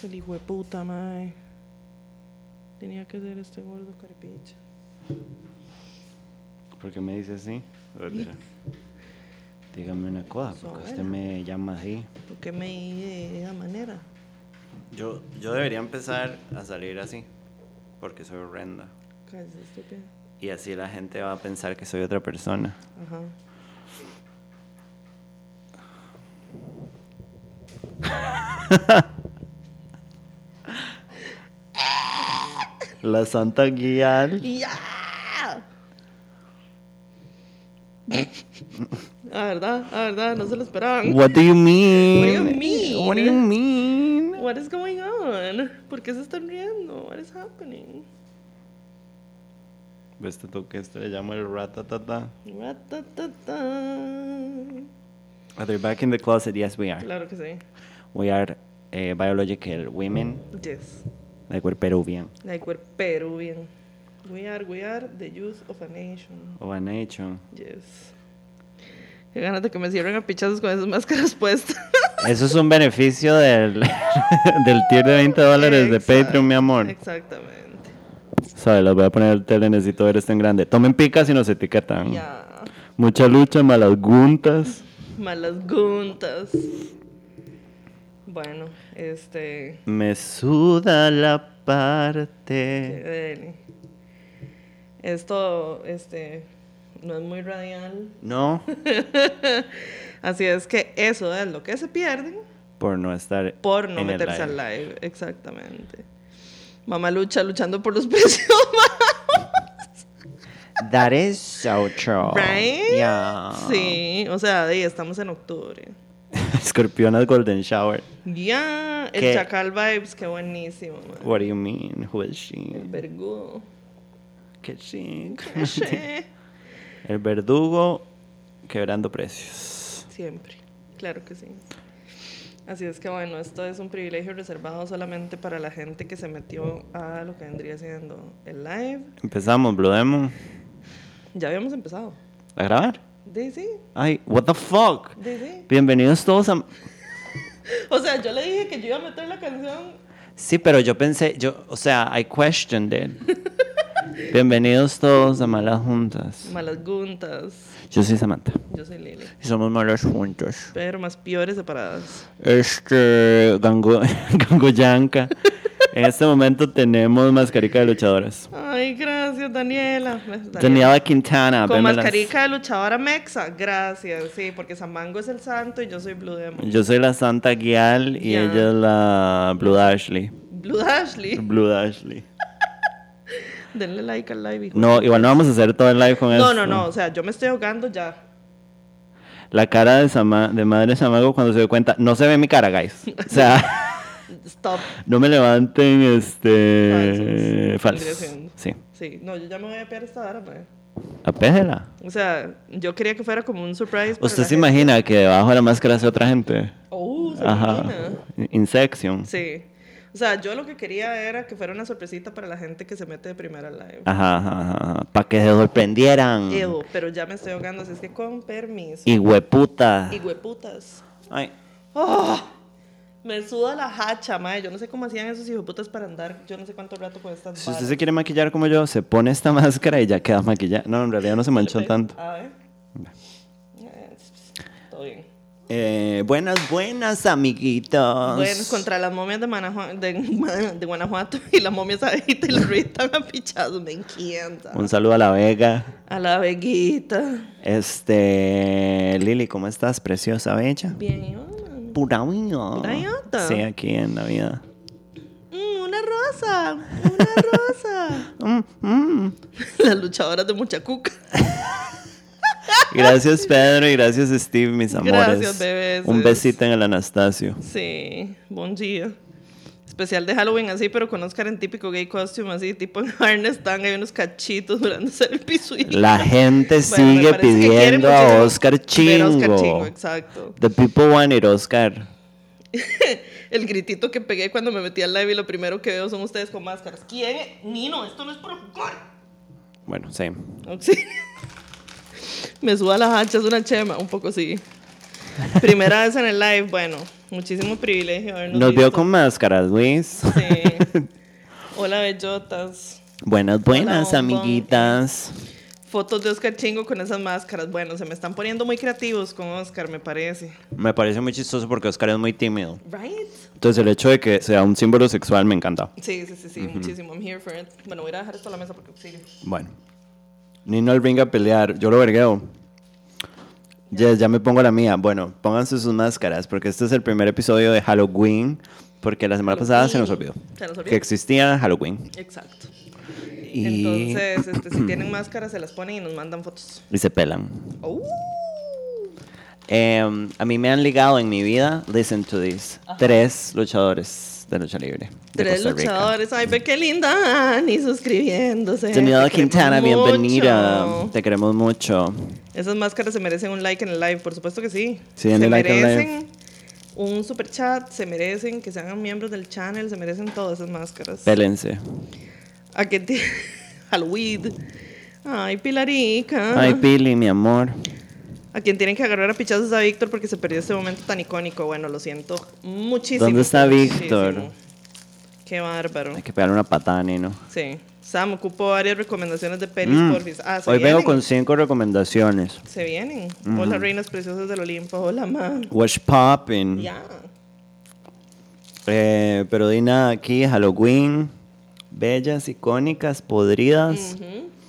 es el hijo de puta, mae? Tenía que ser este gordo caripicha. ¿Por qué me dice así? Dígame una cosa, porque usted me llama así. ¿Por qué me de esa manera? Yo, yo debería empezar a salir así, porque soy horrenda. Cállese, estúpido. Y así la gente va a pensar que soy otra persona. Ajá. La Santa Guial. ¡Ya! Ah, verdad, ah, verdad, no se lo esperaban. What do you mean? What do you mean? What do you mean? What is going on? ¿Por qué se están riendo? What is happening? Este toque este le llamo el ratatata. Ratatata. Are they back in the closet? Yes, we are. Claro que sí. We are eh, biological women. Yes. Like we're Peruvian. Like we're Peruvian. We are, we are the youth of a nation. Of a nation. Yes. Qué ganas de que me cierren a pichazos con esas máscaras puestas. Eso es un beneficio del, del tier de 20 dólares de Patreon, mi amor. Exactamente. Sabe, las voy a poner el tele, necesito ver esto en grande. Tomen picas y nos etiquetan. Ya. Mucha lucha, malas guntas. Malas guntas. Bueno, este. Me suda la parte. Esto, este. No es muy radial. No, Así es que eso es lo que se pierden por no estar por no en el meterse al live. live. Exactamente. Mamá lucha luchando por los precios That is so true. Right? Yeah. Sí, o sea, estamos en octubre. Escorpionas Golden Shower. Ya, el ¿Qué? Chacal Vibes, qué buenísimo, man. What do you mean? Who is she? El vergudo. Qué chic. El verdugo quebrando precios. Siempre, claro que sí. Así es que bueno, esto es un privilegio reservado solamente para la gente que se metió a lo que vendría siendo el live. Empezamos, Blue Demon. Ya habíamos empezado. ¿A grabar? Sí, Ay, what the fuck. sí. Bienvenidos todos a... O sea, yo le dije que yo iba a meter la canción. Sí, pero yo pensé, yo, o sea, I questioned it. Bienvenidos todos a Malas Juntas. Malas guntas. Yo soy Samantha. Yo soy Lili. Y somos malas juntos. Pero más peores separadas. Este, Gango, Gangoyanka. En este momento tenemos mascarica de luchadoras. Ay, gracias, Daniela. Daniela Quintana, Con vémelas. mascarica de luchadora mexa. Gracias, sí, porque Samango es el santo y yo soy Blue Demon. Yo soy la Santa Guial y ella es la Blue Ashley. Blue Ashley. Blue Ashley. Denle like al live. hijo. No, igual no vamos a hacer todo el live con no, esto. no, no. O sea, yo me estoy ahogando ya. La cara de, Sama- de Madre Samago cuando se dio cuenta. No se ve mi cara, guys. O sea, Stop. no me levanten este Falsos. Sí. Sí, no, yo ya me voy a pegar esta hora, mae. Apéjela. O sea, yo quería que fuera como un surprise. ¿Usted se gente. imagina que debajo de la máscara hace otra gente? Oh, se Ajá. imagina. Insection. Sí. O sea, yo lo que quería era que fuera una sorpresita para la gente que se mete de primera live. Ajá, ajá, ajá. Para que se sorprendieran. Ew, pero ya me estoy ahogando, así es que con permiso. Y hueputa. Y hueputas. Ay. ¡Oh! Me suda la hacha, mae. Yo no sé cómo hacían esos hijoputas para andar. Yo no sé cuánto rato con estas Si usted se quiere maquillar como yo, se pone esta máscara y ya queda maquillada. No, en realidad no se manchó tanto. A ver. Eh, buenas, buenas, amiguitos. Bueno, contra las momias de, de, de Guanajuato y las momias abejita y las ruitas a pichados. Me encanta. Un saludo a la Vega. A la veguita. Este, Lili, ¿cómo estás? Preciosa, bella. Bien, ¿y vos? Pura vida. Pura. Sí, aquí en la vida. Mm, una rosa, una rosa. Mm, mm. Las luchadoras de Muchacuca. Gracias, Pedro, y gracias, Steve, mis amores. Gracias, bebés. Un besito en el Anastasio. Sí, buen día. Especial de Halloween así, pero con Oscar en típico gay costume, así, tipo en harness, están hay unos cachitos durándose el piso. y- La gente Bueno, sigue pidiendo a Oscar Chingo. Oscar Chingo, exacto. The people want it, Oscar. El gritito que pegué cuando me metí al live y lo primero que veo son ustedes con máscaras. ¿Quién? Nino, esto no es por jugar. Bueno, same. Auxilio. Me suba las hachas una chema, un poco sí. Primera vez en el live, bueno, muchísimo privilegio habernos Nos vio visto. con máscaras, Luis. Sí. Hola, bellotas. Buenas, buenas, Hola, amiguitas. Fotos de Oscar Chingo con esas máscaras. Bueno, se me están poniendo muy creativos con Oscar, me parece. Me parece muy chistoso porque Oscar es muy tímido. Right? Entonces el hecho de que sea un símbolo sexual me encanta. Sí, sí, sí, sí, muchísimo. I'm here for it. Bueno, voy a dejar esto a la mesa porque auxilio. Bueno. Nino el ring a pelear. Yo lo vergueo. Yes, ya me pongo la mía. Bueno, pónganse sus máscaras porque este es el primer episodio de Halloween. Porque la semana pasada se nos olvidó Se nos olvidó. que existía Halloween. Exacto. Y, Entonces, este, si tienen máscaras, se las ponen y nos mandan fotos. y se pelan. Oh. Em, a mí me han ligado en mi vida, listen to this, tres luchadores de lucha libre. de Tres Costa Rica. luchadores. Ay, ve qué linda Ani suscribiéndose. Trinidad Te queremos Quintana, bienvenida. Te queremos mucho. Esas máscaras se merecen un like en el live, por supuesto que sí. Se like al live. merecen un super chat, se merecen que sean miembros del channel, se merecen todas esas máscaras. Pélense. A que Halloween. Ay, Pilarica. Ay, Pili, mi amor. A quien tienen que agarrar a pichazos a Víctor porque se perdió este momento tan icónico. Bueno, lo siento muchísimo. ¿Dónde está muchísimo. Víctor? Qué bárbaro. Hay que pegarle una patada Nino. Sí. Sam, ocupo varias recomendaciones de pelis, Mm. porfis. Ah, se Hoy vengo con cinco recomendaciones. Se vienen. Hola, reinas preciosas del Olimpo. Hola, man. Watch Poppin'. Ya. Eh, pero di nada aquí, Halloween. Bellas, icónicas, podridas.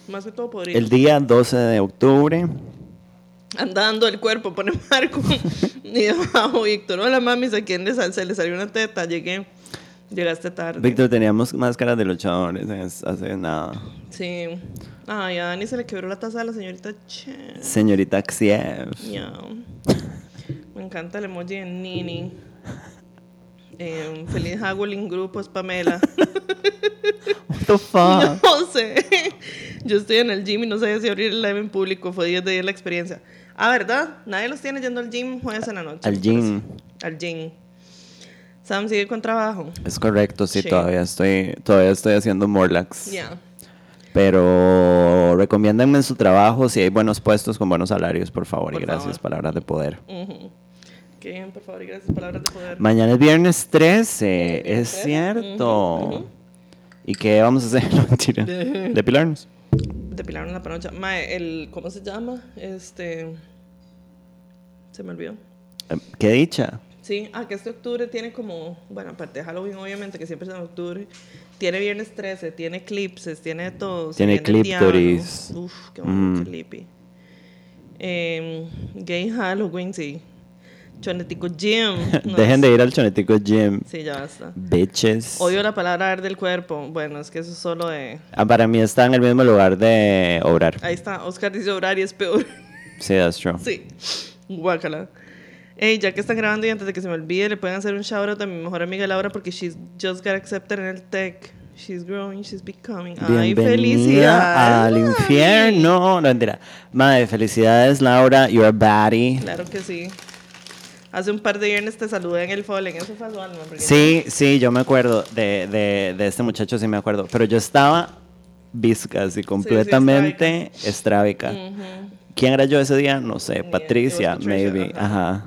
Más que todo podría. El día 12 de octubre. Andando el cuerpo, pone Marco. y debajo, Víctor. Hola, mamis. ¿A quién le sal- se le salió una teta? Llegué. Llegaste tarde. Víctor, teníamos máscaras de luchadores es- hace nada. Sí. Ay, a Dani se le quebró la taza a la señorita Chen. Señorita Xiev. Me encanta el emoji de Nini. Eh, feliz Hagolin Grupos, Pamela. What the fuck? No sé. Yo estoy en el gym y no sé si abrir el live en público. Fue 10 de 10 la experiencia. Ah, ¿verdad? Nadie los tiene yendo al gym jueves en la noche. Al gym. Al gym. Sam sigue con trabajo. Es correcto, sí, Sí. todavía estoy, todavía estoy haciendo Morlax. Ya. Pero recomiéndenme en su trabajo si hay buenos puestos con buenos salarios, por favor. Por y gracias, favor. palabras de poder. Qué bien, por favor, y gracias. Palabras de poder. Mañana es viernes 13, es 13. cierto. ¿Y qué vamos a hacer? No. Depilarnos. Depilaron la panocha. Mae, el, ¿cómo se llama? Este. Se me olvidó. Eh, Qué dicha. Sí, ah, que este octubre tiene como, bueno, aparte de Halloween, obviamente, que siempre es en octubre, tiene viernes 13, tiene eclipses, tiene todo. Tiene clíptoris. Uf, qué bonito, Mm. Em, gay Halloween, sí. Chonetico Gym. no Dejen es- de ir al Chonetico Gym. Sí, ya basta. Bitches. Odio la palabra ar del cuerpo. Bueno, es que eso es solo de. Ah, para mí está en el mismo lugar de obrar. Ahí está, Oscar dice orar y es peor. Sí, that's true. Sí, guácala. Ey, ya que están grabando y antes de que se me olvide, le pueden hacer un shout out a mi mejor amiga Laura porque she's just got accepted en el tech. She's growing, she's becoming. Ay, Bienvenida felicidades. al infierno. No, mentira. Madre, felicidades, Laura. You're a baddie. Claro que sí. Hace un par de viernes te saludé en el Fallen. Eso fue su alma. Sí, sí, yo me acuerdo de, de, de este muchacho, sí me acuerdo. Pero yo estaba viscas y completamente estrábica. Ujú. ¿Quién era yo ese día? No sé. Patricia, maybe. ajá. Ajá.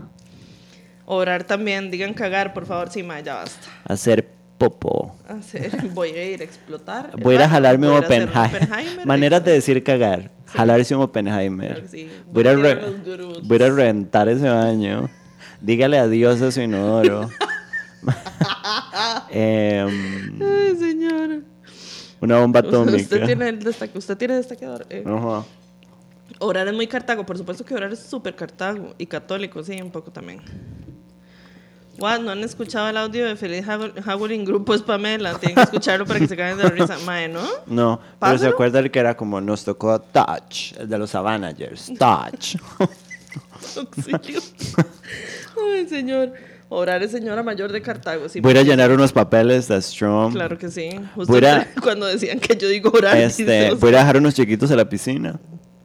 Orar también. Digan cagar, por favor. Sí, ma, ya basta. Hacer popo. Hacer- Voy a ir a explotar. Voy a ir a jalarme un voy Oppenheimer. Oppenheimer, Maneras de decir cagar. Jalarse un Oppenheimer. Claro sí. Voy a, a Voy a re- voy a reventar ese baño. Dígale adiós a su inodoro. Em, Ay, señora. una bomba atómica. usted tiene el destaque, usted tiene destaqueador. eh. Ajá. Orar es muy cartago, por supuesto que orar es súper cartago y católico, sí, un poco también. What, ¿no han escuchado el audio de Feliz Howling Grupo? Es Pamela, tienen que escucharlo para que se caigan de la risa. Mae, ¿no? No, pero se Pásalo. acuerda el que era como nos tocó Touch, el de los Savanagers. Touch. Auxilio. Ay, señor. Orar es señora mayor de Cartago, sí. Voy a a llenar unos papeles de Strom. Claro que sí. Justo Voy a- cuando decían que yo digo orar. Este, dice voy a dejar unos chiquitos a la piscina.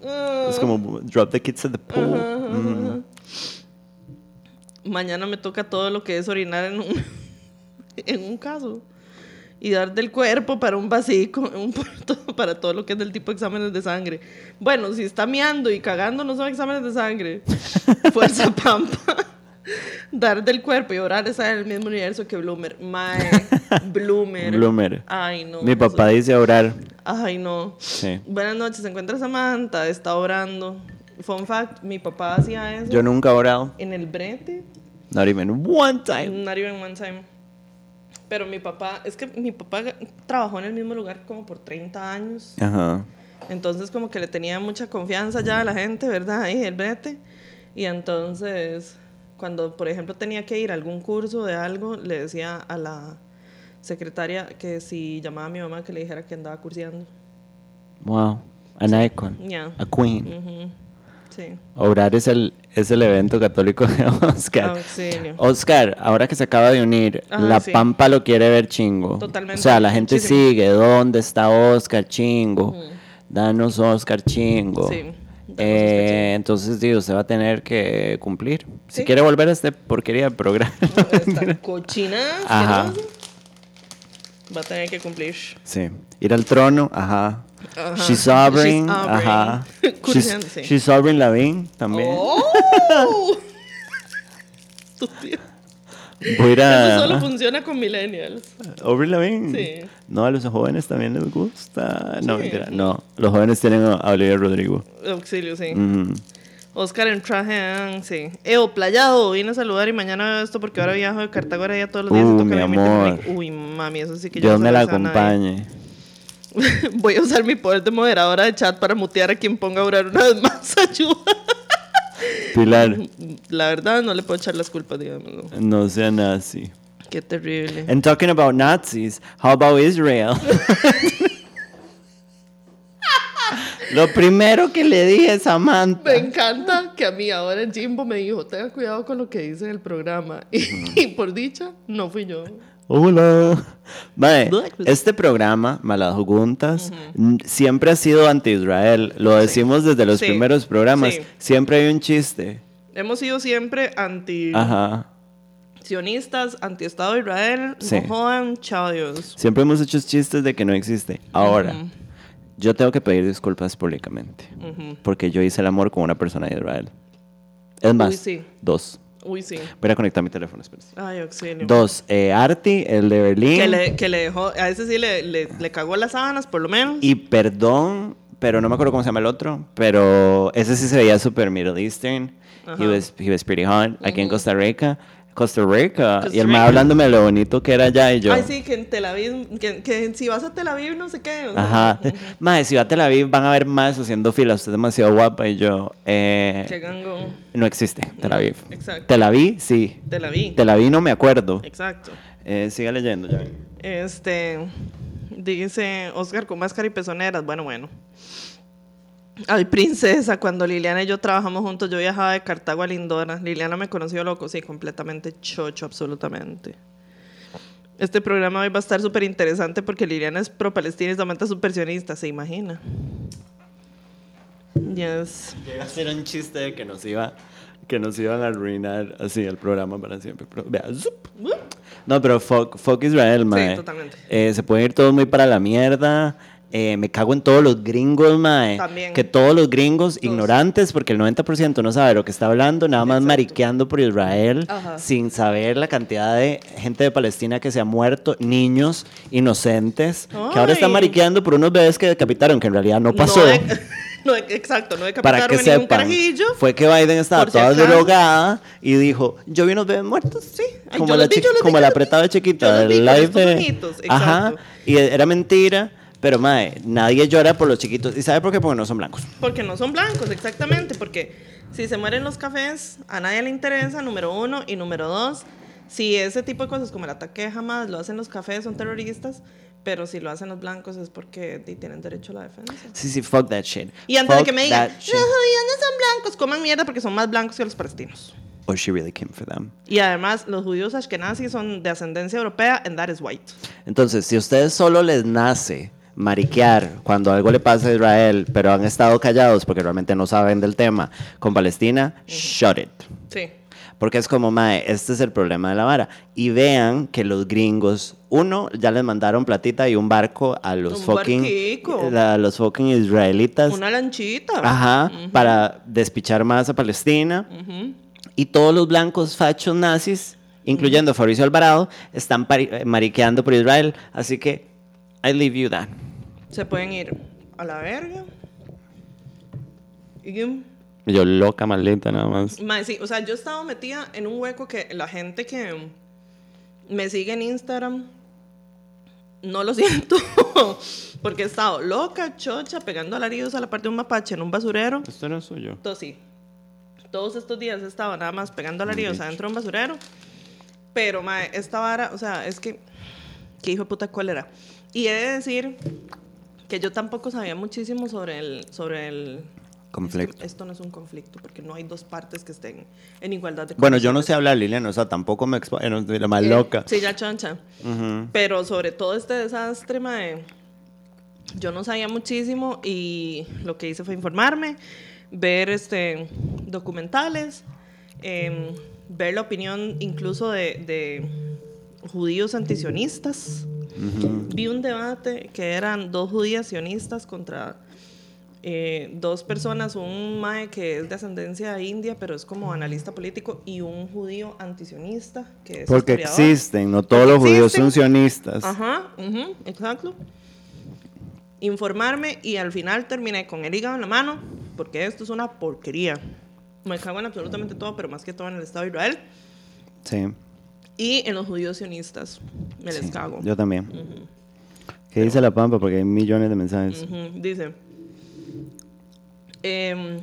Ah. Es como drop the kids at the pool. Ajá, ajá. Mañana me toca todo lo que es orinar en un, en un caso. y dar del cuerpo para un vasico, un, para todo lo que es del tipo de exámenes de sangre. Bueno, si está miando y cagando no son exámenes de sangre. Fuerza pampa. Dar del cuerpo y orar está en el mismo universo que Bloomer. Mae, Bloomer. Bloomer. Ay, no. Mi papá dice orar. Ay, no. Sí. Buenas noches, se encuentra Samantha, está orando. Fun fact, mi papá hacía eso Yo nunca he orado. en el brete. Not even one time. Not even one time. Pero mi papá, es que mi papá trabajó en el mismo lugar como por 30 años. Ajá. Entonces como que le tenía mucha confianza ya a la gente, ¿verdad? Ahí, el brete. Y entonces, cuando por ejemplo tenía que ir a algún curso de algo, le decía a la secretaria que si llamaba a mi mamá que le dijera que andaba curseando. Wow. An icon. A queen. Sí. Orar es el, es el evento católico de Oscar. Auxilio. Oscar, ahora que se acaba de unir, Ajá, la sí. Pampa lo quiere ver chingo. Totalmente, O sea, la gente muchísimo. sigue. ¿Dónde está Oscar chingo? Danos Oscar chingo. Sí, Eh, entonces, digo, usted va a tener que cumplir. Si quiere volver a este porquería de programa. Esta cochina Ajá. va a tener que cumplir. sí. Ir al trono, ajá. Ajá. She's sovereign, She's ajá. She's, she's sovereign Lavín también. ¡Oh! Voy a. Eso solo funciona con millennials. Aubrey Lavigne. Sí. No, a los jóvenes también les gusta. No, Sí. mentira. No, los jóvenes tienen a Olivia Rodrigo. Auxilio, sí. Oscar en traje, ah, sí. Eo, playado, vine a saludar y mañana veo esto porque ahora viajo de Cartago ahora ya todos los días Uh, mi amor. Uy, mami, eso sí que yo Dios no me la acompañe. Voy a usar mi poder de moderadora de chat para mutear a quien ponga a orar una vez más. Ayuda. Pilar, La verdad, no le puedo echar las culpas, digamos. no sea nazi. Qué terrible. And talking about Nazis, how about Israel? Lo primero que le dije a Samantha. Me encanta que a mí ahora Jimbo me dijo, tenga cuidado con lo que dice en el programa. Y, por dicha, no fui yo. Hola. Mae, Black- este programa, Malas Juntas, siempre ha sido anti-Israel. Lo decimos desde los Sí. primeros programas. Sí. Siempre hay un chiste. Hemos sido siempre anti Ajá. sionistas, anti Estado de Israel. No jodan, chao Dios. Siempre hemos hecho chistes de que no existe. Ahora, yo tengo que pedir disculpas públicamente. Porque yo hice el amor con una persona de Israel. Es más, Uy, dos. Uy, sí. Voy a conectar mi teléfono. Ay, auxilio. Dos, eh, Arti, el de Berlín. Que le, que le dejó, a ese sí le, le, le cagó las sábanas, por lo menos. Y perdón, pero no me acuerdo cómo se llama el otro. Pero ese sí se veía super Middle Eastern. He was, he was pretty hot. Aquí en Costa Rica. Costa Rica. Costa y el me Rica. hablándome de lo bonito que era allá y yo. Ay, sí, que en Tel Aviv, que, que si vas a Tel Aviv, no sé qué. o sea, Ajá. Mae, si va a Tel Aviv van a ver más haciendo fila. Usted es demasiado guapa y yo. Eh, no existe Tel Aviv. Exacto. Tel Aviv, sí. Tel Aviv. Tel Aviv no me acuerdo. Exacto. Eh, siga leyendo ya. Este, dice Oscar con máscara y pezoneras. Bueno, bueno. Ay, princesa, cuando Liliana y yo trabajamos juntos, yo viajaba de Cartago a Lindora. Liliana me conoció loco, sí, completamente chocho, absolutamente. Este programa hoy va a estar súper interesante porque Liliana es pro-palestina y Samantha es supersionista, ¿se imagina? Yes. Llega a ser un chiste de que nos iba que nos iban a arruinar así el programa para siempre. Pero, vea, zup. No, pero fuck, fuck Israel, mae. totalmente. Eh, se pueden ir todos muy para la mierda. Eh, me cago en todos los gringos, mae. También. Que todos los gringos ignorantes, porque el 90% no sabe lo que está hablando, nada más Exacto. mariqueando por Israel, Ajá. sin saber la cantidad de gente de Palestina que se ha muerto, niños inocentes, que ahora están Ay. mariqueando por unos bebés que decapitaron, que en realidad no pasó. de- no de- exacto, no Para que decapitaron a ningún sepan, carajillo. fue que Biden estaba Por si toda acaso. drogada y dijo, yo vi unos bebés muertos. Sí, Ay, como yo la, los vi, chi- yo los vi, como yo la los vi. apretada chiquita Yo los vi del live estos de... Ajá, exacto. y era mentira, pero mae, nadie llora por los chiquitos. ¿Y sabe por qué? Porque no son blancos. Porque no son blancos, exactamente. Porque si se mueren los cafés, a nadie le interesa, número uno. Y número dos, si ese tipo de cosas como el ataque jamás lo hacen los cafés, son terroristas. Pero si lo hacen los blancos es porque tienen derecho a la defensa. Sí, sí, fuck that shit. Y antes de Fuck que me digan, los judíos no son blancos, coman mierda porque son más blancos que los palestinos. Or she really came for them. Y además, los judíos ashkenazis son de ascendencia europea, and that is white. Entonces, si a ustedes solo les nace mariquear cuando algo le pasa a Israel, pero han estado callados porque realmente no saben del tema con Palestina, shut it. Sí. Porque es como, mae, este es el problema de la vara. Y vean que los gringos, uno, ya les mandaron platita y un barco a los Un fucking, barquico. a los fucking israelitas. Una lanchita. Ajá, para despichar más a Palestina. Y todos los blancos fachos nazis, incluyendo Fabricio Alvarado, están mariqueando por Israel. Así que, I leave you that. Se pueden ir a la verga. Y, Yo loca, maldita, nada más. mae, sí, o sea, yo he estado metida en un hueco que la gente que me sigue en Instagram no lo siento. Porque he estado loca, chocha, pegando alaridos a la parte de un mapache en un basurero. Esto no es suyo. Todo sí. Todos estos días he estado nada más pegando alaridos adentro de un basurero. Pero, mae, esta vara, o sea, es que. Qué hijo de puta cólera. Y he de decir que yo tampoco sabía muchísimo sobre el. Sobre el Conflicto. Esto, esto no es un conflicto, porque no hay dos partes que estén en igualdad de Bueno, yo no sé hablar, Liliana, o sea, tampoco me expo... eh, no, la más Eh, loca. Sí, ya chancha. Pero sobre todo este desastre, mae, yo no sabía muchísimo y lo que hice fue informarme, ver este, documentales, em, ver la opinión incluso de, de judíos antisionistas. Vi un debate que eran dos judías sionistas contra eh, dos personas, un mae que es de ascendencia india, pero es como analista político, y un judío antisionista que es Porque existen, no todos los judíos son sionistas. Ajá, ujú, exacto. Informarme y al final terminé con el hígado en la mano, porque esto es una porquería. Me cago en absolutamente todo, pero más que todo en el Estado de Israel Sí, y en los judíos sionistas. Me les cago. yo también. ¿Qué dice la pampa? Porque hay millones de mensajes. Dice, em,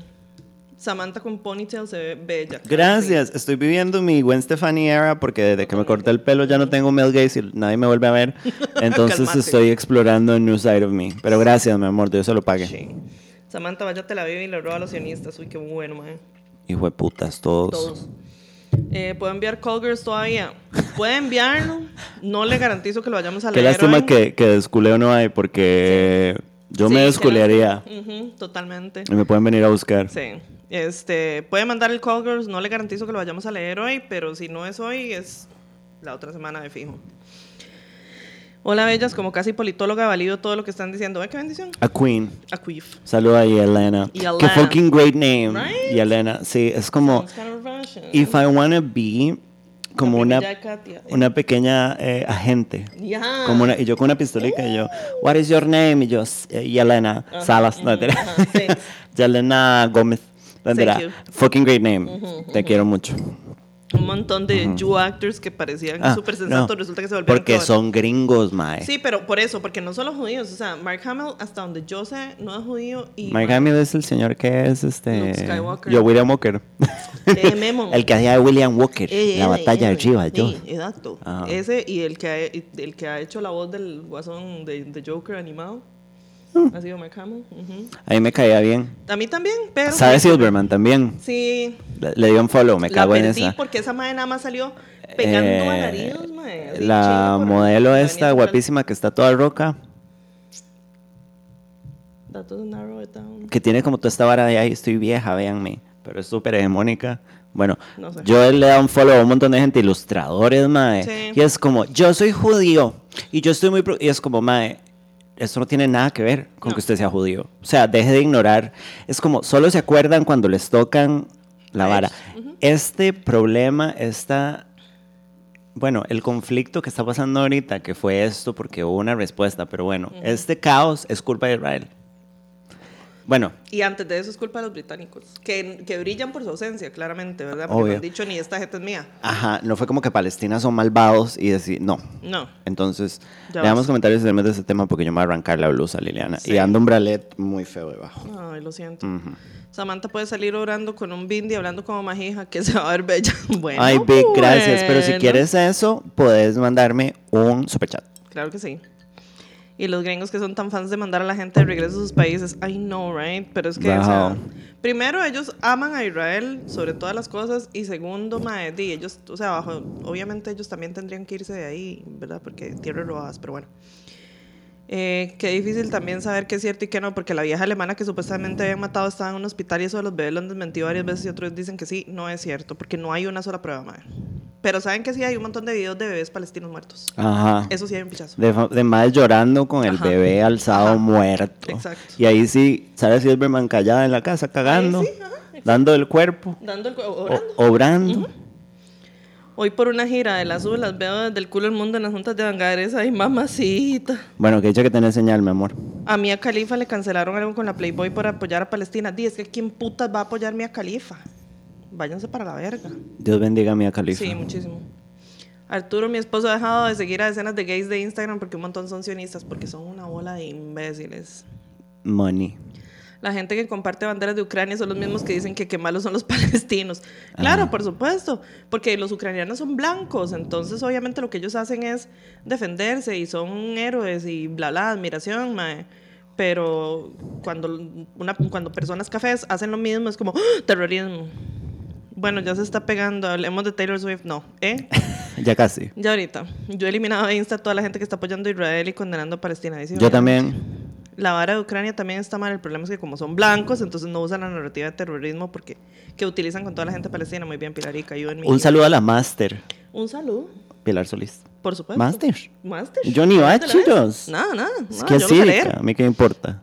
Samantha con ponytail se ve bella. Gracias, estoy viviendo mi Gwen Stefani era porque desde que me corté el pelo ya no tengo male gaze y nadie me vuelve a ver. Entonces estoy explorando a new side of me. Pero gracias, mi amor, Dios se lo pague. Sí. Samantha, váyate a la vida y le roba a los sionistas. Uy, qué bueno, man. Hijo de putas, todos. Todos. Eh, ¿Puedo enviar Call Girls todavía? Puede enviarlo. No le garantizo que lo vayamos a Qué leer lástima hoy. que, que desculeo no hay porque yo Sí, me qué desculearía lástima. Totalmente. y me pueden venir a buscar. Sí. Este, puede mandar el Call Girls. No le garantizo que lo vayamos a leer hoy, pero si no es hoy, es la otra semana de fijo. Hola, bellas. Como casi politóloga, valido todo lo que están diciendo. ¿Ve qué bendición? A Queen. A Queef. Saluda a Yelena. Y Qué fucking great name. Right? Yelena. Sí, es como kind of if I wanna be como una una pequeña eh, agente. Ya. Como una, y yo con una pistolita y yo, what is your name? Y yo, Yelena Salas. No, mentira. ajá, sí. Yelena Gómez. No, mentira. you. Fucking great name. Te quiero mucho. Un montón de Jew actors que parecían Ah, súper no, sensatos, resulta que se volvieron Porque son gringos, mae. Sí, pero por eso, porque no solo judíos. O sea, Mark Hamill, hasta donde yo sé, no es judío. Y Mike Hamill es el señor que es este. Luke Skywalker. Yo, William Walker. Eh, el que hacía de William Walker. Eh, la eh, batalla eh, arriba, yo. Sí, exacto. Ajá. Ese y el que, ha, el que ha hecho la voz del guasón de, de Joker animado. Mm. Ha sido Mark Hamill. ujú. A mí me caía bien. A mí también, pero. Sabe Silverman también. Sí. Le, le dio un follow, me la cago en esa. porque esa madre nada más salió pegando Eh, alaridos, así, la modelo la esta guapísima que está toda roca, que tiene como toda esta vara de ahí, estoy vieja, véanme, pero es súper hegemónica. Bueno, No sé. yo le dado un follow a un montón de gente, ilustradores, mae. Sí. Y es como, yo soy judío y yo estoy muy... pro-", Y es como, mae, esto no tiene nada que ver con No. que usted sea judío. O sea, deje de ignorar. Es como, solo se acuerdan cuando les tocan la vara. Este problema, esta... Bueno, el conflicto que está pasando ahorita, que fue esto porque hubo una respuesta, pero bueno, este caos es culpa de Israel. Bueno, Y antes de eso es culpa de los británicos, que, que brillan por su ausencia, claramente, ¿verdad? Porque Obvio. no han dicho ni esta gente es mía. ajá, no fue como que Palestina son malvados y decir, no. No. Entonces, Ya veamos vas. comentarios de de ese tema porque yo me voy a arrancar la blusa, Liliana. Sí. Y ando un bralet muy feo debajo. Ay, lo siento. Ujú. Samantha puede salir orando con un bindi, hablando como majija, que se va a ver bella. Bueno. Ay, Big, gracias. Pero si bueno. quieres eso, puedes mandarme un superchat. Claro que sí. Y los gringos que son tan fans de mandar a la gente de regreso a sus países. I know, right? Pero es que, o sea, primero, ellos aman a Israel sobre todas las cosas. Y segundo, mae, di, ellos, o sea, bajo, obviamente ellos también tendrían que irse de ahí, ¿verdad? Porque tierras robadas, pero bueno. Eh, qué difícil también saber qué es cierto y qué no, porque la vieja alemana que supuestamente habían matado estaba en un hospital y eso de los bebés lo han desmentido varias veces y otros dicen que sí, no es cierto, porque no hay una sola prueba, madre. Pero saben que sí hay un montón de videos de bebés palestinos muertos. Ajá. Eso sí hay un pichazo. De, de madres llorando con el Ajá. bebé alzado Ajá. muerto. Exacto. Y ahí sí, Sara Silverman callada en la casa, cagando, sí, ajá, dando el cuerpo, Dando el cu- o- orando. obrando. Hoy por una gira de las sube las veo desde el culo del mundo en las juntas de Bangares. Ay, mamacita. Bueno, que dicha que tenés señal, mi amor. A Mia Khalifa le cancelaron algo con la Playboy por apoyar a Palestina. Di, es que ¿quién putas va a apoyar a Mia Khalifa? Váyanse para la verga. Dios bendiga a Mia Khalifa. Sí, muchísimo. Arturo, mi esposo, ha dejado de seguir a decenas de gays de Instagram porque un montón son sionistas, porque son una bola de imbéciles. Money. La gente que comparte banderas de Ucrania son los mismos que dicen que qué malos son los palestinos. Claro, por supuesto, porque los ucranianos son blancos, entonces obviamente lo que ellos hacen es defenderse y son héroes y bla bla, admiración, mae. Pero cuando, una, cuando personas cafés hacen lo mismo es como ¡Ah! terrorismo. Bueno, ya se está pegando, hablemos de Taylor Swift, no, ¿eh? Ya casi. Ya ahorita. Yo he eliminado de Insta a toda la gente que está apoyando a Israel y condenando a Palestina. dice, Yo también. La vara de Ucrania también está mal. El problema es que como son blancos, entonces no usan la narrativa de terrorismo porque que utilizan con toda la gente palestina. Muy bien, Pilarica. ayúdenme. Un saludo a la Master, Un saludo, Pilar Solís. por supuesto. Master. Master. Yo ni ¿Dónde la bachiros. ves? Nada, nada. Es que así, a mí qué me importa.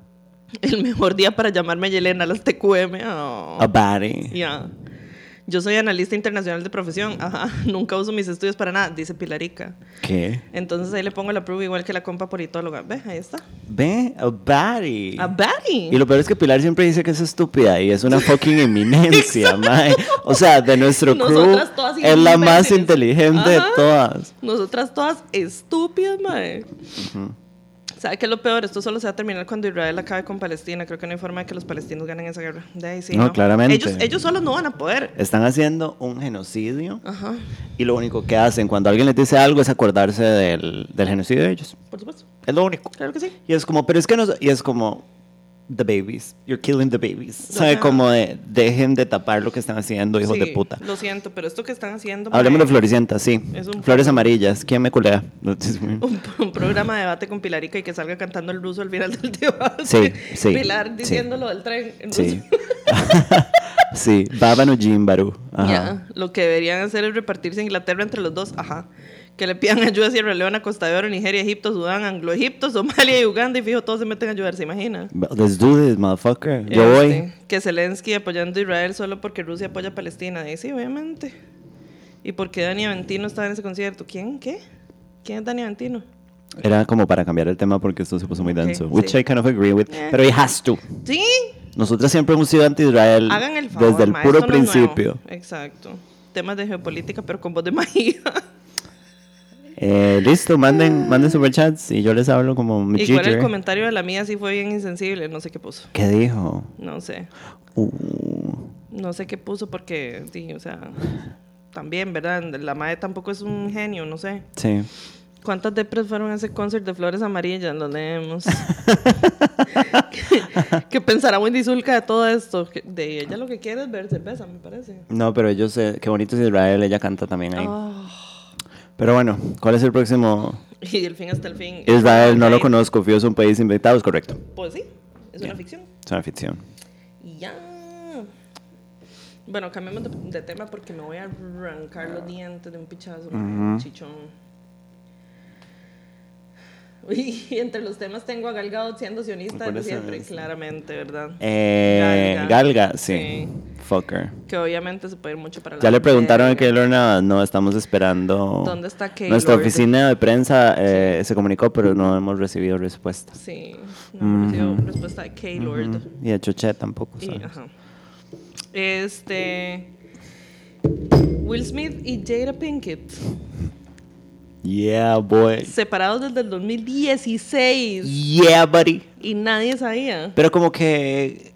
El mejor día para llamarme Yelena, las TQM. oh. A body. Ya. Yo soy analista internacional de profesión. Ajá. Nunca uso mis estudios para nada, dice Pilarica. ¿Qué? Entonces ahí le pongo la prueba igual que la compa politóloga. Ve, ahí está. Ve, a body. A Barry. Y lo peor es que Pilar siempre dice que es estúpida y es una fucking eminencia, mae. O sea, de nuestro crew Nosotras todas es la más inteligente de todas. Nosotras todas estúpidas, mae. ¿Sabe qué es lo peor? Esto solo se va a terminar cuando Israel acabe con Palestina. Creo que no hay forma de que los palestinos ganen esa guerra. De ahí sí, No, claramente. Ellos, ellos solos no van a poder. Están haciendo un genocidio Ajá, y lo único que hacen cuando alguien les dice algo es acordarse del, del genocidio de ellos. por supuesto. Es lo único. Claro que sí. Y es como, pero es que no, y es como, the babies, you're killing the babies. ¿Sabe? Ajá. Como de, dejen de tapar lo que están haciendo, hijos de puta. Lo siento, pero esto que están haciendo. Hablemos de Floricienta, sí. Flores amarillas, ¿quién me culea? Un, un programa de debate con Pilarica y que salga cantando el ruso al final del debate. Sí, sí, Pilar sí. diciéndolo del tren. en Sí. ruso. sí, Babanu Jimbaru. Ajá. Ya, lo que deberían hacer es repartirse Inglaterra entre los dos. Ajá. Que le pidan ayuda a Sierra Leona, Costa de Oro, Nigeria, Egipto, Sudán, Anglo-Egipto, Somalia y Uganda. Y fijo, todos se meten a ayudar, ¿se imagina? Let's do this, motherfucker. Yo voy. Este, Que Zelensky apoyando a Israel solo porque Rusia apoya a Palestina. Y sí, obviamente. ¿Y por qué Dani Aventino estaba en ese concierto? ¿Quién? ¿Qué? ¿Quién es Dani Aventino? Era como para cambiar el tema porque esto se puso muy denso. Which sí. I kind of agree with. Eh. Pero it has to. Sí, Nosotras siempre hemos sido anti-Israel hagan el favor. desde el ma, puro no principio. Exacto. Temas de geopolítica, pero con voz de magia. Eh, listo, manden, manden superchats y yo les hablo como mi Igual el comentario de la mía sí fue bien insensible. No sé qué puso. ¿Qué dijo? No sé. Uh, No sé qué puso porque, sí, o sea, también, ¿verdad? La madre tampoco es un genio, no sé. sí. ¿Cuántas depres fueron a ese concert de flores amarillas? Lo leemos. ¿Qué, pensará Wendy Zulka de todo esto? De ella lo que quiere es ver cerveza, me parece. No, pero yo sé, qué bonito es Israel, ella canta también ahí. Ah, Pero bueno, ¿cuál es el próximo? y el fin hasta el fin. Israel, no lo conozco, Fío es un país inventado, es correcto. Pues sí, es una ficción. Es una ficción. Y ya. Bueno, cambiemos de, de tema porque me voy a arrancar los dientes de un pichazo. Chichón. Uy, entre los temas tengo a Gal Gadot siendo sionista ¿Cuál desde es siempre, claramente, ¿verdad? Eh, Galga. Galga, sí. Sí. Fucker. Que obviamente se puede ir mucho para la Ya le preguntaron a. Keylor Navas, no, estamos esperando. ¿Dónde está Keylor? Nuestra oficina de prensa eh, se comunicó, pero no hemos recibido respuesta. Sí, no he recibido respuesta de Keylord. Y de Choche tampoco. Y, ¿sabes? ajá. Este. Will Smith y Jada Pinkett. Yeah, boy. Separados desde el 2016. Yeah, buddy. Y nadie sabía. Pero como que.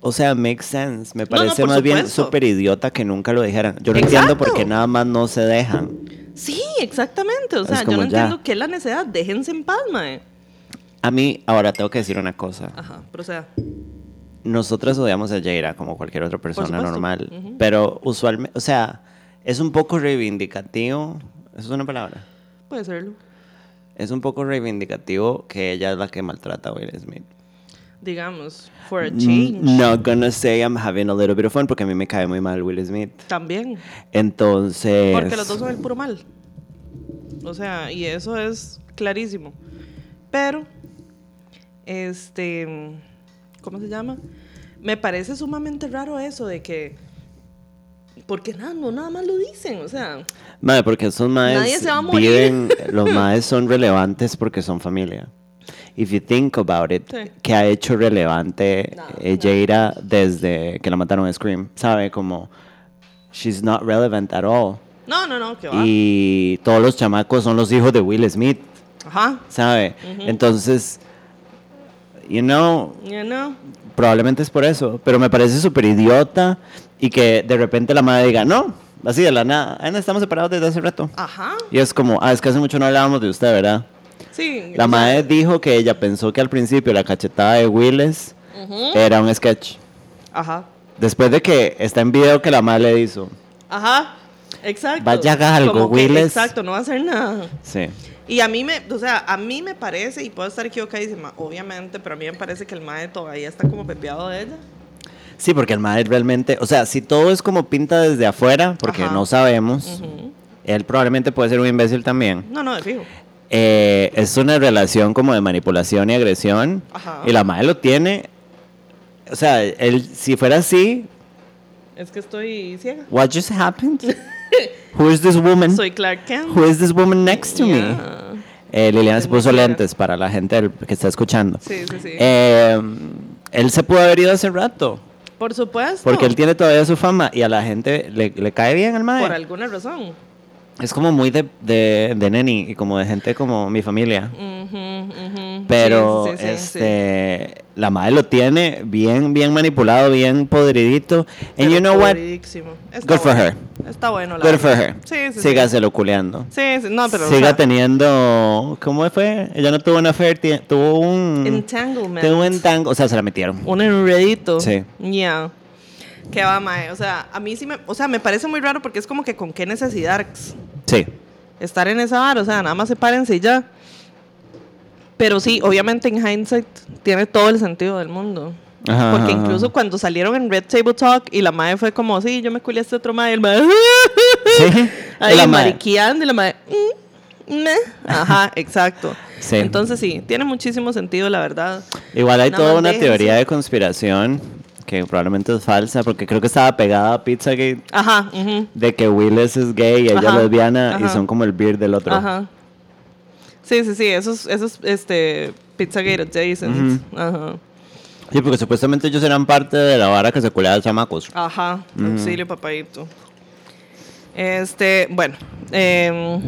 O sea, makes sense. Me No, no, parece más bien súper idiota que nunca lo dijeran. Yo no Exacto. entiendo por qué nada más no se dejan. Sí, exactamente. O sea, yo no ya. entiendo qué es la necesidad. Déjense en paz, mae. A mí, ahora tengo que decir una cosa. Ajá, pero o sea. Nosotras odiamos a Jaira como cualquier otra persona normal. Pero usualmente, o sea, es un poco reivindicativo. ¿Eso es una palabra? Puede serlo. es un poco reivindicativo que ella es la que maltrata a Will Smith. Digamos, for a Mm, change. Not gonna say I'm having a little bit of fun porque a mí me cae muy mal Will Smith. También. Entonces. Porque los dos son el puro mal. O sea, y eso es clarísimo. Pero, este, ¿cómo se llama? Me parece sumamente raro eso de que, porque nada, no nada más lo dicen, o sea, Madre, porque esos maes a viven, los maes son relevantes porque son familia. If you think about it, Sí. que ha hecho relevante No, eh, Jada desde que la mataron en Scream, ¿sabe? Como, she's not relevant at all. no, no, no, que va. Y todos los chamacos son los hijos de Will Smith, Ajá, ¿sabe? Entonces, you know, you know. Probablemente es por eso, pero me parece súper idiota y que de repente la madre diga, no, así de la nada, "Ay, no, estamos separados desde hace rato. Ajá, Y es como, ah, es que hace mucho no hablábamos de usted, ¿verdad? sí. La madre dijo que ella pensó que al principio la cachetada de Willis era un sketch. Ajá, Después de que está en video que la madre le hizo. ajá, exacto. Vaya, haga algo, Willis. Exacto, no va a hacer nada. Sí. Y a mí me, o sea, a mí me parece, y puedo estar equivocadísima, obviamente, pero a mí me parece que el mae todavía está como pepeado de ella. Sí, porque el madre realmente, o sea, si todo es como pinta desde afuera, porque Ajá. no sabemos, él probablemente puede ser un imbécil también. No, no, de fijo. Eh, es una relación como de manipulación y agresión. Ajá. Y la madre lo tiene. O sea, él, si fuera así, Es que estoy ciega. what just happened? Who is this woman? Soy Clark Kent. Who is this woman next to me? Yeah. Eh, Liliana se puso lentes para la gente que está escuchando. Sí, sí, sí. Eh, él se pudo haber ido hace rato. Por supuesto. Porque él tiene todavía su fama y a la gente le, le cae bien el mae. Por alguna razón. Es como muy de, de, de neni y como de gente como mi familia. Pero Sí, sí, sí, sí, sí. este la madre lo tiene bien, bien manipulado, bien podridito. And Pero you know what? Good for bueno. her. Está bueno, la Good for her. Sí, sí, sí. Sígaselo culeando. Sí, sí, no, pero. o Siga sea, teniendo. ¿Cómo fue? Ella no tuvo una ti- tuvo un. Entanglement. Tuvo un entango. O sea, se la metieron. Un enredito. Sí. Ya. Que va, mae. O sea, a mí sí me. O sea, me parece muy raro porque es como que con qué necesidad Sí. estar en esa bar. O sea, nada más sepárense y ya. Pero sí, obviamente en hindsight tiene todo el sentido del mundo. Ajá, Porque ajá, ajá. incluso cuando salieron en Red Table Talk y la madre fue como, sí, yo me culé a este otro madre, el madre, Sí. ahí la mariqueando y la madre, "Mm, meh". ajá, exacto. Sí. Entonces sí, tiene muchísimo sentido, la verdad. Igual hay Nada toda una déjense. teoría de conspiración que probablemente es falsa porque creo que estaba pegada a Pizzagate Ajá, ujú, de que Willis es gay y ella Ajá, es lesbiana y son como el beard del otro. ajá. Sí, sí, sí, esos, esos, este, Pizzagate adjacent. Ajá. Sí, porque supuestamente ellos eran parte de la vara que se culea a chamacos. Ajá, auxilio, papadito. Este, bueno, em,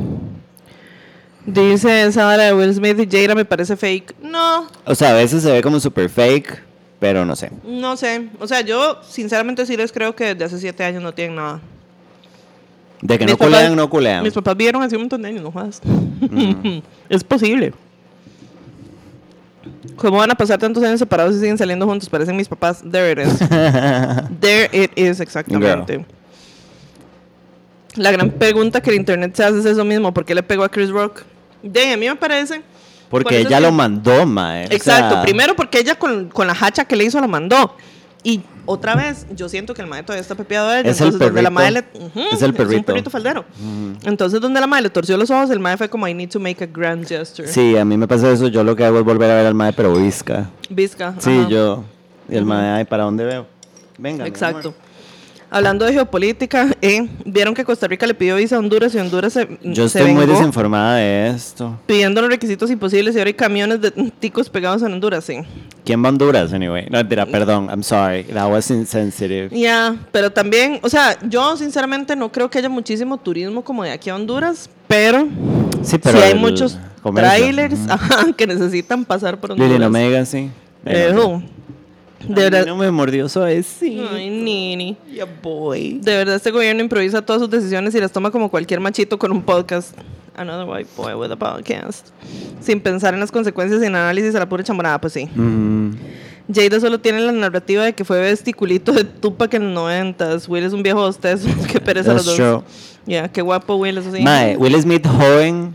dice esa hora de Will Smith y Jada me parece fake. No, O sea, a veces se ve como super fake, pero no sé. no sé. O sea, yo sinceramente sí les creo que desde hace siete años no tienen nada. De que Mis no papás- culean, no culean. Mis papás vieron hace un montón de años, no jodas. es posible. ¿Cómo van a pasar tantos años separados y siguen saliendo juntos? Parecen mis papás. There it is. There it is, exactamente. La gran pregunta que el internet se hace es eso mismo. ¿Por qué le pegó a Chris Rock? De a mí me parece. Por Porque ella es lo mandó, mae. O Exacto. sea, Primero porque ella con, con la hacha que le hizo lo mandó. Y otra vez, yo siento que el mae todavía está pepeado de ella. Es el entonces, donde la mae le, perrito. Ujú, Es el un perrito. perrito faldero. Entonces, donde la mae le torció los ojos, el mae fue como, I need to make a grand gesture. Sí, a mí me pasa eso. Yo lo que hago es volver a ver al mae, pero visca. Vizca. Sí, ajá. yo. Y el mae, ay, ¿para dónde veo? Venga. Exacto. Hablando de geopolítica, eh, vieron que Costa Rica le pidió visa a Honduras y Honduras se, Yo se estoy muy vengó desinformada de esto. pidiendo los requisitos imposibles y ahora hay camiones de ticos pegados en Honduras, sí. ¿Quién va a Honduras, anyway? No, mentira, perdón. I'm sorry. That was insensitive. Ya, pero también, o sea, yo sinceramente no creo que haya muchísimo turismo como de aquí a Honduras, pero Sí, pero sí hay muchos comercio. trailers ajá, que necesitan pasar por Honduras. Lili, no me digas así. Ejo. De Ay, verdad. no me mordió suavecito. Ay, Nini. Ya voy. De verdad, este gobierno improvisa todas sus decisiones y las toma como cualquier machito con un podcast. Another white boy with a podcast. Sin pensar en las consecuencias y en análisis a la pura chamorada, pues sí. Mm, Jada solo tiene la narrativa de que fue vesticulito de Tupac en los noventas. Will es un viejo hostes. qué pereza los That's dos. true. Ya, qué guapo Will, eso sí. Mae, Will Smith joven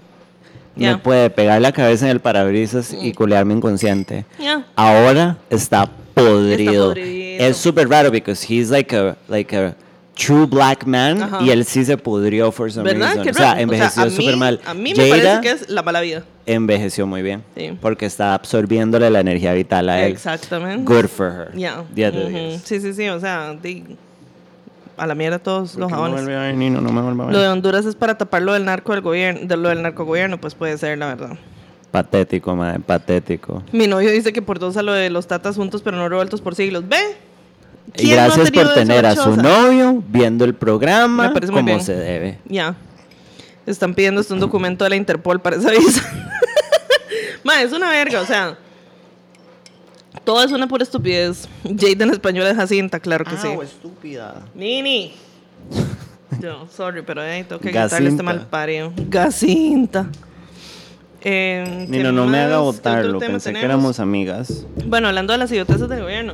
Ya. me puede pegar la cabeza en el parabrisas y culearme inconsciente. Ahora está podrido. podrido. Es súper raro because he's like a like a true black man Ajá. y él sí se pudrió for some ¿Verdad? reason. O sea, envejeció mí- súper mal. A mí me Jada parece que es la mala vida. envejeció muy bien Sí. porque está absorbiéndole la energía vital a él. Exactamente. Good for her. Ya. 10 de Ujú. 10. Sí, sí, sí. O sea, a la mierda todos los ¿Por qué no jabones. vuelve a ver, Nino? No me a ver. Lo de Honduras es para tapar lo del narco del gobierno, de lo del narcogobierno, pues puede ser, la verdad. Patético, madre, patético. Mi novio dice que por dos a lo de los tatas juntos pero no revueltos por siglos. ¿Ve? Y ¿Quién no gracias por tener en a su novio viendo el programa Me como se debe. Ya. Están pidiendo hasta un documento de la Interpol para esa visa. Ma, es una verga, o sea. Todo es una pura estupidez. Jade en español es Jacinta, claro que sí. estúpida. Nini. Yo, sorry, pero ahí tengo que gritarle este mal parido. Gacinta. Eh, ¿qué Nino, no me haga ¿Qué otro votarlo. Pensé que éramos amigas. Bueno, hablando de las idioteces del gobierno.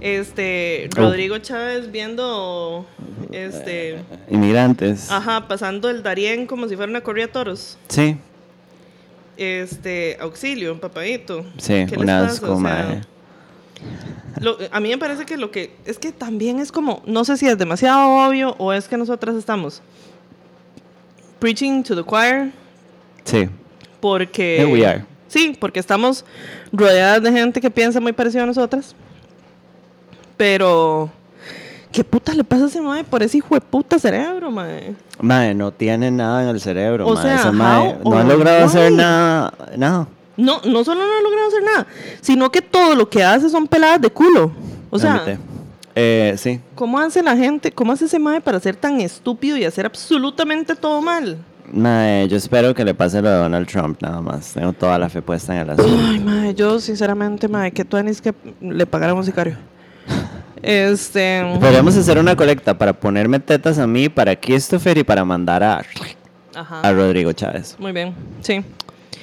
Este, Oh. Rodrigo Chávez viendo, este, Inmigrantes. ajá, pasando el Darién como si fuera una corrida de toros. Sí, Este, auxilio, papadito. sí, ¿Qué les un asco, O sea, madre. Lo- a mí me parece que lo que, es que también es como, no sé si es demasiado obvio o es que nosotras estamos preaching to the choir Sí, porque... Here we are. Sí, porque estamos rodeadas de gente que piensa muy parecido a nosotras. Pero... ¿Qué puta le pasa a ese mae por ese hijo de puta cerebro, mae? Madre, no tiene nada en el cerebro, O sea, how no ha logrado hacer nada, nada. No, no solo no ha logrado hacer nada, sino que todo lo que hace son peladas de culo. O sea. Eh, sí, ¿cómo hace la gente, cómo hace ese mae para ser tan estúpido y hacer absolutamente todo mal? Madre, yo espero que le pase lo de Donald Trump nada más. Tengo toda la fe puesta en el asunto. Ay, mae, yo sinceramente, mae, que tú que le pagáramos sicario. Este... Podríamos hacer una colecta para ponerme tetas a mí, para Christopher y para mandar a, a. Rodrigo Chávez. Muy bien, sí.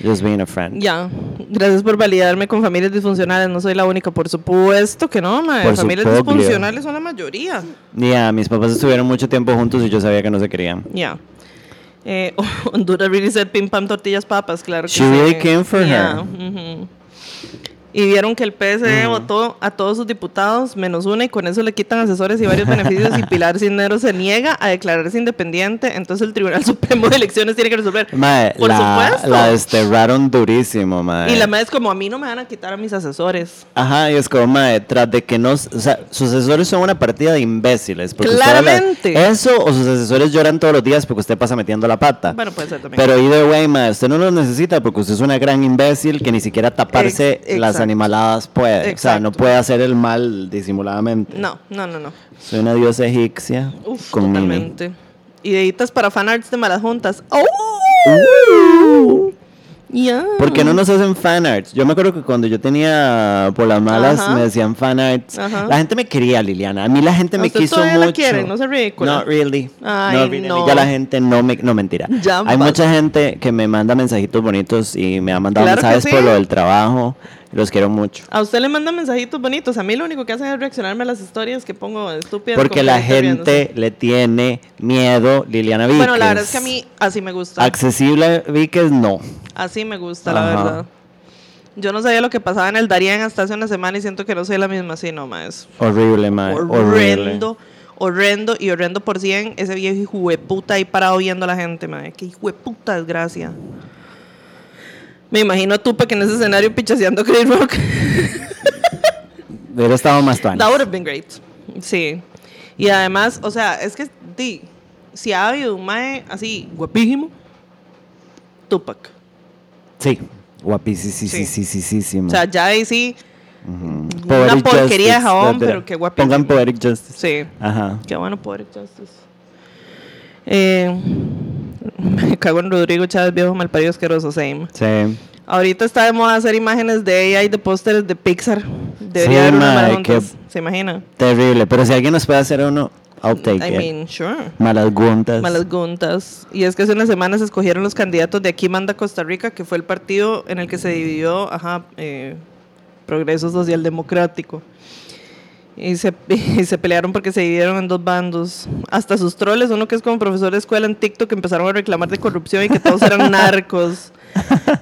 Just being a friend. Ya, gracias por validarme con familias disfuncionales. No soy la única, por supuesto que no, mae. Por Familias supuesto. disfuncionales son la mayoría. Ya, mis papás estuvieron mucho tiempo juntos y yo sabía que no se querían. Ya. Eh, Honduras really said pim pam tortillas papas, claro que She sí. really came for her. ujú. Y vieron que el PSD votó a todos sus diputados menos una y con eso le quitan asesores y varios beneficios y Pilar Cisneros se niega a declararse independiente, entonces el Tribunal Supremo de Elecciones tiene que resolver. Madre, Por la, supuesto. la desterraron durísimo, madre. Y la madre es como, a mí no me van a quitar a mis asesores. Ajá, y es como, madre, tras de que no... O sea, sus asesores son una partida de imbéciles. porque usted habla- Claramente. Eso o sus asesores lloran todos los días porque usted pasa metiendo la pata. Bueno, puede ser también. Pero either way, madre, usted no los necesita porque usted es una gran imbécil que ni siquiera taparse Ex- las. Animaladas puede. O sea, Exacto. no puede hacer el mal disimuladamente. No, no, no, no. Soy una diosa egipcia Uf, con totalmente. Ideitas para fanarts de malas juntas. ¡Oh! Ya. ¿Por qué no nos hacen fanarts? Yo me acuerdo que cuando yo tenía por las malas Ajá. me decían fanarts. Ajá. La gente me quería, Liliana. A mí la gente ¿A me usted quiso todavía la mucho. quiere? No sea ridícula. Not really. Ay, Not really. no. Ya la gente no me... No, mentira. Ya Hay mucha gente que me manda mensajitos bonitos y me ha mandado Claro mensajes por sí. lo del trabajo. Los quiero mucho. A usted le mandan mensajitos bonitos. A mí lo único que hacen es reaccionarme a las historias que pongo estúpidas. Porque la gente le tiene miedo, Liliana Víquez. Bueno, la verdad es que a mí así me gusta. Accesible Víquez, no. Así me gusta, la verdad. Yo no sabía lo que pasaba en el Darien hasta hace una semana y siento que no soy la misma. Sí, no, más. Horrible, man. Horrible. Horrendo. Horrendo y horrendo por cien. Ese viejo hijo de puta ahí parado viendo a la gente, madre. Qué hijo de puta desgracia. Me imagino a Tupac en ese escenario pichaseando Chris Rock. Hubiera estado más tuanis. That would have been great. Sí. Y además, o sea, es que di, si ha habido un mae así guapísimo, Tupac. Sí. Guapísimo. Sí. Sí, sí, sí, sí, O sea, ya ahí sí, una Poetic porquería de jabón, pero qué guapísimo. Pongan Poetic Justice. sí. Ajá. Qué bueno poder Justice. Eh, me cago en Rodrigo Chávez, viejo malparido asqueroso, same. Sí. Ahorita está de moda hacer imágenes de AI de pósteres de Pixar. Debería Sí, haber una ¿Se imagina? Terrible. Pero si alguien nos puede hacer uno, I'll take I it. mean, sure. Malas guntas. Malas guntas. Y es que hace unas semanas se escogieron los candidatos de Aquí Manda Costa Rica, que fue el partido en el que se dividió, ajá, eh, Progreso Social Democrático. Y se, y se pelearon porque se dividieron en dos bandos. Hasta sus troles, uno que es como profesor de escuela en TikTok, empezaron a reclamar de corrupción y que todos eran narcos.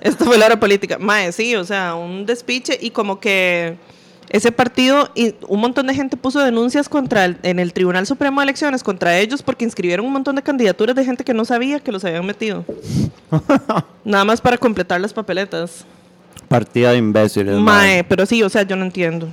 Esto fue la hora política. Mae, sí, o sea, un despiche y como que ese partido y un montón de gente puso denuncias contra el, en el Tribunal Supremo de Elecciones contra ellos porque inscribieron un montón de candidaturas de gente que no sabía que los habían metido. Nada más para completar las papeletas. Partida de imbéciles. Mae, pero sí, o sea, yo no entiendo.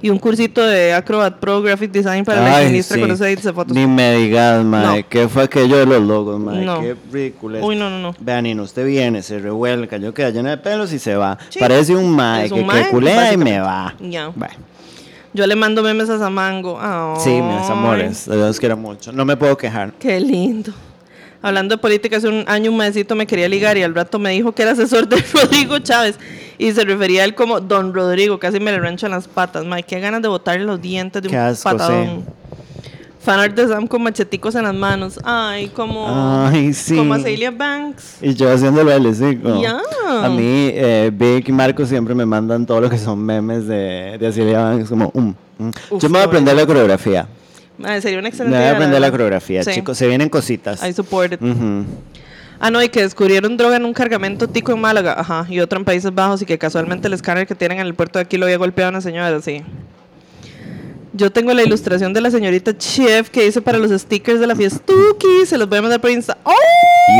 Y un cursito de Acrobat Pro Graphic Design para la ministra sí. con los edits de fotos. Ni me digas, mae. No. ¿Qué fue aquello de los logos, mae? No. Qué ridículo. Uy, no, no, no. Vean, y no usted viene, se revuelca, yo queda lleno de pelos y se va. Sí. Parece un un que, que culea y me va. Ya. Bueno, Yo le mando memes a Samango. sí, Ay, mis amores, los quiero mucho. No me puedo quejar. Qué lindo. Hablando de política, hace un año un maecito me quería ligar y al rato me dijo que era asesor de Rodrigo Chávez y se refería a él como Don Rodrigo, casi me le rancho en las patas. Mae, qué ganas de botarle los dientes de un asco, patadón. Fanart de Sam con macheticos en las manos. Ay, como, Ay, sí. como a Celia Banks. Y yo haciéndolo el hocico. Ya. A mí, eh, Vic y Marco siempre me mandan todo lo que son memes de, de Banks, como, um, um. Uf, Yo me voy a aprender bueno. la coreografía. Mae, sería una Me excelente voy a aprender la coreografía, Sí. chicos. Se vienen cositas. I support it. Ah, no, y que descubrieron droga en un cargamento tico en Málaga, ajá, y otro en Países Bajos, y que casualmente el escáner que tienen en el puerto de aquí lo había golpeado a una señora, sí. Yo tengo la ilustración de la señorita Chef que hice para los stickers de la fiestuki, se los voy a mandar por Insta. ¡Oh!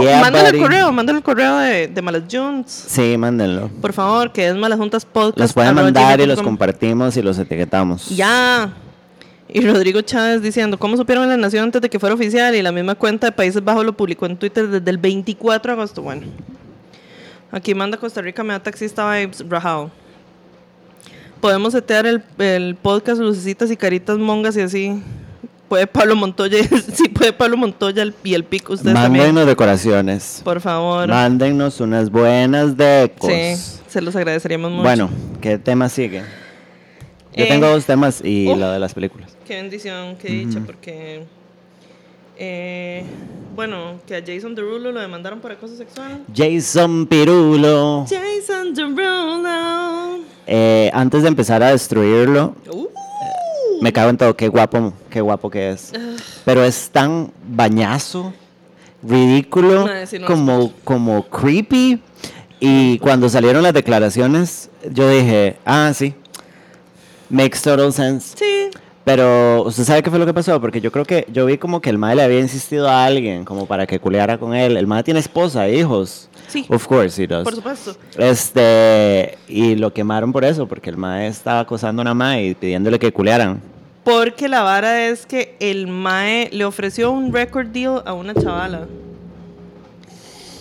Yeah, mándale el correo, mándale el correo de, de Malas Junts. Sí, mándenlo. Por favor, que es Malas Juntas Podcast. Los pueden mandar y los compartimos y los etiquetamos. Ya. Y Rodrigo Chávez diciendo, ¿cómo supieron en la nación antes de que fuera oficial? Y la misma cuenta de Países Bajos lo publicó en Twitter desde el 24 de agosto. Bueno. Aquí manda Costa Rica, me da taxista vibes, rajao. Podemos setear el, el podcast Lucecitas y Caritas Mongas y así. Puede Pablo Montoya, sí puede Pablo Montoya el- y el pico, ustedes también. Mándennos decoraciones. Por favor. Mándennos unas buenas decos. Sí, se los agradeceríamos mucho. Bueno, ¿qué tema sigue? Yo Eh, tengo dos temas y uf. lo de las películas. Qué bendición, qué dicha, porque. eh, bueno, que a Jason Derulo lo demandaron por acoso sexual. Jason Pirulo. Jason Derulo. Eh, antes de empezar a destruirlo, Uh, me cago en todo. Qué guapo, qué guapo que es. Pero es tan bañazo, ridículo, No, no como, como creepy. Y cuando salieron las declaraciones, yo dije, ah, sí, makes total sense. sí. Pero, ¿usted sabe qué fue lo que pasó? Porque yo creo que yo vi como que el mae le había insistido a alguien como para que culeara con él. El mae tiene esposa, hijos. Sí. Of course he does. Por supuesto. Este, y lo quemaron por eso, porque el mae estaba acosando a una mae y pidiéndole que culearan. Porque la vara es que el Mae le ofreció un record deal a una chavala.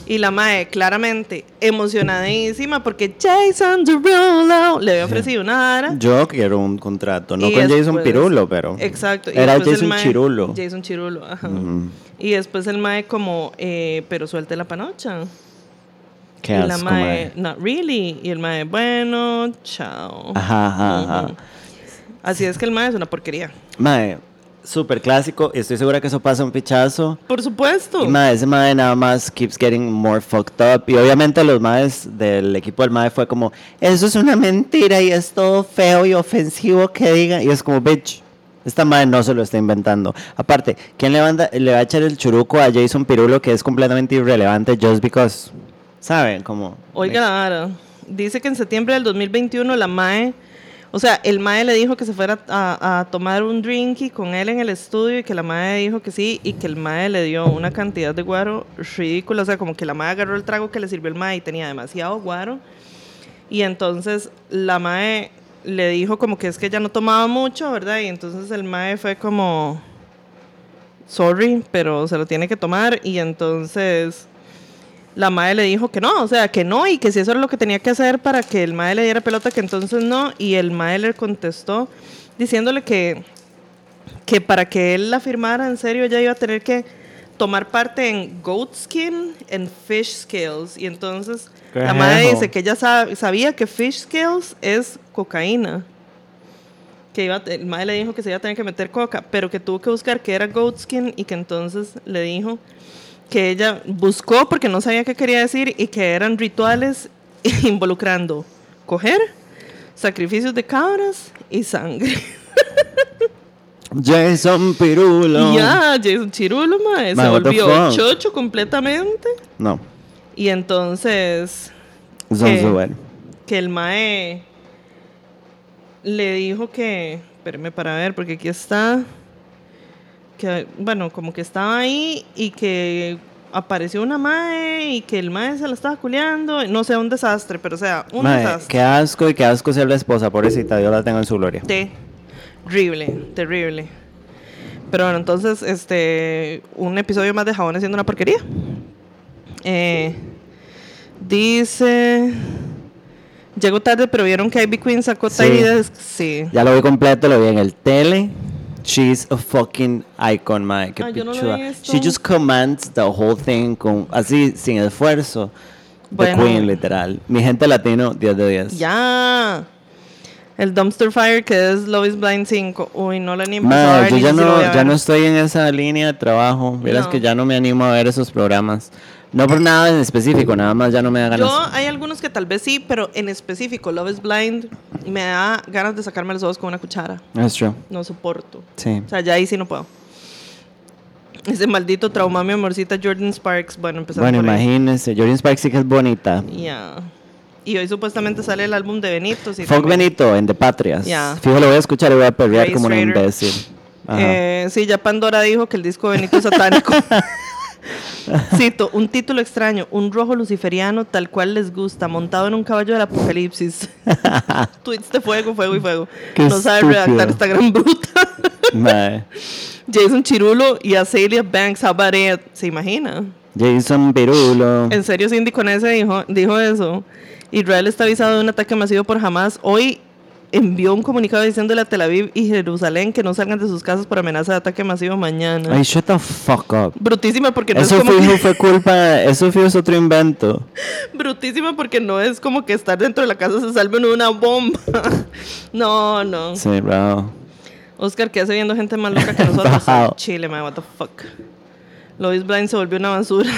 Y la Mae, claramente, emocionadísima porque Jason Derulo le había ofrecido una vara. Yo quiero un contrato, no Y con Jason después- Pirulo, pero Exacto. y era Jason mae- Chirulo. Jason Chirulo, ajá. Y después el mae como, eh, pero suelte la panocha. Qué y la mae, mae. not really. Y el mae, bueno, chao. Ajá, ajá, ajá. Así es que el mae es una porquería. Mae, súper clásico, y estoy segura que eso pasa un pichazo. Por supuesto. Y mae, ese mae nada más keeps getting more fucked up. Y obviamente los maes del equipo del mae fue como, eso es una mentira y es todo feo y ofensivo que digan. Y es como, bitch, esta mae no se lo está inventando. Aparte, ¿quién le, manda- le va a echar el churuco a Jason Pirulo que es completamente irrelevante just because? ¿Saben? Como... Oiga. Dice que en septiembre del 2021 la MAE, o sea, el MAE le dijo que se fuera a, tomar un drinky con él en el estudio y que la MAE dijo que sí y que el MAE le dio una cantidad de guaro ridícula. O sea, como que la MAE agarró el trago que le sirvió el MAE y tenía demasiado guaro. Y entonces la MAE le dijo como que es que ella no tomaba mucho, ¿verdad? Y entonces el MAE fue como, sorry, pero se lo tiene que tomar. Y entonces la madre le dijo que no, o sea, que no, y que si eso era lo que tenía que hacer para que el madre le diera pelota, que entonces no, y el madre le contestó diciéndole que, que para que él la firmara en serio ella iba a tener que tomar parte en goat skin, en fish scales, y entonces ¿Qué la madre eso? dice que ella sab- sabía que fish scales es cocaína. Que iba, el madre le dijo que se iba a tener que meter coca, pero que tuvo que buscar que era goat skin y que entonces le dijo que ella buscó porque no sabía qué quería decir y que eran rituales involucrando coger, sacrificios de cabras y sangre. Jason Pirulo. Ya, Jason Chirulo, mae, se volvió chocho completamente. No, Y entonces, es bueno. que el mae le dijo que, espérame para ver, porque aquí está, que, bueno, como que estaba ahí y que apareció una mae y que el mae se la estaba culeando, no sé, un desastre, pero o sea, un Mae, desastre. qué asco y qué asco ser la esposa, pobrecita, Dios la tenga en su gloria. Terrible, terrible. Pero bueno, entonces, este, un episodio más de Jabones siendo una porquería. Eh, dice, llegó tarde, pero vieron que Ivy Queen sacó Sí. Sí. Ya lo vi completo, lo vi en el tele. She's a fucking icon, mae. Qué yo no lo. She just commands the whole thing con, así, sin esfuerzo. The Bueno. Queen, literal. Mi gente latino, 10 de 10. Ya. El Dumpster Fire, que es Love is Blind 5. Uy, no la ni empezó a Mae, ver, yo ni ya sé si lo no, voy a ya ver. no estoy en esa línea de trabajo. Verás No. que ya no me animo a ver esos programas. No por nada en específico, nada más ya no me da ganas. Yo, hay algunos que tal vez sí, pero en específico, Love is Blind, me da ganas de sacarme los ojos con una cuchara. That's true. No soporto. Sí. O sea, ya ahí sí no puedo. Ese maldito trauma, mi amorcita Jordan Sparks. Bueno, empezando Bueno, por ahí. imagínense. Jordan Sparks sí que es bonita. Ya. Y hoy supuestamente sale el álbum de Benito. Sí, Fuck también. Benito en The Patrias. Ya. Fijo, lo voy a escuchar y voy a perrear Ray como un imbécil. Ajá. Eh, sí, ya Pandora dijo que el disco de Benito es satánico. Cito, un título extraño, un rojo luciferiano tal cual les gusta, montado en un caballo del apocalipsis. Tweets de fuego, fuego y fuego. Qué no sabe estúpido. redactar esta gran bruta. Mae. Jason Chirulo y Azalea Banks, it? ¿Se imagina? Jason Pirulo. En serio, Cindy con ese dijo, dijo eso. Israel está avisado de un ataque masivo por Hamas. Hoy envió un comunicado diciéndole a Tel Aviv y Jerusalén que no salgan de sus casas por amenaza de ataque masivo mañana. Ay, shut the fuck up. Brutísima porque no Eso es como que, fue culpa, eso es otro invento. brutísima porque no es como que estar dentro de la casa se salve una bomba. no, no. Sí, bro. Oscar, ¿qué hace viendo gente más loca que nosotros? Chile, man, what the fuck. Lois Blind se volvió una basura.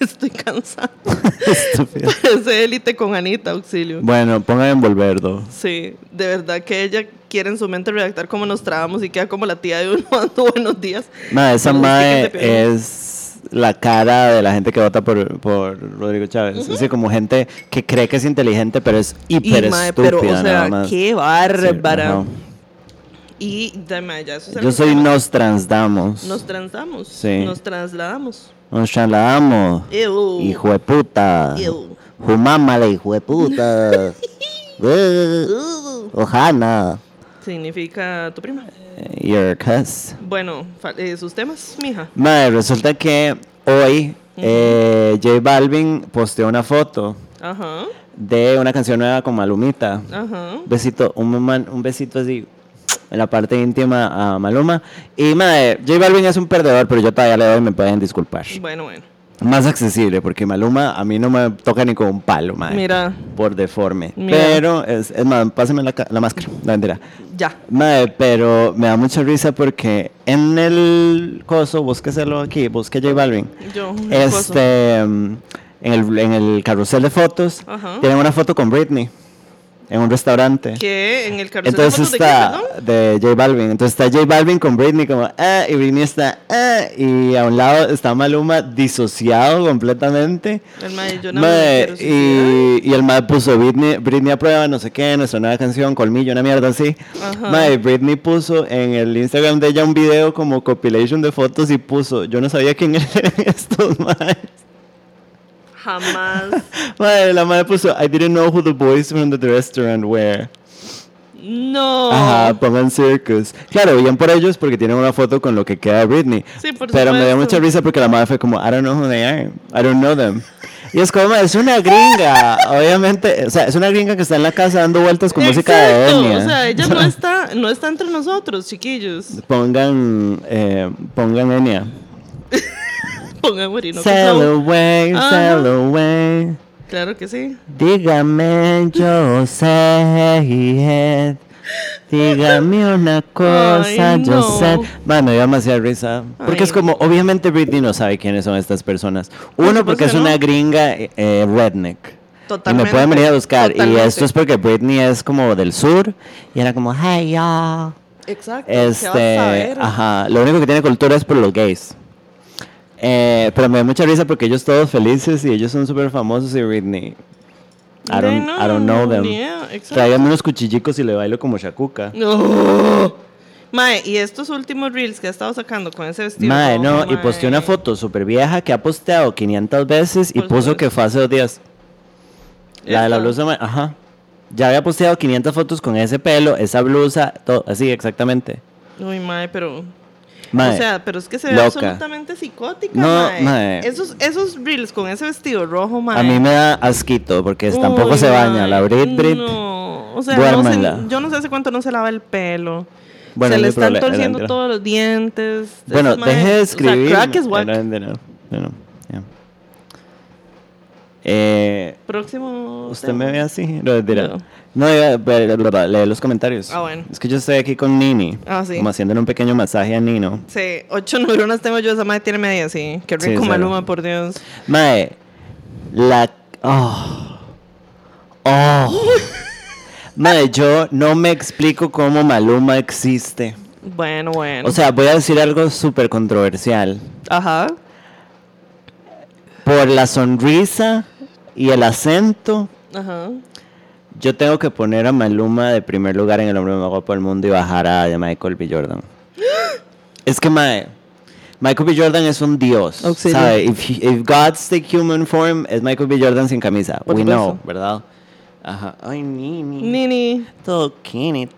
Estoy cansada. Parece élite con Anita, auxilio. Bueno, pongan en Volverdo. Sí, de verdad que ella quiere en su mente redactar cómo nos trabamos y queda como la tía de uno dando buenos días. Ma, esa mae es la cara de la gente que vota por, por Rodrigo Chávez. Es decir, como gente que cree que es inteligente, pero es hiper estúpida pero, o nada sea, más. qué Sí, bárbara. y, de, mae, ya eso es algo Yo soy nos- nos transdamos. Nos transdamos. Sí. Nos trasladamos. Trasladamos. Ew. Hijo de puta. Jumámale, hijo de puta. Eh, Uh. Ojana. Significa tu prima. Your cuss. Bueno, eh, sus temas, mija. Madre, resulta que hoy eh, J Balvin posteó una foto Ajá. de una canción nueva con Malumita. Ajá. Un besito, un, man- un besito así en la parte íntima a Maluma. Y madre, J Balvin es un perdedor, pero yo todavía le doy, me pueden disculpar. Bueno, bueno. Más accesible, porque Maluma a mí no me toca ni con un palo, madre. Mira, Por deforme. Mira. Pero, es, es más, pásame la, la máscara. No, mentira. ya. Madre, pero me da mucha risa porque en el coso, búsqueselo aquí, busque J Balvin. Yo. Este, mm, en el, en el carrusel de fotos, Ajá. tienen una foto con Britney en un restaurante. ¿Qué? En el carrusel Entonces de está de J Balvin. Entonces está J Balvin con Britney como, ah, y Britney está, ah, y a un lado está Maluma disociado completamente. El mae, yo no Mae, y, y el mae puso Britney, Britney a prueba, no sé qué, nuestra nueva canción, Colmillo, una mierda así. Ajá. Mae, Britney puso en el Instagram de ella un video como compilation de fotos y puso, yo no sabía quién eran estos maes. Jamás. Mae, la madre puso, I didn't know who the boys from the restaurant were. No. Ajá, pongan circus. Claro, bien por ellos porque tienen una foto con lo que queda de Britney. Sí, por Pero me dio mucha risa porque la madre fue como, I don't know who they are. I don't know them. Y es como, es una gringa, obviamente, o sea, es una gringa que está en la casa dando vueltas con música de Exacto, Enya. O sea, ella no está, no está entre nosotros, chiquillos. Pongan, eh, pongan Enya. Pongan Orinoco Sail away, Ajá. sail away. Claro que sí. Dígame, yo sé. Dígame una cosa, Ay, yo no. sé. Mano, dio demasiada risa. Porque Ay. es como, obviamente Britney no sabe quiénes son estas personas. Uno, porque es una gringa eh, redneck. Totalmente. Y me pueden venir a buscar. Y Totalmente. esto es porque Britney es como del sur. Y era como, hey, y'all. Exacto. ¿qué vas a Este, saber? ajá, lo único que tiene cultura es por los gays. Eh, pero me da mucha risa porque ellos todos felices y ellos son súper famosos y Britney. I don't, I don't know them. Yeah. Tráigame unos cuchillicos y le bailo como Shakuka. No. Mae, y estos últimos reels que ha estado sacando con ese vestido. Mae, no, y posteó una foto súper vieja que ha posteado 500 veces y Por puso supuesto. que fue hace dos días. La de la blusa, mae, ajá. Ya había posteado 500 fotos con ese pelo, esa blusa, todo, así exactamente. Uy, mae, pero. O sea, pero es que se ve loca. absolutamente psicótica, No, mae. Esos, esos reels con ese vestido rojo, mae. a mí me da asquito porque tampoco se baña. La Brit Brit. No, o sea, no sé, yo no sé hace cuánto no se lava el pelo. Bueno, se le están torciendo todos los dientes. Bueno, deje de O sea, escribir. crack es. No, no. Eh, Próximo. ¿Usted tema. me ve así? No, lee los comentarios. Ah, bueno. Es que yo estoy aquí con Nini. Ah, sí. Como haciéndole un pequeño masaje a Nino. Sí, ocho neuronas tengo yo, esa madre tiene media, sí. Qué Sí, rico cero. Maluma, por Dios. Mae, la. Oh. Oh. Mae, yo no me explico cómo Maluma existe. Bueno, bueno. O sea, voy a decir algo súper controversial. Ajá. Por la sonrisa y el acento, Ajá. yo tengo que poner a Maluma de primer lugar en el hombre más guapo del mundo y bajar a de Michael B. Jordan. es que, mae, Michael B. Jordan es un dios. ¿sabe? If, if God's the human form, es Michael B. Jordan sin camisa. Por We know, ¿verdad? Ajá. Ay, Nini. Nini. Todo kinit.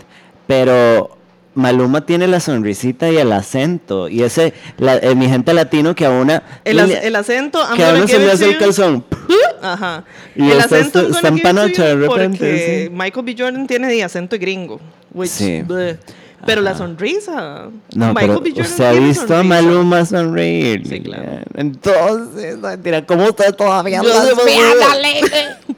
Pero Maluma tiene la sonrisita y el acento. Y ese, la- eh, mi gente latino que a una. El, ac- el acento. Que a uno se it hace el calzón. Ajá. Y el acento está- está de repente, Porque sí. Michael B. Jordan tiene acento gringo. Which, Sí. bleh. Pero la sonrisa. No, Michael pero B. Jordan usted ha visto a. Maluma sonreír. Sí, claro. Entonces, no, mentira, ¿cómo usted todavía hace?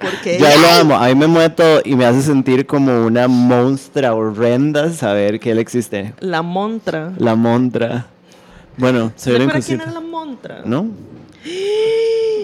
Porque Yo lo amo, a mí me mueve todo y me hace sentir como una monstrua horrenda saber que él existe. la montra. La montra. Bueno, ¿Se acuerda quién era la montra? ¿No?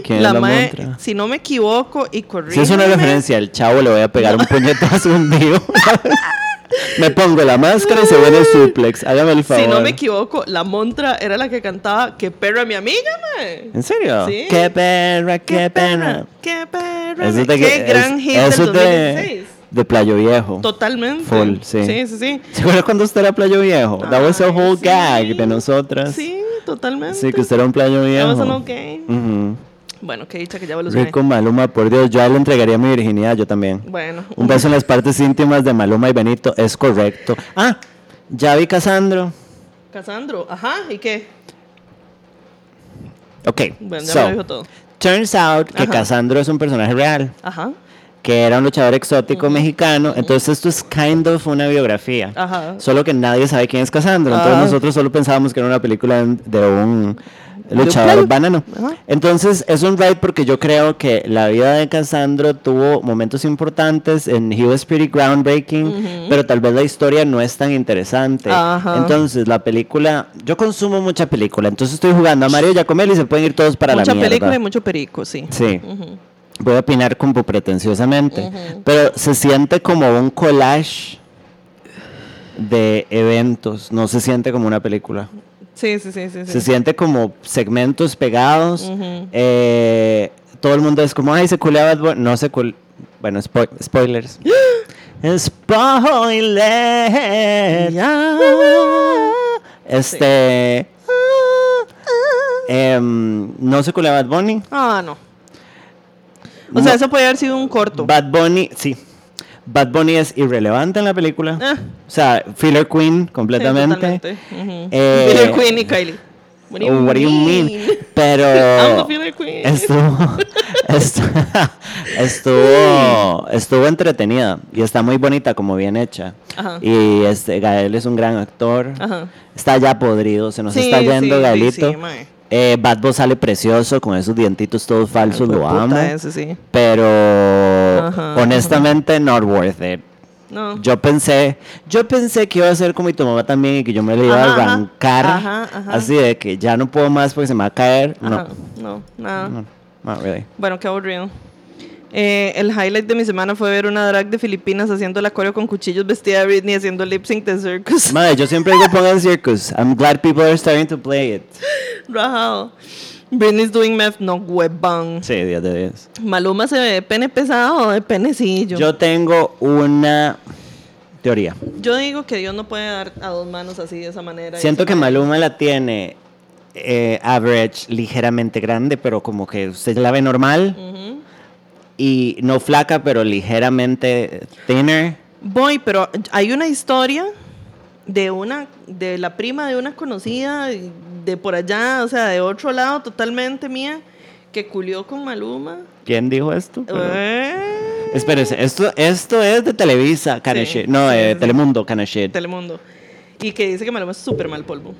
¿Quién la la mae, si no me equivoco y corrí. Si es una referencia al chavo, le voy a pegar un puñetazo hundido. me pongo la máscara y se viene el suplex. Hágame el favor. Si no me equivoco, la montra era la que cantaba Que perra mi amiga, mae. ¿En serio? Sí. ¡Qué perra, qué, perra! qué perra. Eso de, qué gran es- hit eso del de, 2016. de Playo Viejo. Totalmente. Full, sí. Sí, sí, sí. ¿Se acuerda cuando usted era Playo Viejo? That was a Ay, whole sí. gag de nosotras. Sí, totalmente. Sí, que usted era un Playo That Viejo. was an okay. Ujú. Bueno, qué dicha que ya evolucioné. Rico Maluma, por Dios, yo le entregaría mi virginidad, yo también. Bueno. Un beso en las partes íntimas de Maluma y Benito, es correcto. Ah, ya vi Casandro. Casandro, ajá, ¿y qué? Ok, Bueno, ya so, me lo dijo todo. turns out que Ajá. Casandro es un personaje real, Ajá, que era un luchador exótico mexicano, entonces esto es kind of una biografía. ajá. Solo que nadie sabe quién es Casandro, entonces Ah. nosotros solo pensábamos que era una película de un luchador banano. Ajá. Entonces es un ride porque yo creo que la vida de Casandro tuvo momentos importantes, en he was pretty groundbreaking, pero tal vez la historia no es tan interesante. Ajá. Entonces la película, yo consumo mucha película, entonces estoy jugando a Mario Giacomelli y se pueden ir todos para Mucha la mierda. película y mucho perico, sí. Sí. Voy a opinar como pretenciosamente, pero se siente como un collage de eventos, no se siente como una película. Sí, sí, sí, sí. sí. Se siente como segmentos pegados. Eh, todo el mundo es como, ay, se culea Bad Bunny". No se cul... Bueno, spo- spoilers. Spoiler. Este... em, no se culea Bad Bunny. Ah, no. O sea, eso puede haber sido un corto. Bad Bunny, sí. Bad Bunny es irrelevante en la película. Ah. O sea, filler queen Sí, completamente. Ujú. Eh, Filler Queen y Kylie. What do you Oh, what do you mean? mean? Pero I'm the filler queen. estuvo, estu- estuvo, estuvo entretenida y está muy bonita, como bien hecha. Ajá. Y este Gael es un gran actor. Ajá. Está ya podrido, se nos Sí, está yendo sí, Gaelito. sí. Eh, Bad sale precioso con esos dientitos todos falsos, lo amo. ese, sí. Pero Ajá, honestamente, not worth it. No. Yo pensé, yo pensé que iba a ser como mi tu mamá también y que yo me le iba Ajá, a ajá. arrancar Ajá, ajá. así de que ya no puedo más porque se me va a caer. Ajá. No, No, nada. no, not really. Bueno, qué aburrido. Eh, el highlight de mi semana fue ver una drag de Filipinas haciendo la coreo con cuchillos vestida de Britney haciendo lip sync de Circus. Madre, yo siempre digo pongan circus. I'm glad people are starting to play it. Rajado. Britney's doing meth, no huevón. Sí, 10 de 10. Maluma se ve de pene pesado o de penecillo. Yo tengo una teoría. Yo digo que Dios no puede dar a dos manos así de esa manera. Siento que manera. Maluma la tiene eh, average, ligeramente grande, pero como que usted la ve normal. Ujú. Y no flaca, pero ligeramente thinner. Voy, pero hay una historia de una, de la prima de una conocida de por allá, o sea, de otro lado totalmente mía, que culió con Maluma. ¿Quién dijo esto? Eh, Espérese, esto, esto es de Televisa, of Sí. No, de sí. Telemundo, shit. Telemundo. Y que dice que Maluma es súper mal polvo.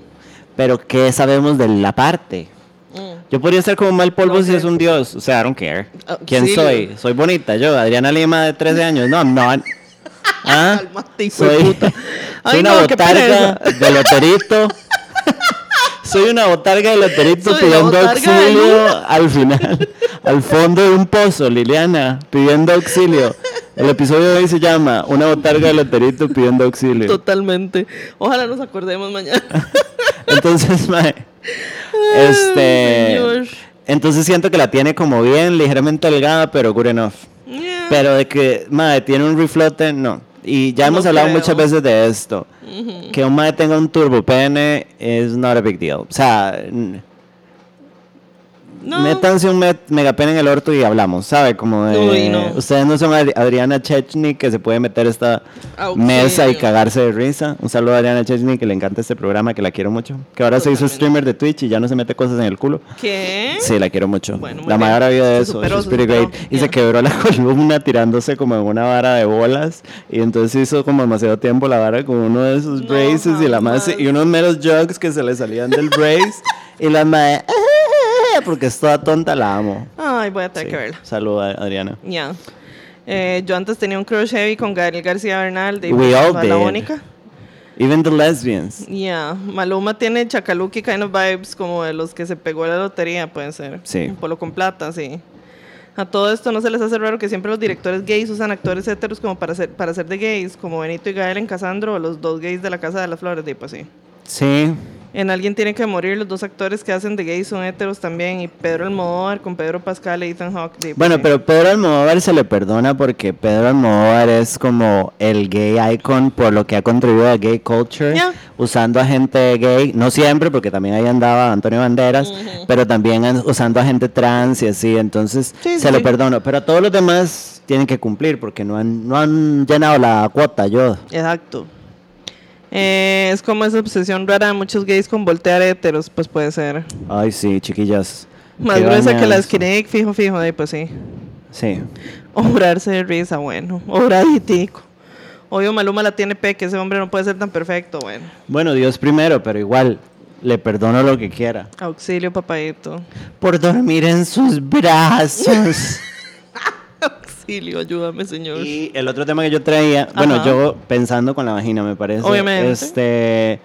Pero ¿qué sabemos de la parte? Mm. Yo podría ser como mal polvo No si sé. es un dios. O sea, I don't care. Ah, ¿Quién sí, soy? Soy bonita, yo, Adriana Lima de 13 años. No, I'm not. ¿Ah? Soy, puta. soy Ay, una no, botarga de loterito. soy una botarga de loterito Soy pidiendo auxilio al final. al fondo de un pozo, Liliana, pidiendo auxilio. El episodio de hoy se llama Una botarga de loterito pidiendo auxilio. Totalmente. Ojalá nos acordemos mañana. Entonces, mae, este, señor. entonces siento que la tiene como bien, ligeramente delgada, pero good enough. Yeah. Pero de que, mae, tiene un reflote, no. Y ya No hemos hablado creo. muchas veces de esto. Que un mae tenga un turbo pene es not a big deal. O sea, no. métanse un met- megapene en el orto y hablamos, ¿sabe? Como de, Uy, no. ustedes no son Adri- Adriana Chechny que se puede meter esta Auxilio. mesa y cagarse de risa. Un saludo a Adriana Chechny que le encanta este programa, que la quiero mucho. Que ahora se hizo Totalmente. streamer de Twitch y ya no se mete cosas en el culo. ¿Qué? Sí, la quiero mucho. Bueno, la madre vio de eso. superó, superó. great. Y Yeah. se quebró la columna tirándose como en una vara de bolas. Y entonces hizo como demasiado tiempo la vara con uno de esos No, braces y la jamás. y unos meros jugs que se le salían del brace. y la madre, porque es toda tonta, la amo. Ay, voy a tener Sí. que verla. Saluda, Adriana. Ya. Eh, yo antes tenía un crush heavy con Gabriel García Bernal de We all la única. Even the lesbians. Ya. Maluma tiene chacaluki kind of vibes como de los que se pegó la lotería, puede ser. Sí. Un polo con plata, sí. A todo esto no se les hace raro que siempre los directores gays usan actores heteros como para ser, para ser de gays, como Benito y Gael en Casandro o los dos gays de la Casa de las Flores, de pues sí. En Alguien tiene que morir, los dos actores que hacen de gays son heteros también, y Pedro Almodóvar con Pedro Pascal e Ethan Hawke. Bueno, pero Pedro Almodóvar se le perdona porque Pedro Almodóvar es como el gay icon por lo que ha contribuido a gay culture, Ya. usando a gente gay, no siempre, porque también ahí andaba Antonio Banderas, pero también an- usando a gente trans y así, entonces Sí, se sí, le sí. perdono. Pero a todos los demás tienen que cumplir porque no han, no han llenado la cuota, yo. Exacto. Eh, es como esa obsesión rara de muchos gays con voltear héteros, pues puede ser. Ay, sí, chiquillas. Más gruesa que la skinny fijo, fijo, de pues sí. Sí. Obrarse de risa, bueno. Obraditico. Obvio, Maluma la tiene pe, que ese hombre no puede ser tan perfecto, bueno. Bueno, Dios primero, pero igual le perdono lo que quiera. Auxilio, papadito. Por dormir en sus brazos. Auxilio, ayúdame, señor. Y el otro tema que yo traía, bueno, yo pensando con la vagina, me parece. Obviamente. Este.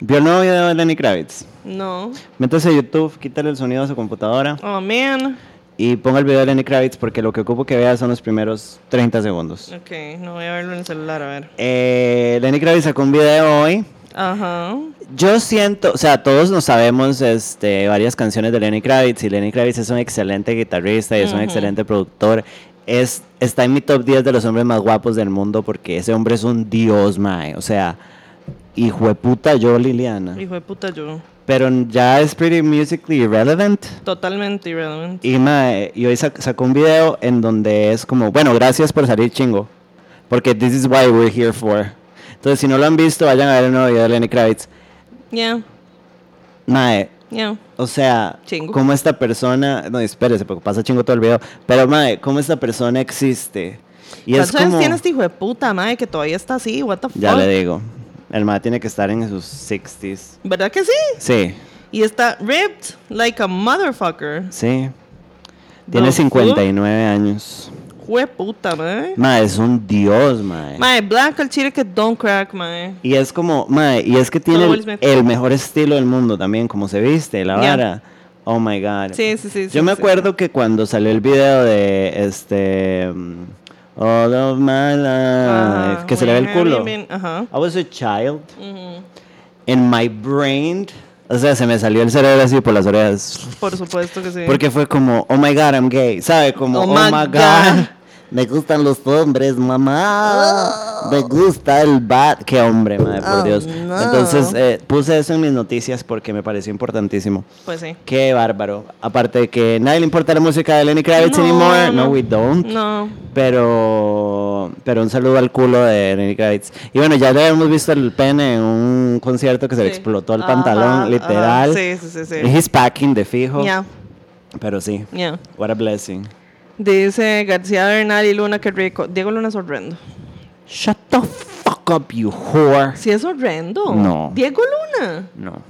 ¿Vio el nuevo video de Lenny Kravitz? No. Métase a YouTube, quítale el sonido a su computadora Oh, man. y ponga el video de Lenny Kravitz porque lo que ocupo que vea son los primeros 30 segundos. Ok, no voy a verlo en el celular, a ver. Eh, Lenny Kravitz sacó un video hoy. Ajá. Yo siento, o sea, todos nos sabemos este, varias canciones de Lenny Kravitz y Lenny Kravitz es un excelente guitarrista y es un excelente productor. Es, está en mi top 10 de los hombres más guapos del mundo porque ese hombre es un dios, mae. O sea, hijo de puta yo, Liliana. Hijo de puta, yo. Pero ya es pretty musically irrelevant. Totalmente irrelevant. Y, mae, y hoy sac- sacó un video en donde es como, bueno, gracias por salir chingo. Porque this is why we're here for. Entonces, si no lo han visto, vayan a ver el nuevo video de Lenny Kravitz. Yeah, Mae, yeah. O sea, Chingo. cómo esta persona, no, espérese, porque pasa chingo todo el video, pero mae, cómo esta persona existe. Y es ¿Cuántos años como, tiene este hijo de puta, madre, que todavía está así? What the fuck? ya le digo, el mae tiene que estar en sus 60s. ¿Verdad que sí? Sí, Y está ripped like a motherfucker. sí. Tiene The 59 años. Jue puta, mae. Mae, es un dios, mae. Mae, black al chile que don't crack, mae. Y es como, mae, y es que tiene el, el mejor estilo del mundo también, como se viste, la Ya. vara. Oh my God. Sí, sí, sí. Yo sí, me sí. acuerdo que cuando salió el video de este. mm, All of my life. Ah, que se le ve el culo. been- Ajá. I was a child. Ujú. In my brain. O sea, se me salió el cerebro así por las orejas. Por supuesto que sí. Porque fue como, oh my god, I'm gay. ¿Sabe? Como, Oh oh, my my God. god. Me gustan los hombres, mamá. Me gusta el bat. Qué hombre, madre, por Oh, Dios. no. Entonces eh, puse eso en mis noticias porque me pareció importantísimo. Pues sí. Qué bárbaro. Aparte de que nadie le importa la música de Lenny Kravitz anymore. No, we don't. No. Pero, pero un saludo al culo de Lenny Kravitz. Y bueno, ya le hemos visto el pene en un concierto que se le explotó el pantalón, literal. Sí, sí, sí, sí. He's packing de fijo. Ya, Pero sí. ya. What a blessing. Dice García Bernal y Luna, qué rico. Diego Luna es horrendo. Shut the fuck up, you whore. Sí, es horrendo. No. Diego Luna. No.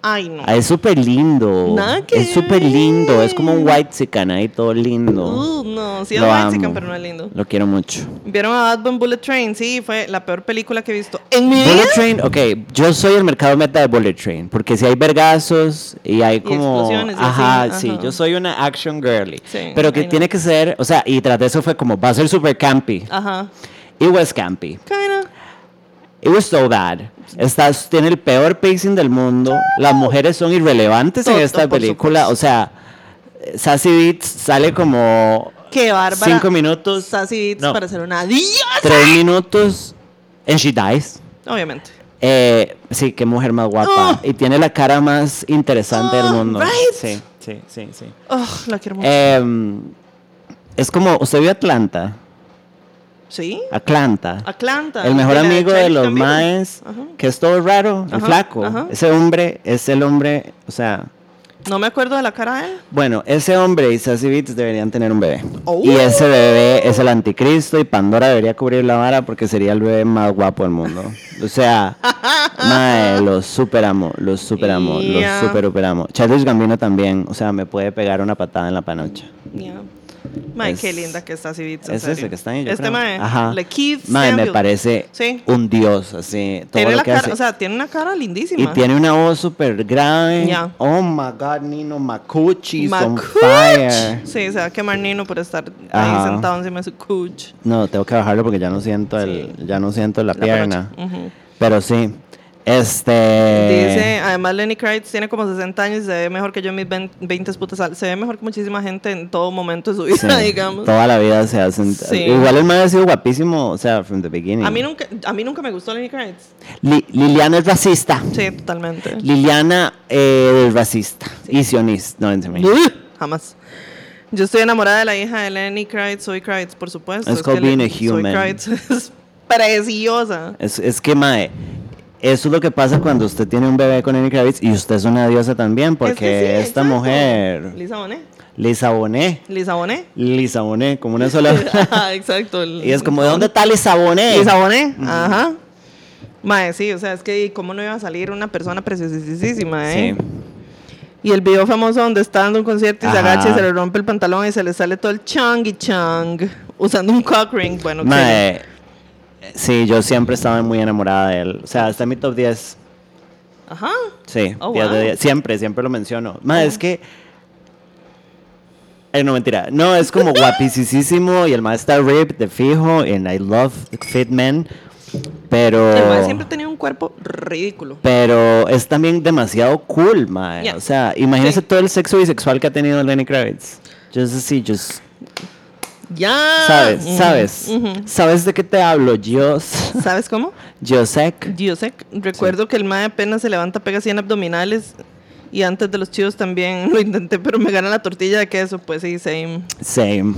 Ay, no. Ah, es súper lindo. Nada que es súper lindo. Es como un white chican ahí todo lindo. Uh, no, sí es Lo Mexican, amo. pero no es lindo. Lo quiero mucho. ¿Vieron a Bad Bullet Train? Sí, fue la peor película que he visto en mi vida. Bullet Train, ok, yo soy el mercado meta de Bullet Train, porque si hay vergazos y hay como... explosiones y ajá, así, sí, yo soy una action girly, Sí, pero que tiene que ser, o sea, y tras de eso fue como, va a ser super campy. Ajá. It was campy. Kinda. It was so bad. Estás, tiene el peor pacing del mundo. Las mujeres son irrelevantes en esta película. supuesto. O sea, Sassy Beats sale como Qué bárbara. cinco minutos, Sassy Beats No. para ser una diosa. tres minutos, and she dies. Obviamente. Eh, sí, qué mujer más guapa. Oh. Y tiene la cara más interesante del mundo. right. Sí, sí, sí, sí. Oh, la quiero mucho. Em, es como, ¿usted vio Atlanta? ¿Sí? Atlanta. Atlanta. El mejor de amigo de los maes, Ajá. que es todo raro, el Ajá, flaco. ajá. Ese hombre es el hombre, o sea, No me acuerdo de la cara de él. bueno, ese hombre y Sassy Beats deberían tener un bebé. Oh. Y ese bebé es el anticristo y Pandora debería cubrir la vara porque sería el bebé más guapo del mundo. O sea, mae, los super amo, los super amo, Yeah. los super super amo. Childish Gambino también, o sea, me puede pegar una patada en la panocha. Yeah. Mae, qué linda que está en Es ese que está ahí, yo Este creo. mae. Ajá. Lakeith Mae, me parece Sí. un dios, así. Todo Tiene lo la que cara, hace. o sea, tiene una cara lindísima. Y tiene una voz súper grave. Ya. Oh my god, Nino on Macuch. fire. Sí, se va a quemar Nino por estar Ajá. ahí sentado encima de su couch. No, tengo que bajarlo porque ya no siento el, ya no siento la, pierna. Pero sí. Este. Dice, además Lenny Kravitz tiene como 60 años y se ve mejor que yo en mis 20 putas. Se ve mejor que muchísima gente en todo momento de su vida, sí, digamos. Toda la vida se hacen. Sí. Igual el man ha sido guapísimo, o sea, from the beginning. A mí nunca, a mí nunca me gustó Lenny Kravitz. Li- Liliana es racista. Sí, totalmente. Liliana eh, es racista. Y sionista. No, en serio. Jamás. Yo estoy enamorada de la hija de Lenny Kravitz, soy Kravitz, por supuesto. It's Es called que being a Soy human. Kravitz es preciosa. Es, es que, mae, eso es lo que pasa cuando usted tiene un bebé con Lenny Kravitz y usted es una diosa también, porque Es que sí, esta exacto. mujer, Lisa Bonet. Lisa Bonet, Lisa Bonet. Lisa Bonet, como una sola... Ajá, exacto. el- y es como, ¿de dónde está Lisa Bonet? Lisa Bonet. Ajá. Mae, sí, o sea, es que cómo no iba a salir una persona preciosísima, ¿eh? Sí. Y el video famoso donde está dando un concierto y se agacha y se le rompe el pantalón y se le sale todo el chang y chang usando un cock ring. Bueno, que- Mae, sí, yo siempre estaba muy enamorada de él. O sea, está en mi top 10. Ajá. Sí, Oh, 10 de wow. 10. Siempre, siempre lo menciono. Mae, es que... Eh, no, mentira. No, es como guapísimo y el mae está ripped de fijo and I love fit men. Pero... El mae siempre tenía un cuerpo ridículo. Pero es también demasiado cool, mae. Yeah. O sea, imagínese Sí. todo el sexo bisexual que ha tenido Lenny Kravitz. Just así, just... Ya. ¿Sabes? Ujú, ¿Sabes? ¿Sabes de qué te hablo? Yo... ¿Sabes cómo? Josek. Yo sé, recuerdo que el mae apenas se levanta, pega 100 abdominales. Y antes de los chivos también lo intenté, pero me gana la tortilla de queso. Pues sí, same. Same.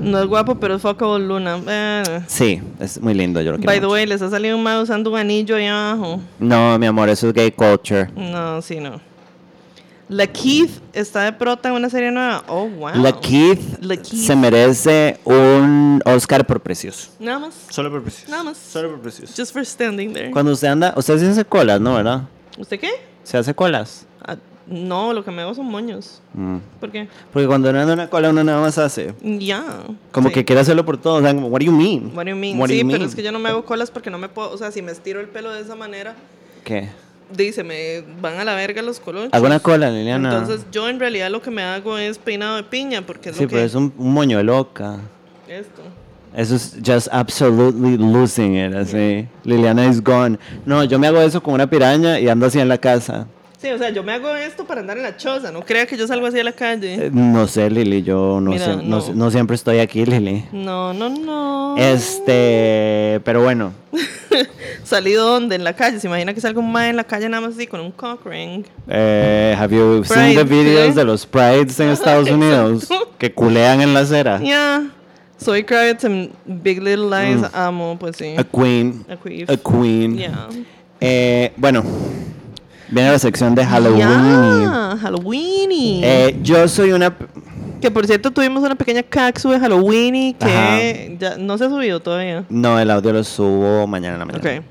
No es guapo, pero es fuckable Luna. Eh. Sí, es muy lindo, yo lo quiero By the way, les ha salido un mae usando un anillo ahí abajo. No, mi amor, eso es gay culture. No, sí, no. La Keith está de prota en una serie nueva. Oh, wow. La Keith Lakeith. se merece un Oscar por precioso. Nada más. Solo por precioso. Nada más. Solo por precioso. Just for standing there. Cuando usted anda, usted se hace colas, ¿no? ¿Verdad? ¿Usted qué? Se hace colas. Ah, no, lo que me hago son moños. Mm. ¿Por qué? Porque cuando uno anda en una cola, uno nada más hace. Ya. Como Sí. que quiere hacerlo por todo. O sea, como, what do you mean? What do you mean? What sí, you pero mean? es que yo no me hago colas porque no me puedo. O sea, si me estiro el pelo de esa manera, ¿Qué? Dice, me van a la verga los colores. Hago una cola, Liliana. Entonces yo en realidad lo que me hago es peinado de piña, porque es sí, lo pero que... es un, un moño de loca. Esto. Eso es just absolutely losing it, así. Liliana is gone. No, yo me hago eso con una piraña y ando así en la casa. Sí, o sea, yo me hago esto para andar en la choza, no crea que yo salgo así a la calle. Eh, No sé, Lili, yo no, Mira, sé, no, no. no siempre estoy aquí, Lili. No, no, no. Este, pero bueno, ¿Salido dónde? En la calle. ¿Se imagina que salga un mae en la calle nada más así con un cock ring? eh, have you seen Pride, the videos ¿sí? de los prides en Estados Unidos que culean en la acera? Ya. Soy Kravitz en Big Little Lies. Mm. Amo, pues sí. A queen, A queen. a queen. Ya. Eh, bueno, viene la sección de Halloween. Ya, Halloween. Eh, yo soy una que por cierto tuvimos una pequeña caxu de Halloween que ya no se ha subido todavía. no, el audio lo subo mañana en la mañana. Ok.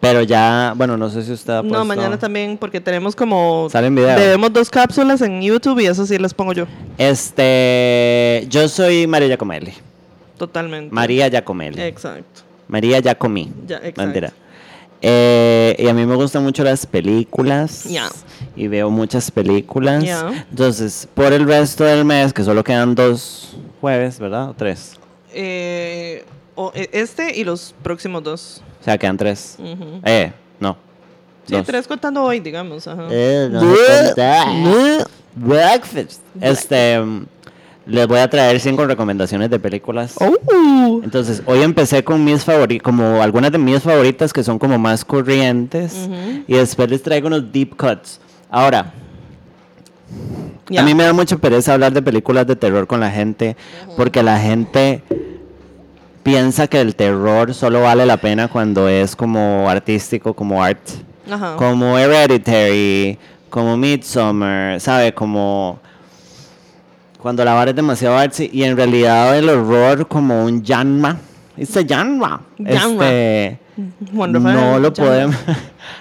Pero ya, bueno, no sé si usted ha No, mañana también porque tenemos como... Sale en video. Debemos dos cápsulas en YouTube y eso sí las pongo yo. Este, yo soy María Giacomelli. Totalmente. María Giacomelli. Exacto. María Giacomi. Ya, exacto. Mentira. Eh, y a mí me gustan mucho las películas. Ya. Y veo muchas películas. Ya. Entonces, por el resto del mes, que solo quedan dos jueves, ¿verdad? O tres. Eh, o- e- este y los próximos dos. O sea, quedan tres. Ujú. Eh, no. Sí, dos. tres contando hoy, digamos. Ajá. Eh, no cuenta. Breakfast. Este, les voy a traer cinco recomendaciones de películas. Oh. Entonces, hoy empecé con mis favoritas, como algunas de mis favoritas que son como más corrientes. Y después les traigo unos deep cuts. Ahora, a mí me da mucha pereza hablar de películas de terror con la gente, porque la gente piensa que el terror solo vale la pena cuando es como artístico, como art. Como Hereditary, como Midsommar, ¿sabe? Como cuando la vara es demasiado artsy y en realidad el horror como un yanma. A yanma. Yanma. Este, no lo podemos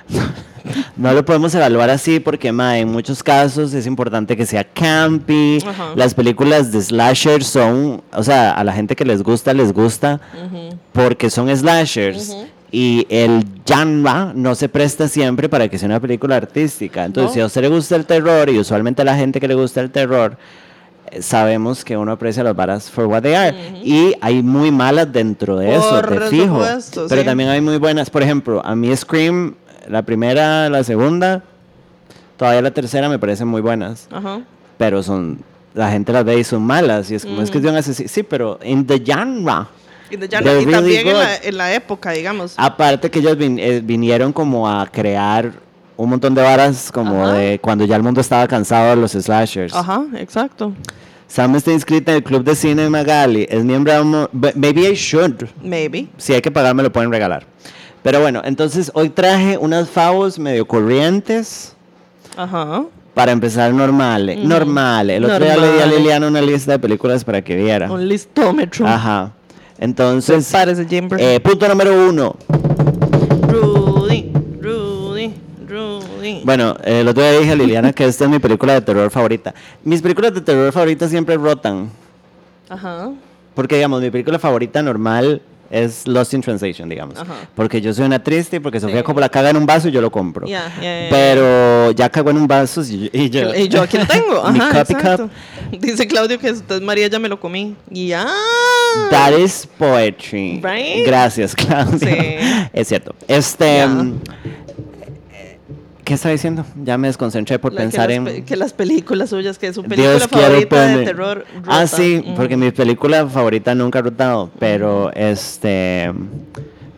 no lo podemos evaluar así porque ma, en muchos casos es importante que sea campy las películas de slasher son o sea a la gente que les gusta les gusta porque son slashers Ujú. y el genre no se presta siempre para que sea una película artística entonces No. si a usted le gusta el terror y usualmente a la gente que le gusta el terror sabemos que uno aprecia las varas for what they are. Y hay muy malas dentro de eso Por te fijo. supuesto, pero sí. también hay muy buenas. Por ejemplo a mí Scream la primera la segunda todavía la tercera me parecen muy buenas. Ajá. pero son la gente las ve y son malas. Y es como es que es de un asesino sí pero in the genre. Y, de really también en la, en la época, digamos. Aparte que ellos vin- eh, vinieron como a crear un montón de varas como Ajá. de cuando ya el mundo estaba cansado de los slashers. Ajá, exacto. Sam está inscrita en el club de cine Magali. Es miembro de un- Maybe I should. Maybe. Si hay que pagar, me lo pueden regalar. Pero bueno, entonces hoy traje unas favos medio corrientes Ajá. para empezar normales. Ujú. Normales. El otro día le di a. Liliana una lista de películas para que viera. Un listómetro. Ajá. Entonces, Jimber. eh, punto número uno. Bueno, eh, el otro día dije a Liliana que esta es mi película de terror favorita. Mis películas de terror favoritas siempre rotan. Ajá. Porque, digamos, mi película favorita normal es Lost in Translation, digamos. Ajá. Porque yo soy una triste porque Sofía Sí. Coppola caga en un vaso y yo lo compro. Ya, ya, ya, ya. Pero ya cagó en un vaso y, y yo... Y yo aquí lo tengo. mi Ajá, copy exacto. cup. Dice Claudio que entonces María ya me lo comí. Ya. That is poetry. Right? Gracias, Claudio. Sí. Es cierto. Este... Ya. Mm, ¿Qué estaba diciendo? Ya me desconcentré por La que pensar las en... que las películas suyas, que es su película Dios favorita de terror. Ah, rota. sí, Ujú. porque mi película favorita nunca ha rotado, pero este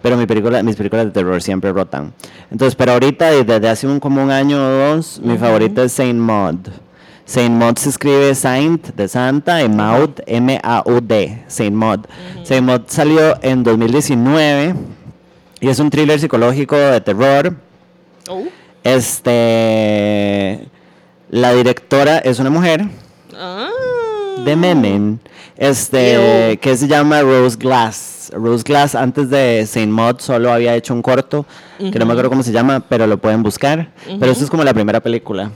pero mi película, mis películas de terror siempre rotan. Entonces, pero ahorita desde hace un, como un año o dos, mi favorita es Saint Maud. Saint Maud se escribe Saint de Santa y Maud M A U D, Saint Maud. Saint Maud salió en 2019 y es un thriller psicológico de terror. Oh. Este la directora es una mujer Ah. de Memen, este, Ew. que se llama Rose Glass. Rose Glass antes de Saint Maud solo había hecho un corto, que no me acuerdo cómo se llama, pero lo pueden buscar. Pero esta es como la primera película.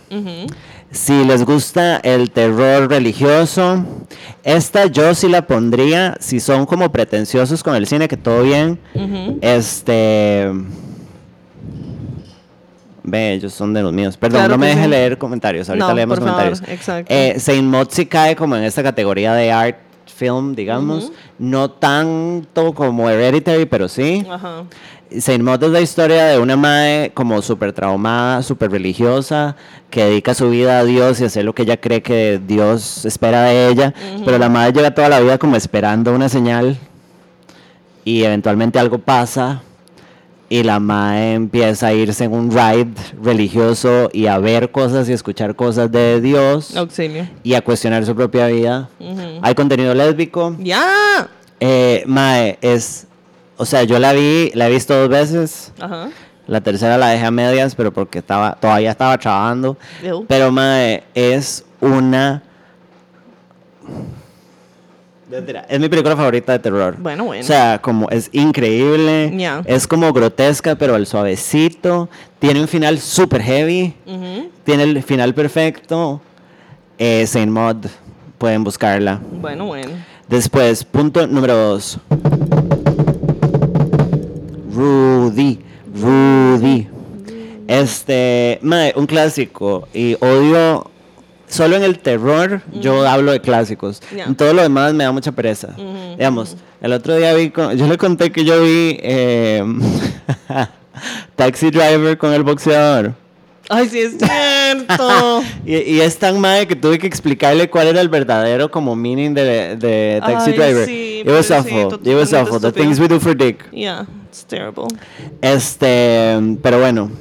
Si les gusta el terror religioso, esta yo sí la pondría, si son como pretenciosos con el cine, que todo bien, este... Ve, ellos son de los míos. Perdón, Claro no me deje sí. leer comentarios. Ahorita No, leemos por favor, comentarios. exacto. Eh, Saint Maud sí cae como en esta categoría de art film, digamos. No tanto como Hereditary, pero sí. Ajá. Saint Maud es la historia de una madre como súper traumada, súper religiosa, que dedica su vida a Dios y hacer lo que ella cree que Dios espera de ella. Pero la madre lleva toda la vida como esperando una señal y eventualmente algo pasa y la madre empieza a irse en un ride religioso y a ver cosas y escuchar cosas de Dios Auxilio. y a cuestionar su propia vida. Hay contenido lésbico. ¡Ya! Eh, mae, es. O sea, yo la vi, la he visto dos veces. Ajá. La tercera la dejé a medias, pero porque estaba, todavía estaba trabajando. Ew. Pero, mae, es una. Es mi película favorita de terror. Bueno, bueno. O sea, como es increíble. Ya. Es como grotesca, pero al suavecito. Tiene un final super heavy. Tiene el final perfecto. Eh, Saint Maud. Pueden buscarla. Bueno, bueno. Después, punto número dos. Rudy, Rudy. Este, mae, un clásico. Y odio, solo en el terror yo hablo de clásicos. Ya. En todo lo demás me da mucha pereza. Ujú, Digamos, el otro día vi, con- yo le conté que yo vi eh, Taxi Driver con el boxeador. Ay, sí es cierto. Y, y es tan madre que tuve que explicarle cuál era el verdadero como meaning de, de Taxi Ay, Driver. sí, it was awful. It was awful. The things we do for Dick. yeah, it's terrible. Este, pero bueno.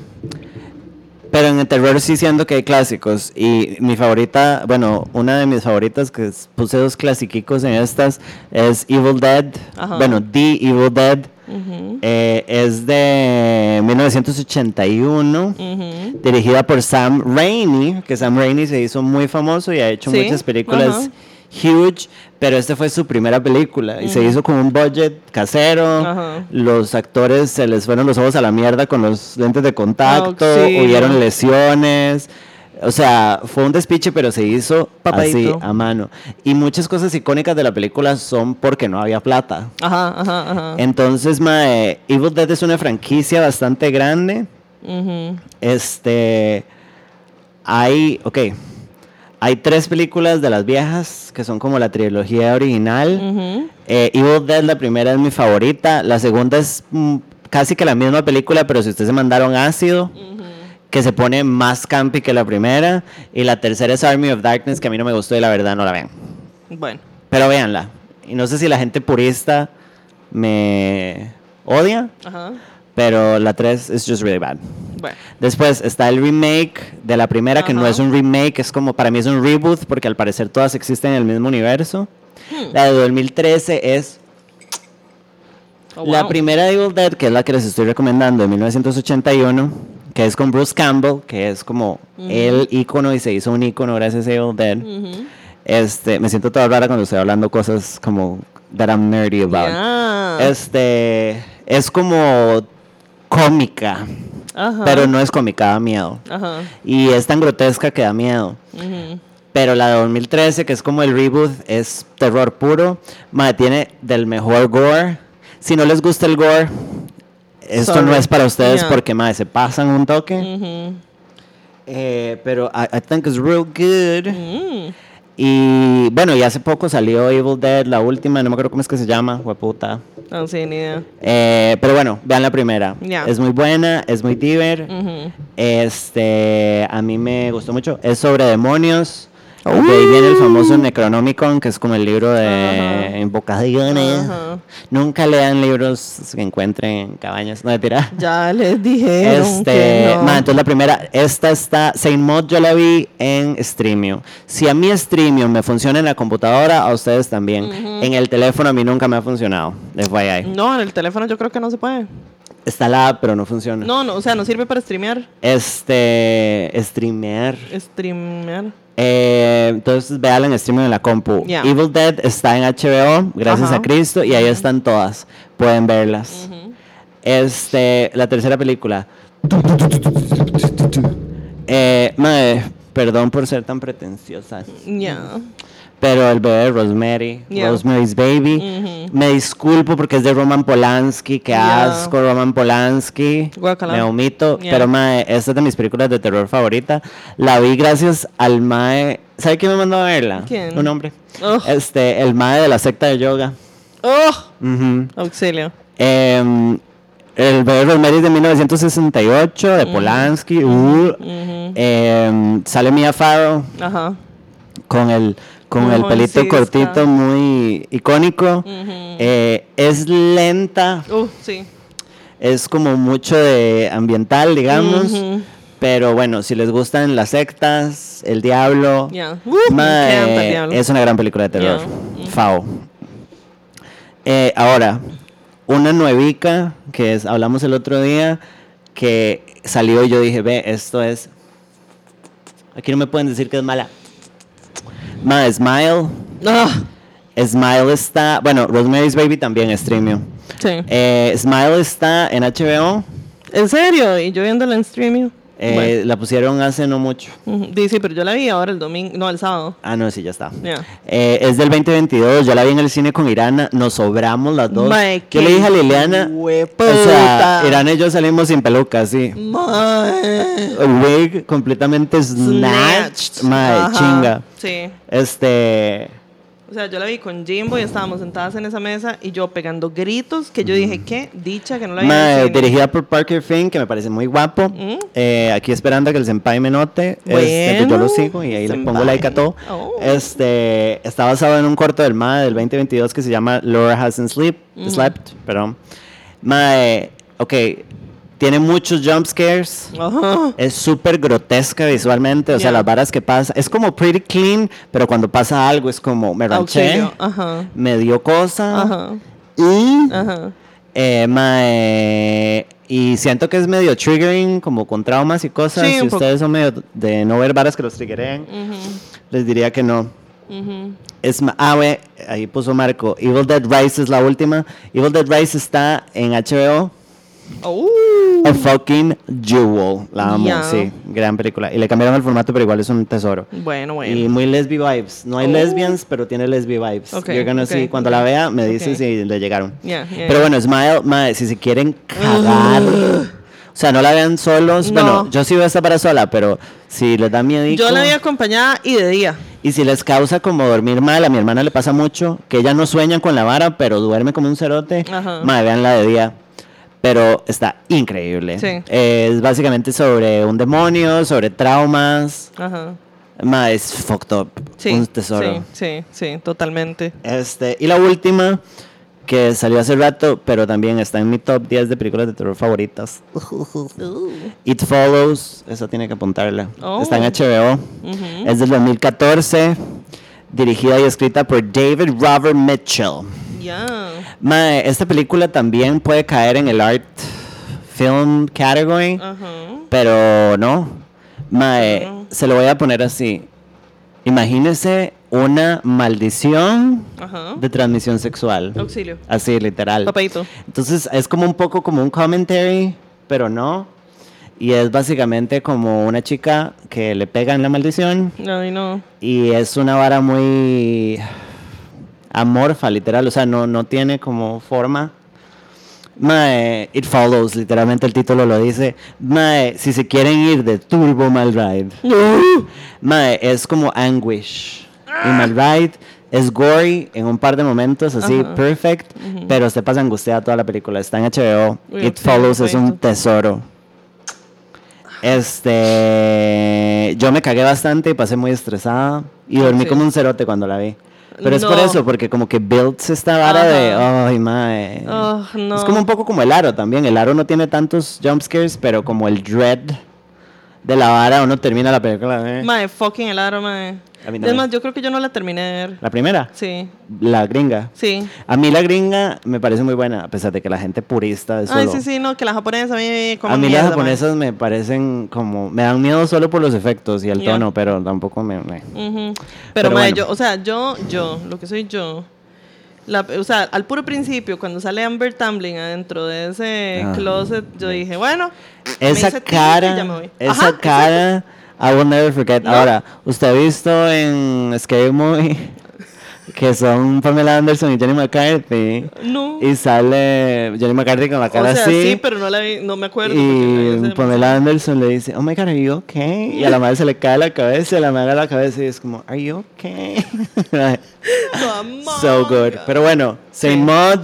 Pero en el terror sí siento que hay clásicos. Y mi favorita, bueno, una de mis favoritas que puse dos clasiquicos en estas es Evil Dead. Ajá. Bueno, The Evil Dead. Ujú, Eh, es de 1981 ujú. dirigida por Sam Raimi, que Sam Raimi se hizo muy famoso y ha hecho Sí, muchas películas. Huge, pero esta fue su primera película y se hizo con un budget casero. Los actores se les fueron los ojos a la mierda con los lentes de contacto, Auxilio. hubieron lesiones. O sea, fue un despiche, pero se hizo así Papadito. a mano. Y muchas cosas icónicas de la película son porque no había plata. Ajá, ajá, ajá. Entonces, mae, Evil Dead es una franquicia bastante grande. Este. Hay. Ok. Hay tres películas de las viejas que son como la trilogía original. Eh, Evil Dead, la primera es mi favorita. La segunda es mm, casi que la misma película, pero si ustedes se mandaron ácido, que se pone más campi que la primera. Y la tercera es Army of Darkness, que a mí no me gustó y la verdad no la vean. Bueno. Pero véanla. Y no sé si la gente purista me odia, Ajá. Pero la 3 es just really bad. Bueno. Después está el remake de la primera, que no es un remake, es como, para mí es un reboot, porque al parecer todas existen en el mismo universo. Hmm. La de 2013 es Oh, la wow. primera de Evil Dead, que es la que les estoy recomendando, de 1981, que es con Bruce Campbell, que es como el ícono y se hizo un ícono gracias a Evil Dead. Ujú. Este, me siento toda rara cuando estoy hablando cosas como that I'm nerdy about. Ya. Este, es como cómica, Ajá. pero no es cómica, da miedo. Ajá. Y es tan grotesca que da miedo. Pero la de 2013, que es como el reboot, es terror puro. Madre, tiene del mejor gore. Si no les gusta el gore, esto Sorry. no es para ustedes Yeah. porque, madre, se pasan un toque. Eh, pero I, I think it's real good. Mm. Y bueno, y hace poco salió Evil Dead, la última, no me acuerdo cómo es que se llama, hueputa. No sé, ni idea. Eh, pero bueno, vean la primera. Es muy buena, es muy diver. Este, a mí me gustó mucho. Es sobre demonios. De ahí viene el famoso Necronomicon, que es como el libro de Ajá. invocaciones. Ajá. Nunca lean libros que encuentren en cabañas. No, mentira. Ya les dijeron Este, no. entonces la primera, esta está, Saint Maud yo la vi en Streamio. Si a mí Streamio me funciona en la computadora, a ustedes también. En el teléfono a mí nunca me ha funcionado. FYI. No, en el teléfono yo creo que no se puede. Está la app, pero no funciona. No, no, o sea, no sirve para streamear. Este, streamear. Streamear. Eh, entonces véala en streaming en la compu. Evil Dead está en HBO, gracias Ajá. a Cristo, y ahí están todas. Pueden verlas. Este, la tercera película. Eh, mae, perdón por ser tan pretenciosa. Ya. Pero el bebé de Rosemary, Yeah. Rosemary's Baby. Me disculpo porque es de Roman Polanski. Qué Yeah. asco, Roman Polanski. Guácala. Me omito. Yeah. Pero, mae, esta es de mis películas de terror favorita. La vi gracias al mae. ¿Sabe quién me mandó a verla? ¿Quién? Un hombre. Ugh. Este, el mae de la secta de yoga. ¡Oh! Auxilio. Em, el bebé de Rosemary es de 1968, de Polanski. uh. Em, sale Mia Farrow Ajá. con el, con Muy el pelito cortito muy icónico. Eh, es lenta, Uh, sí. es como mucho de ambiental, digamos. Pero bueno, si les gustan las sectas, el diablo, Ya. Uh, mae, diablo. es una gran película de terror. Fao. Eh, ahora, una nuevica que es, hablamos el otro día, que salió y yo dije, ve, esto es... Aquí no me pueden decir que es mala. Ma, Smile. Ah, Smile está... Bueno, Rosemary's Baby también streamio. sí. Eh, Smile está en HBO. ¿En serio? ¿Y yo viéndola en streaming? Eh, Bueno. La pusieron hace no mucho. Ujú. Sí, sí, pero yo la vi ahora el domingo, no, el sábado. Ah, no, sí, ya está. Eh, es del 2022, yo la vi en el cine con Irana, nos sobramos las dos. Yo le qué dije a Liliana, hueputa. o sea, Irana y yo salimos sin peluca, sí. Wig completamente snatched, mae, chinga. Sí. Este, O sea, yo la vi con Jimbo y estábamos sentadas en esa mesa y yo pegando gritos que yo dije, qué dicha que no la vi en el mae, cine. dirigida por Parker Finn, que me parece muy guapo. Mm. Eh, aquí esperando a que el senpai me note. Este, pues yo lo Bueno, sigo y ahí le pongo like a todo. Oh. Este, está basado en un corto del MAE del 2022 que se llama Laura Hasn't Sleep, Slept, perdón. MAE, ok, tiene muchos jump scares. Ajá. Es súper grotesca visualmente, o sea, las varas que pasa. Es como pretty clean, pero cuando pasa algo es como me ranché. Ajá. me dio cosa. Ajá. Y, Ajá. eh, y siento que es medio triggering, como con traumas y cosas. Sí, si ustedes son medio de no ver varas que los triggeren, Ujú. les diría que no. Es, ah, we, ahí puso Marco. Evil Dead Rise es la última. Evil Dead Rise está en HBO. Oh. A fucking jewel. La amo, Ya. sí. Gran película. Y le cambiaron el formato, pero igual es un tesoro. Bueno, bueno. Y muy lesbi vibes. No hay Oh. lesbians, pero tiene lesbi vibes. Ok, You're gonna ok, see. Cuando la vea, me dice Ok. si le llegaron. Ya, ya, Pero bueno, Smile, mae, si se quieren cagar. O sea, no la vean solos. No. Bueno, yo sí veo esta para sola, pero si les da miedo. Yo la vi acompañada y de día. Y si les causa como dormir mal, a mi hermana le pasa mucho, que ella no sueña con la vara, pero duerme como un cerote. Ajá. Madre, veanla de día. Pero está increíble. Sí. Es básicamente sobre un demonio, sobre traumas. Ajá. Madre, es fucked up. Sí. un tesoro. Sí, sí, sí, totalmente. Este, y la última, que salió hace rato, pero también está en mi top 10 de películas de terror favoritas. It Follows, esa tiene que apuntarla. Oh. Está en HBO. Ujú. Es del 2014, dirigida y escrita por David Robert Mitchell. Ya. Mae, esta película también puede caer en el art film category, Ajá. pero no. Mae, No. se lo voy a poner así. Imagínese una maldición Ajá. de transmisión sexual. Auxilio. Así, literal. Papadito. Entonces es como un poco como un commentary, pero no. Y es básicamente como una chica que le pega en la maldición Ay, no. y es una vara muy amorfa, literal, o sea, no, no tiene como forma. Mae, It Follows, literalmente el título lo dice. Mae, si se quieren ir de Turbo Mal Ride. Mae, es como Anguish. Y Mal Ride es gory en un par de momentos, así, Ajá. perfect, pero se pasa angustiada toda la película. Está en HBO. Uy, It Follows es un tesoro. Este, yo me cagué bastante y pasé muy estresada y dormí Sí. como un cerote cuando la vi. Pero es por eso, porque como que builds esta vara de, ay, mae. Oh, no. Es como un poco como el aro también. El aro no tiene tantos jump scares, pero como el dread de la vara, uno termina la película. eh. Mae, fucking el aro, mae. A mí Es también. más, yo creo que yo no la terminé de ver. La primera, Sí, la gringa. sí. A mí la gringa me parece muy buena, a pesar de que la gente purista es Ay, solo. sí, sí, no, que la japonesa a mí como a mí mierda, las japonesas me parecen como... Me dan miedo solo por los efectos y el Ya. tono, pero tampoco me... me- Ujú. Pero, Pero mae, bueno. yo, o sea, yo, yo, lo que soy yo, la- o sea, al puro principio, cuando sale Amber Tumbling adentro de ese Ah. closet, yo dije, bueno, Esa cara, esa Ajá, cara, I will never forget. No. Ahora, ¿usted ha visto en Scary Movie que son Pamela Anderson y Jenny McCarthy. No. Y sale Jenny McCarthy con la cara o sea, así. sí, pero no la vi, no me acuerdo. Y Pamela Anderson le dice, oh my god, are you okay? Y a la madre se le cae la cabeza y a la madre la cabeza y es como, are you okay? so good. Pero bueno, Saint Maud,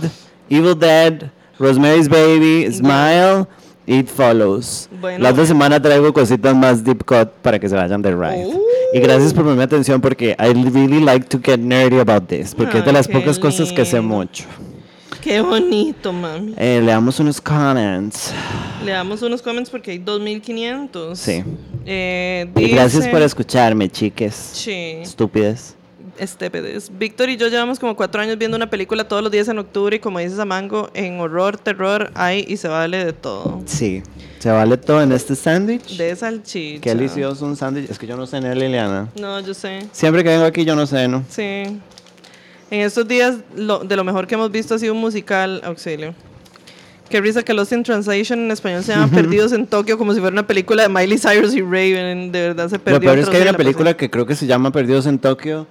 Evil Dead, Rosemary's Baby, Smile, It Follows. Bueno. La otra semana traigo cositas más deep cut para que se vayan de ride. Oh. Y gracias por ponerme atención porque I really like to get nerdy about this. Porque es de Ay, las pocas cosas que sé lindo. mucho. Qué bonito, mami. Eh, le damos unos comments. Le damos unos comments porque hay 2500. Sí. Eh, Y gracias dice- por escucharme, chiques. Sí. Estúpidas. Estépedes. Víctor y yo llevamos como cuatro años viendo una película todos los días en octubre y como dices a Mango, en horror, terror, hay y se vale de todo. Sí. ¿Se vale todo en este sándwich? De salchicha. Qué delicioso un sándwich. Es que yo no sé, Liliana. No, yo sé. Siempre que vengo aquí yo no sé, ¿no? Sí. En estos días, lo- de lo mejor que hemos visto ha sido un musical, auxilio. Qué risa que Lost in Translation en español se llama Perdidos en Tokio, como si fuera una película de Miley Cyrus y Raven. De verdad se perdió. Lo peor es que hay una la película que creo que se llama Perdidos en Tokio,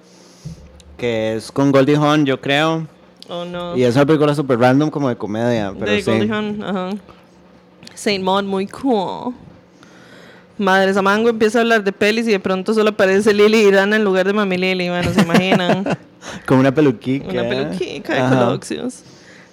que es con Goldie Hawn, yo creo. Oh, no. Y es una película super random como de comedia, pero de sí. Goldie Hawn, ajá. Saint Maud, muy cool. Madre Samango empieza a hablar de pelis y de pronto solo aparece Lily y Dana en lugar de Mami Lily. Bueno, se imaginan. Como una peluquica. Una peluquica de coloxios.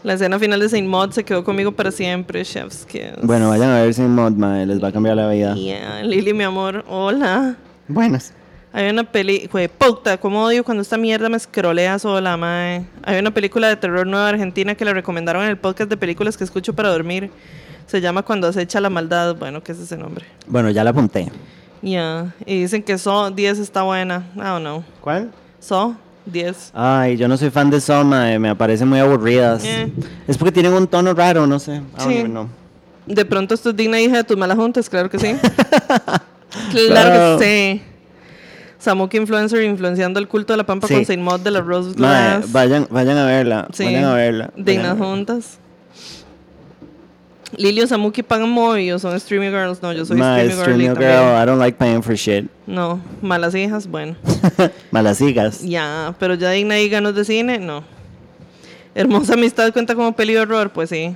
La escena final de Saint Maud se quedó conmigo para siempre, Chef's Kiss. Bueno, vayan a ver sin mod, mae, les va a cambiar la vida. Yeah, Lily, mi amor, hola. Buenas. Hay una peli, jue puta, como odio cuando esta mierda me escrolea sola, mae. Hay una película de terror nueva argentina que la recomendaron en el podcast de películas que escucho para dormir. Se llama Cuando acecha la maldad. Bueno, ¿qué es ese nombre? Bueno, ya la apunté. Yeah. Y dicen que So 10 está buena. I don't know. ¿Cuál? So 10. Ay, yo no soy fan de Soma, eh, me aparecen muy aburridas. Eh. Es porque tienen un tono raro, no sé. I don't Sí. know. De pronto esto es digna hija de tus malas juntas, claro que sí. claro Claro. que sí. Samuki Influencer influenciando el culto de la pampa Sí. con Saint Maud de la Rose Glass. vayan, vayan a verla. Sí. Vayan a verla. Dignas juntas. Lili o Samuki pagan Movi o son Streamy Girls. No, yo soy Mae, Streamy stream Girly your también. girl, I don't like paying for shit. No, malas hijas, bueno. Malas hijas. Ya, pero ya digna hija no es de cine, no. Hermosa amistad cuenta como peli de horror, pues sí.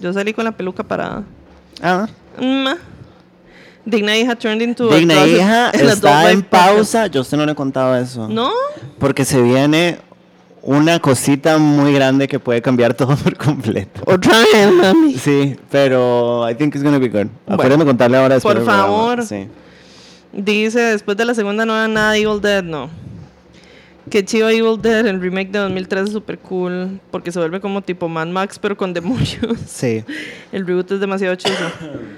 Yo salí con la peluca parada. Ah. Mm, ah. Digna hija turned into a Digna hija está en podcast. pausa. Yo usted no le he contado eso. ¿No? Porque se viene una cosita muy grande que puede cambiar todo por completo. Otra vez, mami. Sí, pero I think it's gonna be good. Bueno, Acuérdame contarle ahora después por favor. Sí. Dice, después de la segunda no era nada Evil Dead, no. Que chido Evil Dead, el remake de 2013 es súper cool, porque se vuelve como tipo Mad Max, pero con demonios. Sí, El reboot es demasiado chulo.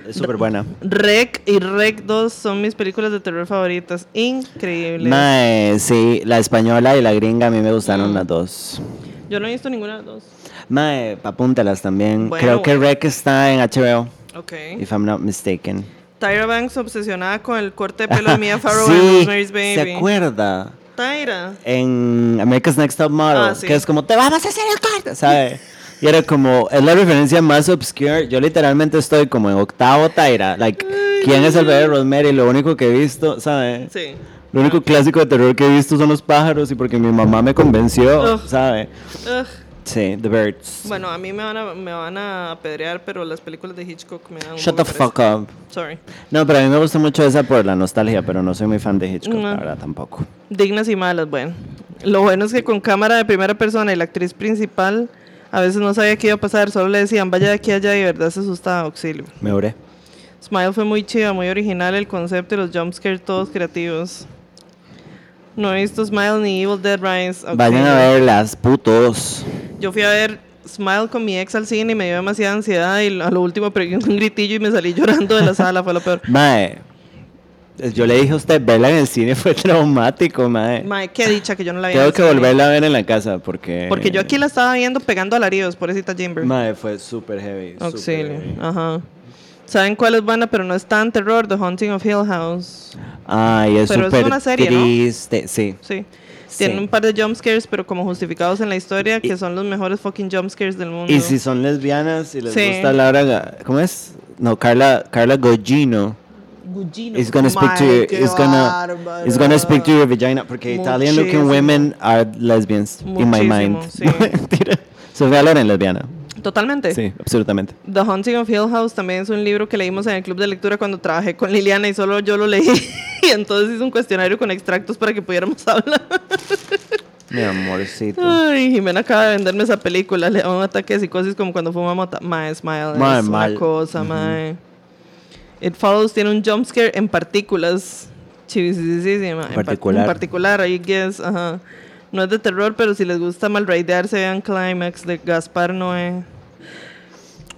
es súper buena. Rec y Rec 2 son mis películas de terror favoritas. Increíbles. Mae, sí, la española y la gringa a mí me gustaron Mm. las dos. Yo no he visto ninguna de las dos. Mae, apúntalas también. Bueno, Creo que bueno. Rec está en HBO, Ok. if I'm not mistaken. Tyra Banks obsesionada con el corte de pelo de Mia Farrow sí, en Rosemary's ¿se Baby. acuerda? Tyra. En America's Next Top Model, Ah, sí. que es como, te vamos a hacer el corte, ¿sabes? Y era como, es la referencia más obscure. Yo literalmente estoy como en octavo Tyra. Like, ¿quién es el bebé de Rosemary? Lo único que he visto, ¿sabes? Sí. Lo único clásico de terror que he visto son los pájaros y porque mi mamá me convenció, Ugh. Sí, The Birds. Bueno, a mí me van a, me van a apedrear, pero las películas de Hitchcock me dan Shut the fuck up. Sorry. No, pero a mí me gusta mucho esa por la nostalgia, pero no soy muy fan de Hitchcock, No. la verdad, tampoco. Dignas y malas, bueno. Lo bueno es que con cámara de primera persona y la actriz principal, a veces no sabía qué iba a pasar, solo le decían vaya de aquí a allá y de verdad se asustaba, auxilio. Me oré. Smile fue muy chiva, muy original el concepto y los jumpscares todos creativos. No he visto Smile ni Evil Dead Rise. Vayan a verlas, putos. Yo fui a ver Smile con mi ex al cine y me dio demasiada ansiedad y a lo último pegué un gritillo y me salí llorando de la sala, fue lo peor. Mae, yo le dije a usted, verla en el cine fue traumático, mae. Mae, qué dicha que yo no la vi. en Tengo que volverla a ver en la casa porque... Porque yo aquí la estaba viendo pegando alaridos, pobrecita Jimber. Mae, fue súper heavy. Auxilio. heavy. Ajá. ¿Saben cuál es buena, pero no es tan terror? The Haunting of Hill House. Ay, es Pero es súper una serie, ¿no? triste. Sí. Sí. Sí. Tiene un par de jumpscares, pero como justificados en la historia, que son los mejores fucking jumpscares del mundo. Y si son lesbianas y les Sí. gusta Laura... ¿Cómo es? No, Carla, Carla Gugino. Gugino. It's gonna speak to your, it's gonna, it's gonna speak to your vagina porque Italian looking Muchísimo. women are lesbians in my mind. Muchísimo, sí. Mentira. Sofía Loren lesbiana. Totalmente. Sí, absolutamente. The Haunting of Hill House también es un libro que leímos en el club de lectura cuando trabajé con Liliana y solo yo lo leí. y entonces hice un cuestionario con extractos para que pudiéramos hablar. Mi amorcito. Ay, Jimena acaba de venderme esa película. Le da un ataque de psicosis como cuando fuma mota. Mae, Smile. Mae, es una mal. cosa, mae. It Follows tiene un jumpscare en partículas. Chivisísima. En par- Particular. En particular, I guess. Ajá. No es de terror, pero si les gusta malraidearse, vean Climax de Gaspar Noé.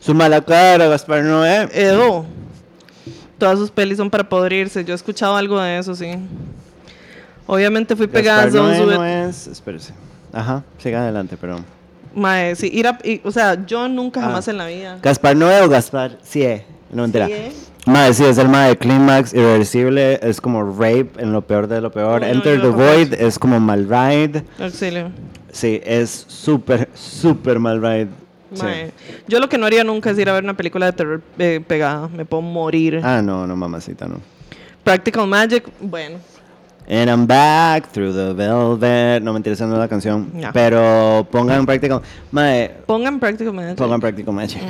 Su mala cara, Gaspar Noé. Edo. Todas sus pelis son para podrirse. Yo he escuchado algo de eso, sí. Obviamente fui pegada a Noé no es... Espérese. Ajá, siga adelante, perdón. Mae, sí, ir a- y- o sea, yo nunca Ah. jamás en la vida. ¿Gaspar Noé o Gaspar? Sí. No, mentira. Sí. Madre, sí, es el mae de Climax, irreversible, es como rape en lo peor de lo peor. No, Enter the Void es como mal ride. Auxilio. Sí, es súper, súper mal Sí. Mae. Yo lo que no haría nunca es ir a ver una película de terror eh, pegada. Me puedo morir. Ah, no, no, mamacita, no. Practical Magic, bueno. And I'm back through the velvet. No me interesa no la canción. Pero pongan Practical. Madre, Pongan Practical Magic. pongan Practical Magic.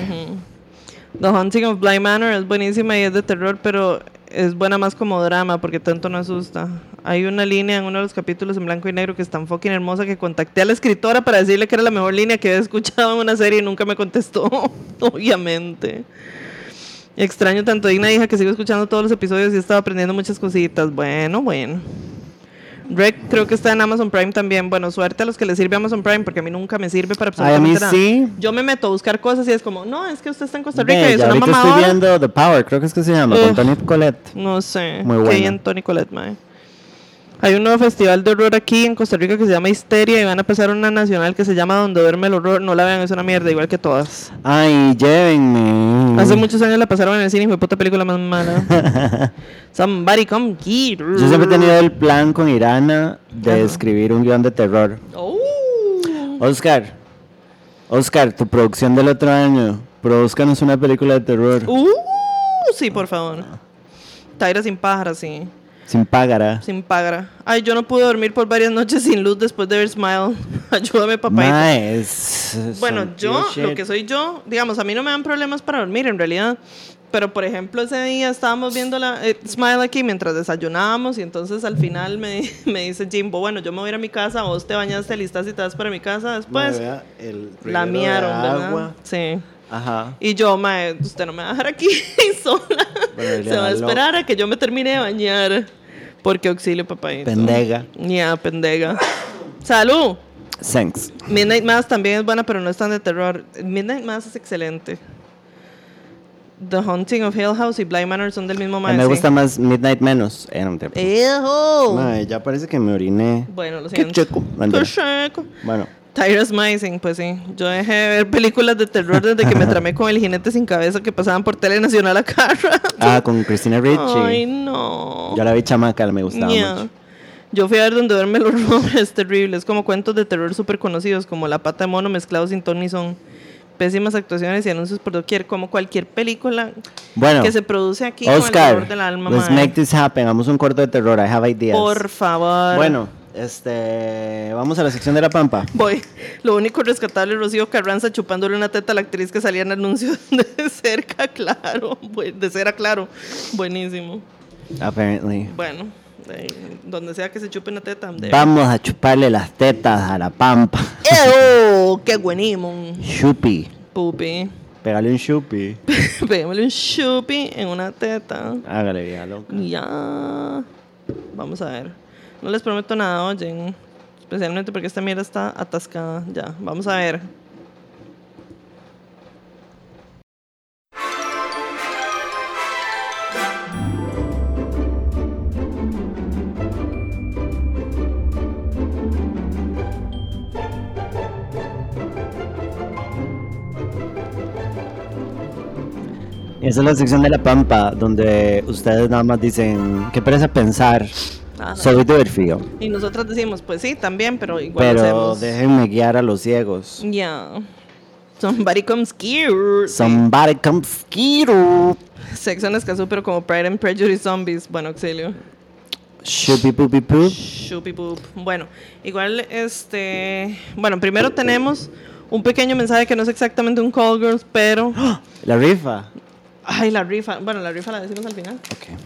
The Haunting of Bly Manor es buenísima y es de terror, pero es buena más como drama porque tanto no asusta. Hay una línea en uno de los capítulos en blanco y negro que es tan fucking hermosa que contacté a la escritora para decirle que era la mejor línea que había escuchado en una serie y nunca me contestó, obviamente. Extraño tanto digna hija que sigo escuchando todos los episodios y he estado aprendiendo muchas cositas. Bueno, bueno. Rec creo que está en Amazon Prime también. Bueno, suerte a los que les sirve Amazon Prime porque a mí nunca me sirve para Ay, a mí absolutamente nada. sí. Yo me meto a buscar cosas y es como, no, es que usted está en Costa Rica y es una ahorita mamadora. estoy viendo The Power, creo que es que se llama, con. Tony Colette. No sé. Muy ¿Qué hay buena. en Tony Colette, mae? Hay un nuevo festival de horror aquí en Costa Rica que se llama Histeria y van a pasar una nacional que se llama Donde duerme el horror. No la vean, es una mierda, igual que todas. Ay, llévenme. Hace muchos años la pasaron en el cine y fue puta película más mala. Somebody come get her. Yo siempre he tenido el plan con Irana de Ajá. escribir un guion de terror. Oh. Oscar, Oscar, tu producción del otro año, produzcanos una película de terror. Uh, sí, por favor. Taira sin pájara, sí. Sin págara. Sin pájara. Ay, yo no pude dormir por varias noches sin luz después de ver Smile. Ayúdame, papá. Bueno, yo, lo que soy yo, digamos, a mí no me dan problemas para dormir en realidad. Pero, por ejemplo, ese día estábamos viendo la eh, Smile aquí mientras desayunábamos y entonces al final me, me dice Jimbo, bueno, yo me voy a ir a mi casa, vos te bañaste, listas y te vas para mi casa después. Vea, el la miaron, ¿verdad? agua. Sí. Ajá. Y yo, mae, usted no me va a dejar aquí sola. Bueno, Se va a esperar a que yo me termine de bañar. Porque auxilio, papá. Pendega. Ya, pendega. ¡Salud! Thanks. Midnight Mass también es buena, pero no es tan de terror. Midnight Mass es excelente. The Haunting of Hill House y Bly Manor son del mismo A mí maestro. me gusta más Midnight menos. ¡Ejo! Mae, ya parece que me oriné. Bueno, lo Qué siento. checo. Mentira. Qué checo. Bueno, Tyrus Mising, pues sí. Yo dejé de ver películas de terror desde que me tramé con el jinete sin cabeza que pasaban por Tele Nacional a rato. ah, con Christina Ricci. Ay, no. Yo la vi chamaca, me gustaba Ña. mucho. Yo fui a ver donde duerme los hombres, es terrible. Es como cuentos de terror súper conocidos, como La pata de mono mezclados sin ton ni son. Pésimas actuaciones y anuncios por doquier, como cualquier película Bueno, que se produce aquí con el Oscar, del alma. let's mae. make this happen. Hagamos un corto de terror. I have ideas. Por favor. Bueno, este, vamos a la sección de la pampa. Voy. Lo único rescatable es Rocío Carranza chupándole una teta a la actriz que salía en anuncios de cerca, claro. De cera, claro. Buenísimo. Apparently. Bueno, donde sea que se chupe una teta. Vamos a chuparle las tetas a la pampa. ¡Eo! ¡Qué buenísimo! Chupi. Pupi. Pégale un chupi. Peguémosle un chupi en una teta. Hágale, vieja loca. Ya. Vamos a ver. No les prometo nada, oyen. Especialmente porque esta mierda está atascada. Ya, vamos a ver. Esa es la sección de la pampa donde ustedes nada más dicen, qué pereza pensar. Ajá. Soy divertido. Y nosotros decimos, pues sí, también, pero igual Pero hacemos. déjenme guiar a los ciegos. Ya. Somebody comes here. Somebody come skiru. Sexo en Escazú, pero como Pride and Prejudice Zombies. Bueno, auxilio. Shoopy poopy poop. Shupi poop. Bueno, igual, este. Bueno, primero tenemos un pequeño mensaje que no es exactamente un call girls, pero. La rifa. Ay, la rifa. Bueno, la rifa la decimos al final. Ok.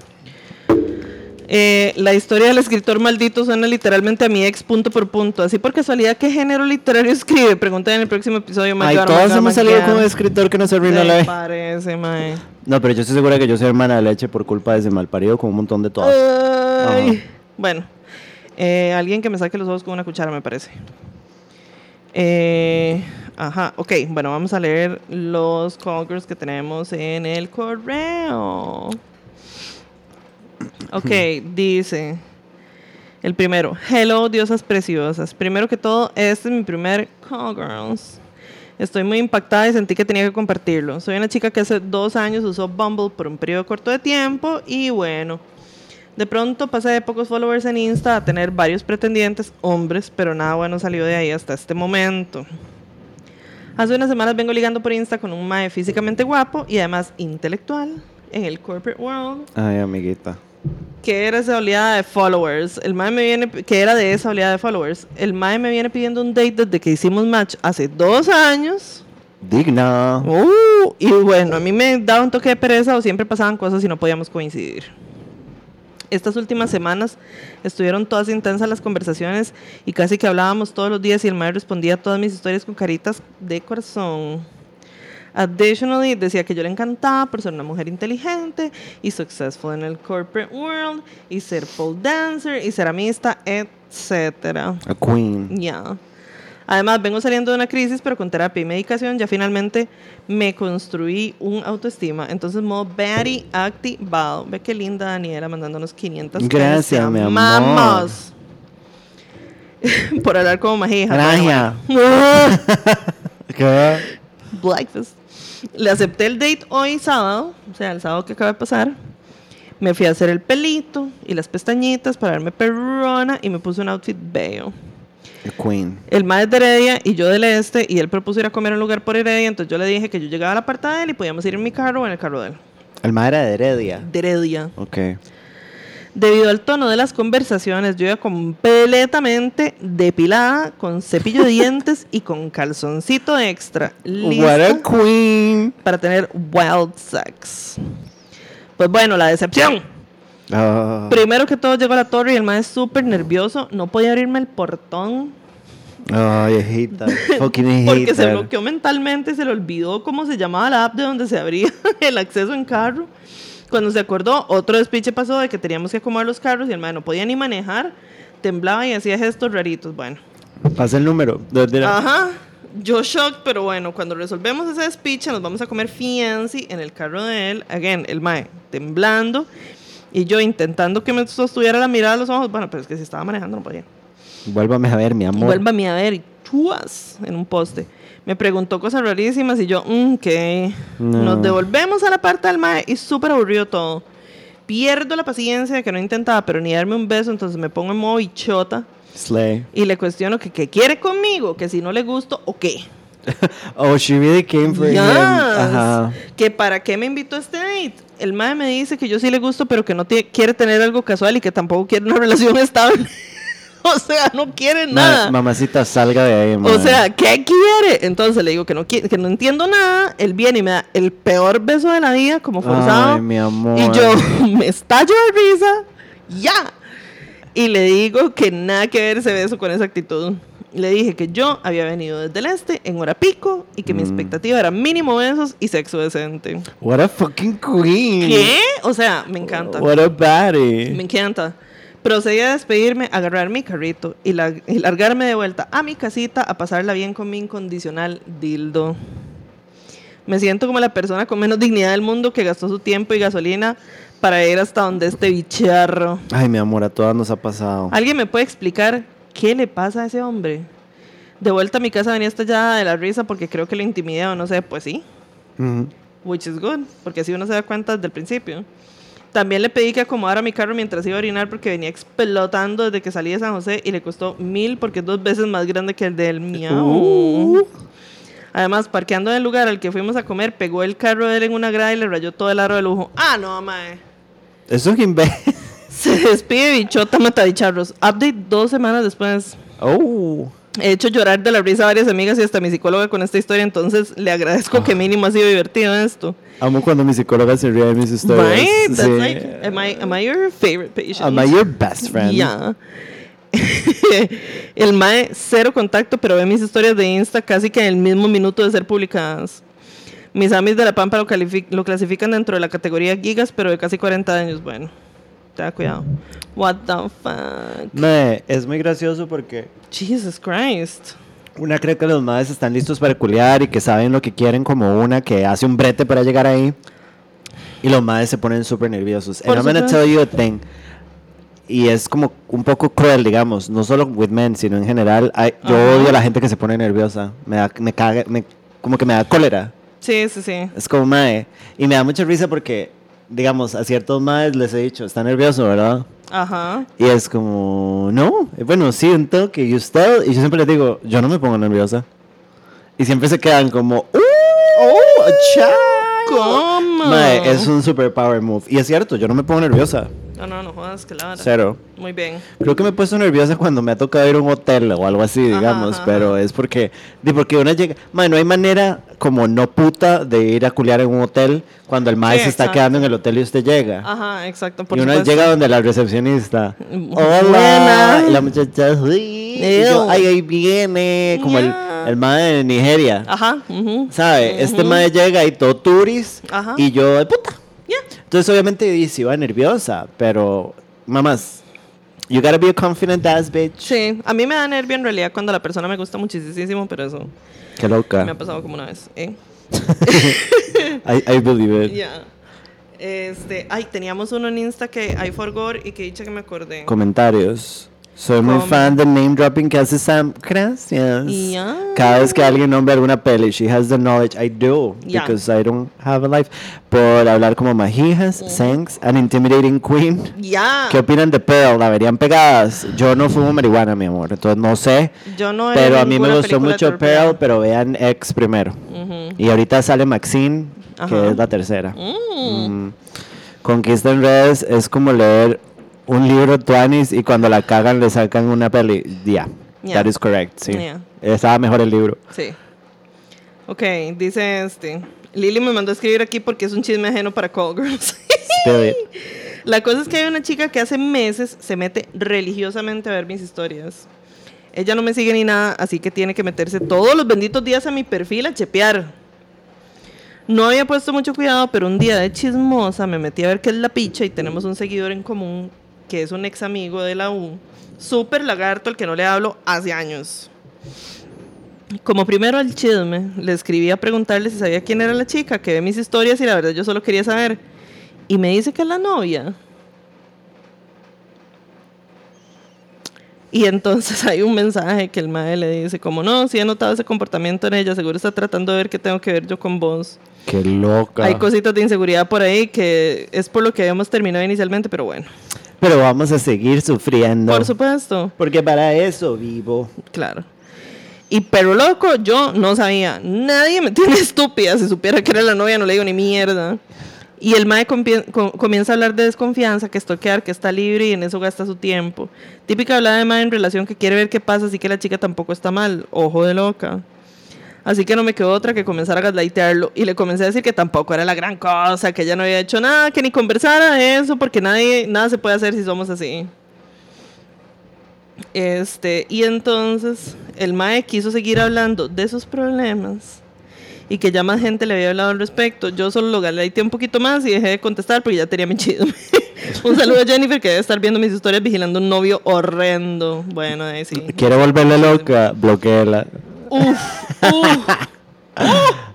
Eh, la historia del escritor maldito suena literalmente a mi ex punto por punto. Así por casualidad, ¿qué género literario escribe? Pregunta en el próximo episodio. Ay, todos hemos salido con un escritor que nos arruinó la Me vida. parece, mae. No, pero yo estoy segura que yo soy hermana de leche por culpa de ese malparido con un montón de todas. Ay. Bueno, eh, alguien que me saque los ojos con una cuchara, me parece. Eh, ajá, ok. Bueno, vamos a leer los callgirls que tenemos en el correo. Ok, dice. El primero, hello, diosas preciosas. Primero que todo, este es mi primer Callgirls. Estoy muy impactada y sentí que tenía que compartirlo. Soy una chica que hace dos años usó Bumble por un periodo corto de tiempo y bueno, de pronto pasé de pocos followers en Insta a tener varios pretendientes, hombres, pero nada bueno salió de ahí hasta este momento. Hace unas semanas vengo ligando por Insta con un mae físicamente guapo y además intelectual en el corporate world Ay, amiguita. que era esa oleada de followers. El mae me viene, que era de esa oleada de followers. El mae me viene pidiendo un date desde que hicimos match hace dos años. Digna. Uh, y bueno, a mí me daba un toque de pereza o siempre pasaban cosas y no podíamos coincidir. Estas últimas semanas estuvieron todas intensas las conversaciones y casi que hablábamos todos los días y el mae respondía a todas mis historias con caritas de corazón. Additionally, decía que yo le encantaba por ser una mujer inteligente y successful en el corporate world y ser pole dancer y ceramista, etcétera. A queen. Ya. Además, vengo saliendo de una crisis, pero con terapia y medicación ya finalmente me construí un autoestima. Entonces, modo Betty activado. Ve qué linda Daniela mandándonos 500 Gracias, mi amor. Vamos. Por hablar como majija. Gracias. Blackfest. Le acepté el date hoy sábado, o sea, el sábado que acaba de pasar. Me fui a hacer el pelito y las pestañitas para verme perrona y me puse un outfit bello. A queen. El es de Heredia y yo del este y él propuso ir a comer a un lugar por Heredia, entonces yo le dije que yo llegaba a la parte de él y podíamos ir en mi carro o en el carro de él. El madre de Heredia. De Heredia. Ok. Debido al tono de las conversaciones, yo iba completamente depilada, con cepillo de dientes y con calzoncito extra, What a queen. para tener wild sex. Pues bueno, la decepción. Ah. Primero que todo llegó a la torre y el mae es súper nervioso, no podía abrirme el portón Ay, hijita. Fucking. Porque se bloqueó mentalmente y se le olvidó cómo se llamaba la app de donde se abría el acceso en carro. Cuando se acordó, otro despiche pasó de que teníamos que acomodar los carros y el mae no podía ni manejar, temblaba y hacía gestos raritos. Bueno, Pasa el número. Ajá, yo shock, pero bueno, cuando resolvemos ese despiche nos vamos a comer fancy en el carro de él. Again, el mae temblando y yo intentando que me sostuviera la mirada a los ojos. Bueno, pero es que si estaba manejando no podía. Vuélvame a ver, mi amor. Vuélvame a ver y chuas en un poste. Me preguntó cosas rarísimas y yo, mm, que No. nos devolvemos a la parte del mae y súper aburrido todo. Pierdo la paciencia de que no intentaba, pero ni darme un beso, entonces me pongo en modo bichota Slay. y le cuestiono que qué quiere conmigo, que si no le gusto o qué. Oh, she really came for him. Yes. Ajá. Que para qué me invitó a este date. El mae me dice que yo sí le gusto, pero que no quiere tener algo casual y que tampoco quiere una relación estable. o sea, no quiere nada. Ma- mamacita, salga de ahí, O man. sea, ¿qué quiere? Entonces le digo que no, que no entiendo nada. Él viene y me da el peor beso de la vida, como forzado. Ay, mi amor. Y yo me estallo de risa. ¡Ya! Y le digo que nada que ver ese beso con esa actitud. Le dije que yo había venido desde el este en hora pico y que mi Mm. expectativa era mínimo besos y sexo decente. What a fucking queen. ¿Qué? O sea, me encanta. What a baddie. Me encanta. Procedí a despedirme, agarrar mi carrito y, la- y largarme de vuelta a mi casita a pasarla bien con mi incondicional dildo. Me siento como la persona con menos dignidad del mundo que gastó su tiempo y gasolina para ir hasta donde este bicharro. Ay, mi amor, a todas nos ha pasado. ¿Alguien me puede explicar qué le pasa a ese hombre? De vuelta a mi casa venía estallada de la risa porque creo que lo intimidé o no sé, pues sí. Which is good, porque así uno se da cuenta desde el principio. También le pedí que acomodara mi carro mientras iba a orinar porque venía explotando desde que salí de San José y le costó mil porque es dos veces más grande que el del miau. Uh. Además, parqueando en el lugar al que fuimos a comer, pegó el carro de él en una grada y le rayó todo el aro de lujo. Ah, no, mae. Eso es imbe- Se despide bichota matadicharros. Update dos semanas después. Oh. He hecho llorar de la risa a varias amigas y hasta a mi psicóloga con esta historia, entonces le agradezco Ah. que mínimo ha sido divertido esto. Amo cuando mi psicóloga se ríe de mis historias. Right? That's Sí. like, am I, am I your favorite patient? Am I your best friend? Yeah. el mae, cero contacto, pero ve mis historias de Insta casi que en el mismo minuto de ser publicadas. Mis amis de La Pampa lo, lo clasifican dentro de la categoría gigas, pero de casi 40 años. Bueno, ten cuidado. What the fuck? Mae, es muy gracioso porque Jesus Christ. una cree que los madres están listos para culiar y que saben lo que quieren como una que hace un brete para llegar ahí. Y los madres se ponen súper nerviosos. And I'm gonna tell you a thing. Y es como un poco cruel, digamos, no solo with men, sino en general. Ay, yo Ajá. odio a la gente que se pone nerviosa. Me da, me caga, me, como que me da cólera. Sí, sí, sí. Es como mae. Y me da mucha risa porque, digamos, a ciertos madres les he dicho, está nervioso, ¿verdad? Ajá. Y es como, no, bueno, sí, un toque. Y usted, y yo siempre les digo, yo no me pongo nerviosa. Y siempre se quedan como, ¡uh! ¡Oh! child". ¿Cómo? Mae, es un super power move. Y es cierto, yo no me pongo nerviosa. No, no, no jodas, que la vara. Cero. Muy bien. Creo que me he puesto nerviosa cuando me ha tocado ir a un hotel o algo así, digamos. ajá, pero ajá. es porque, porque una llega. Mae, no hay manera como no puta de ir a culiar en un hotel cuando el mae Sí, se está quedando en el hotel y usted llega. Ajá, exacto. Por y una llega donde la recepcionista. Buena. Hola. Y la muchacha, "Uy", y yo, ay, ahí viene. Como el, Ya. el mae de Nigeria. Ajá. ujú. ¿Sabe? Este mae llega y todo turis. Ajá. Y yo, "Ay, puta. Entonces, obviamente, sí iba nerviosa. Pero, mamás, you gotta be a confident ass bitch. Sí, a mí me da nervio en realidad cuando la persona me gusta muchísimo, pero eso Qué loca. me ha pasado como una vez. ¿eh? I, I believe it. Ya. Este, ay, teníamos uno en Insta que hay Forgor y que dicha que me acordé. Comentarios. Soy muy fan del name dropping que hace Sam. Gracias. Cada vez que alguien nombra alguna peli, she has the knowledge. I do. Because I don't have a life. Por hablar como Majijas, Sanks, an intimidating queen. ¿Qué opinan de Pearl? ¿La verían pegadas? Yo no fumo marihuana, mi amor. Entonces no sé. Yo no Pero a mí me gustó mucho. Pearl, pero vean X primero. Y ahorita sale Maxine, Ajá. que es la tercera. Mm. Mm. Conquista en redes es como leer un libro Tuanis y cuando la cagan le sacan una peli. Yeah, Yeah. that is correct. Sí. Yeah. Estaba mejor el libro. Sí. Ok, dice este. Lili me mandó a escribir aquí porque es un chisme ajeno para Call Girls. La cosa es que hay una chica que hace meses se mete religiosamente a ver mis historias. Ella no me sigue ni nada, así que tiene que meterse todos los benditos días a mi perfil a chepear. No había puesto mucho cuidado, pero un día de chismosa me metí a ver qué es la picha y tenemos un seguidor en común que es un ex amigo de la U, súper lagarto al que no le hablo hace años. Como primero al chisme, le escribí a preguntarle si sabía quién era la chica que ve mis historias y la verdad yo solo quería saber. Y me dice que es la novia. Y entonces hay un mensaje que el madre le dice, como no, si he notado ese comportamiento en ella, seguro está tratando de ver qué tengo que ver yo con vos. Qué loca. Hay cositas de inseguridad por ahí que es por lo que habíamos terminado inicialmente, pero bueno, Pero vamos a seguir sufriendo. por supuesto, Porque para eso vivo. claro. Y pero loco, yo no sabía, nadie me tiene estúpida, si supiera que era la novia no le digo ni mierda. Y el mae comienza a hablar de desconfianza, que estoquear, que está libre y en eso gasta su tiempo. Típica hablada de mae en relación que quiere ver qué pasa, así que la chica tampoco está mal. Ojo de loca. Así que no me quedó otra que comenzar a gaslightearlo. Y le comencé a decir que tampoco era la gran cosa, que ella no había hecho nada, que ni conversara de eso, porque nadie, nada se puede hacer si somos así. Este, y entonces el Mae quiso seguir hablando de sus problemas y que ya más gente le había hablado al respecto. Yo solo lo gaslighteé un poquito más y dejé de contestar porque ya tenía mi chido. un saludo a Jennifer que debe estar viendo mis historias vigilando un novio horrendo. Bueno, ahí sí. Quiere volverle loca, bloqueela. Uf, uf,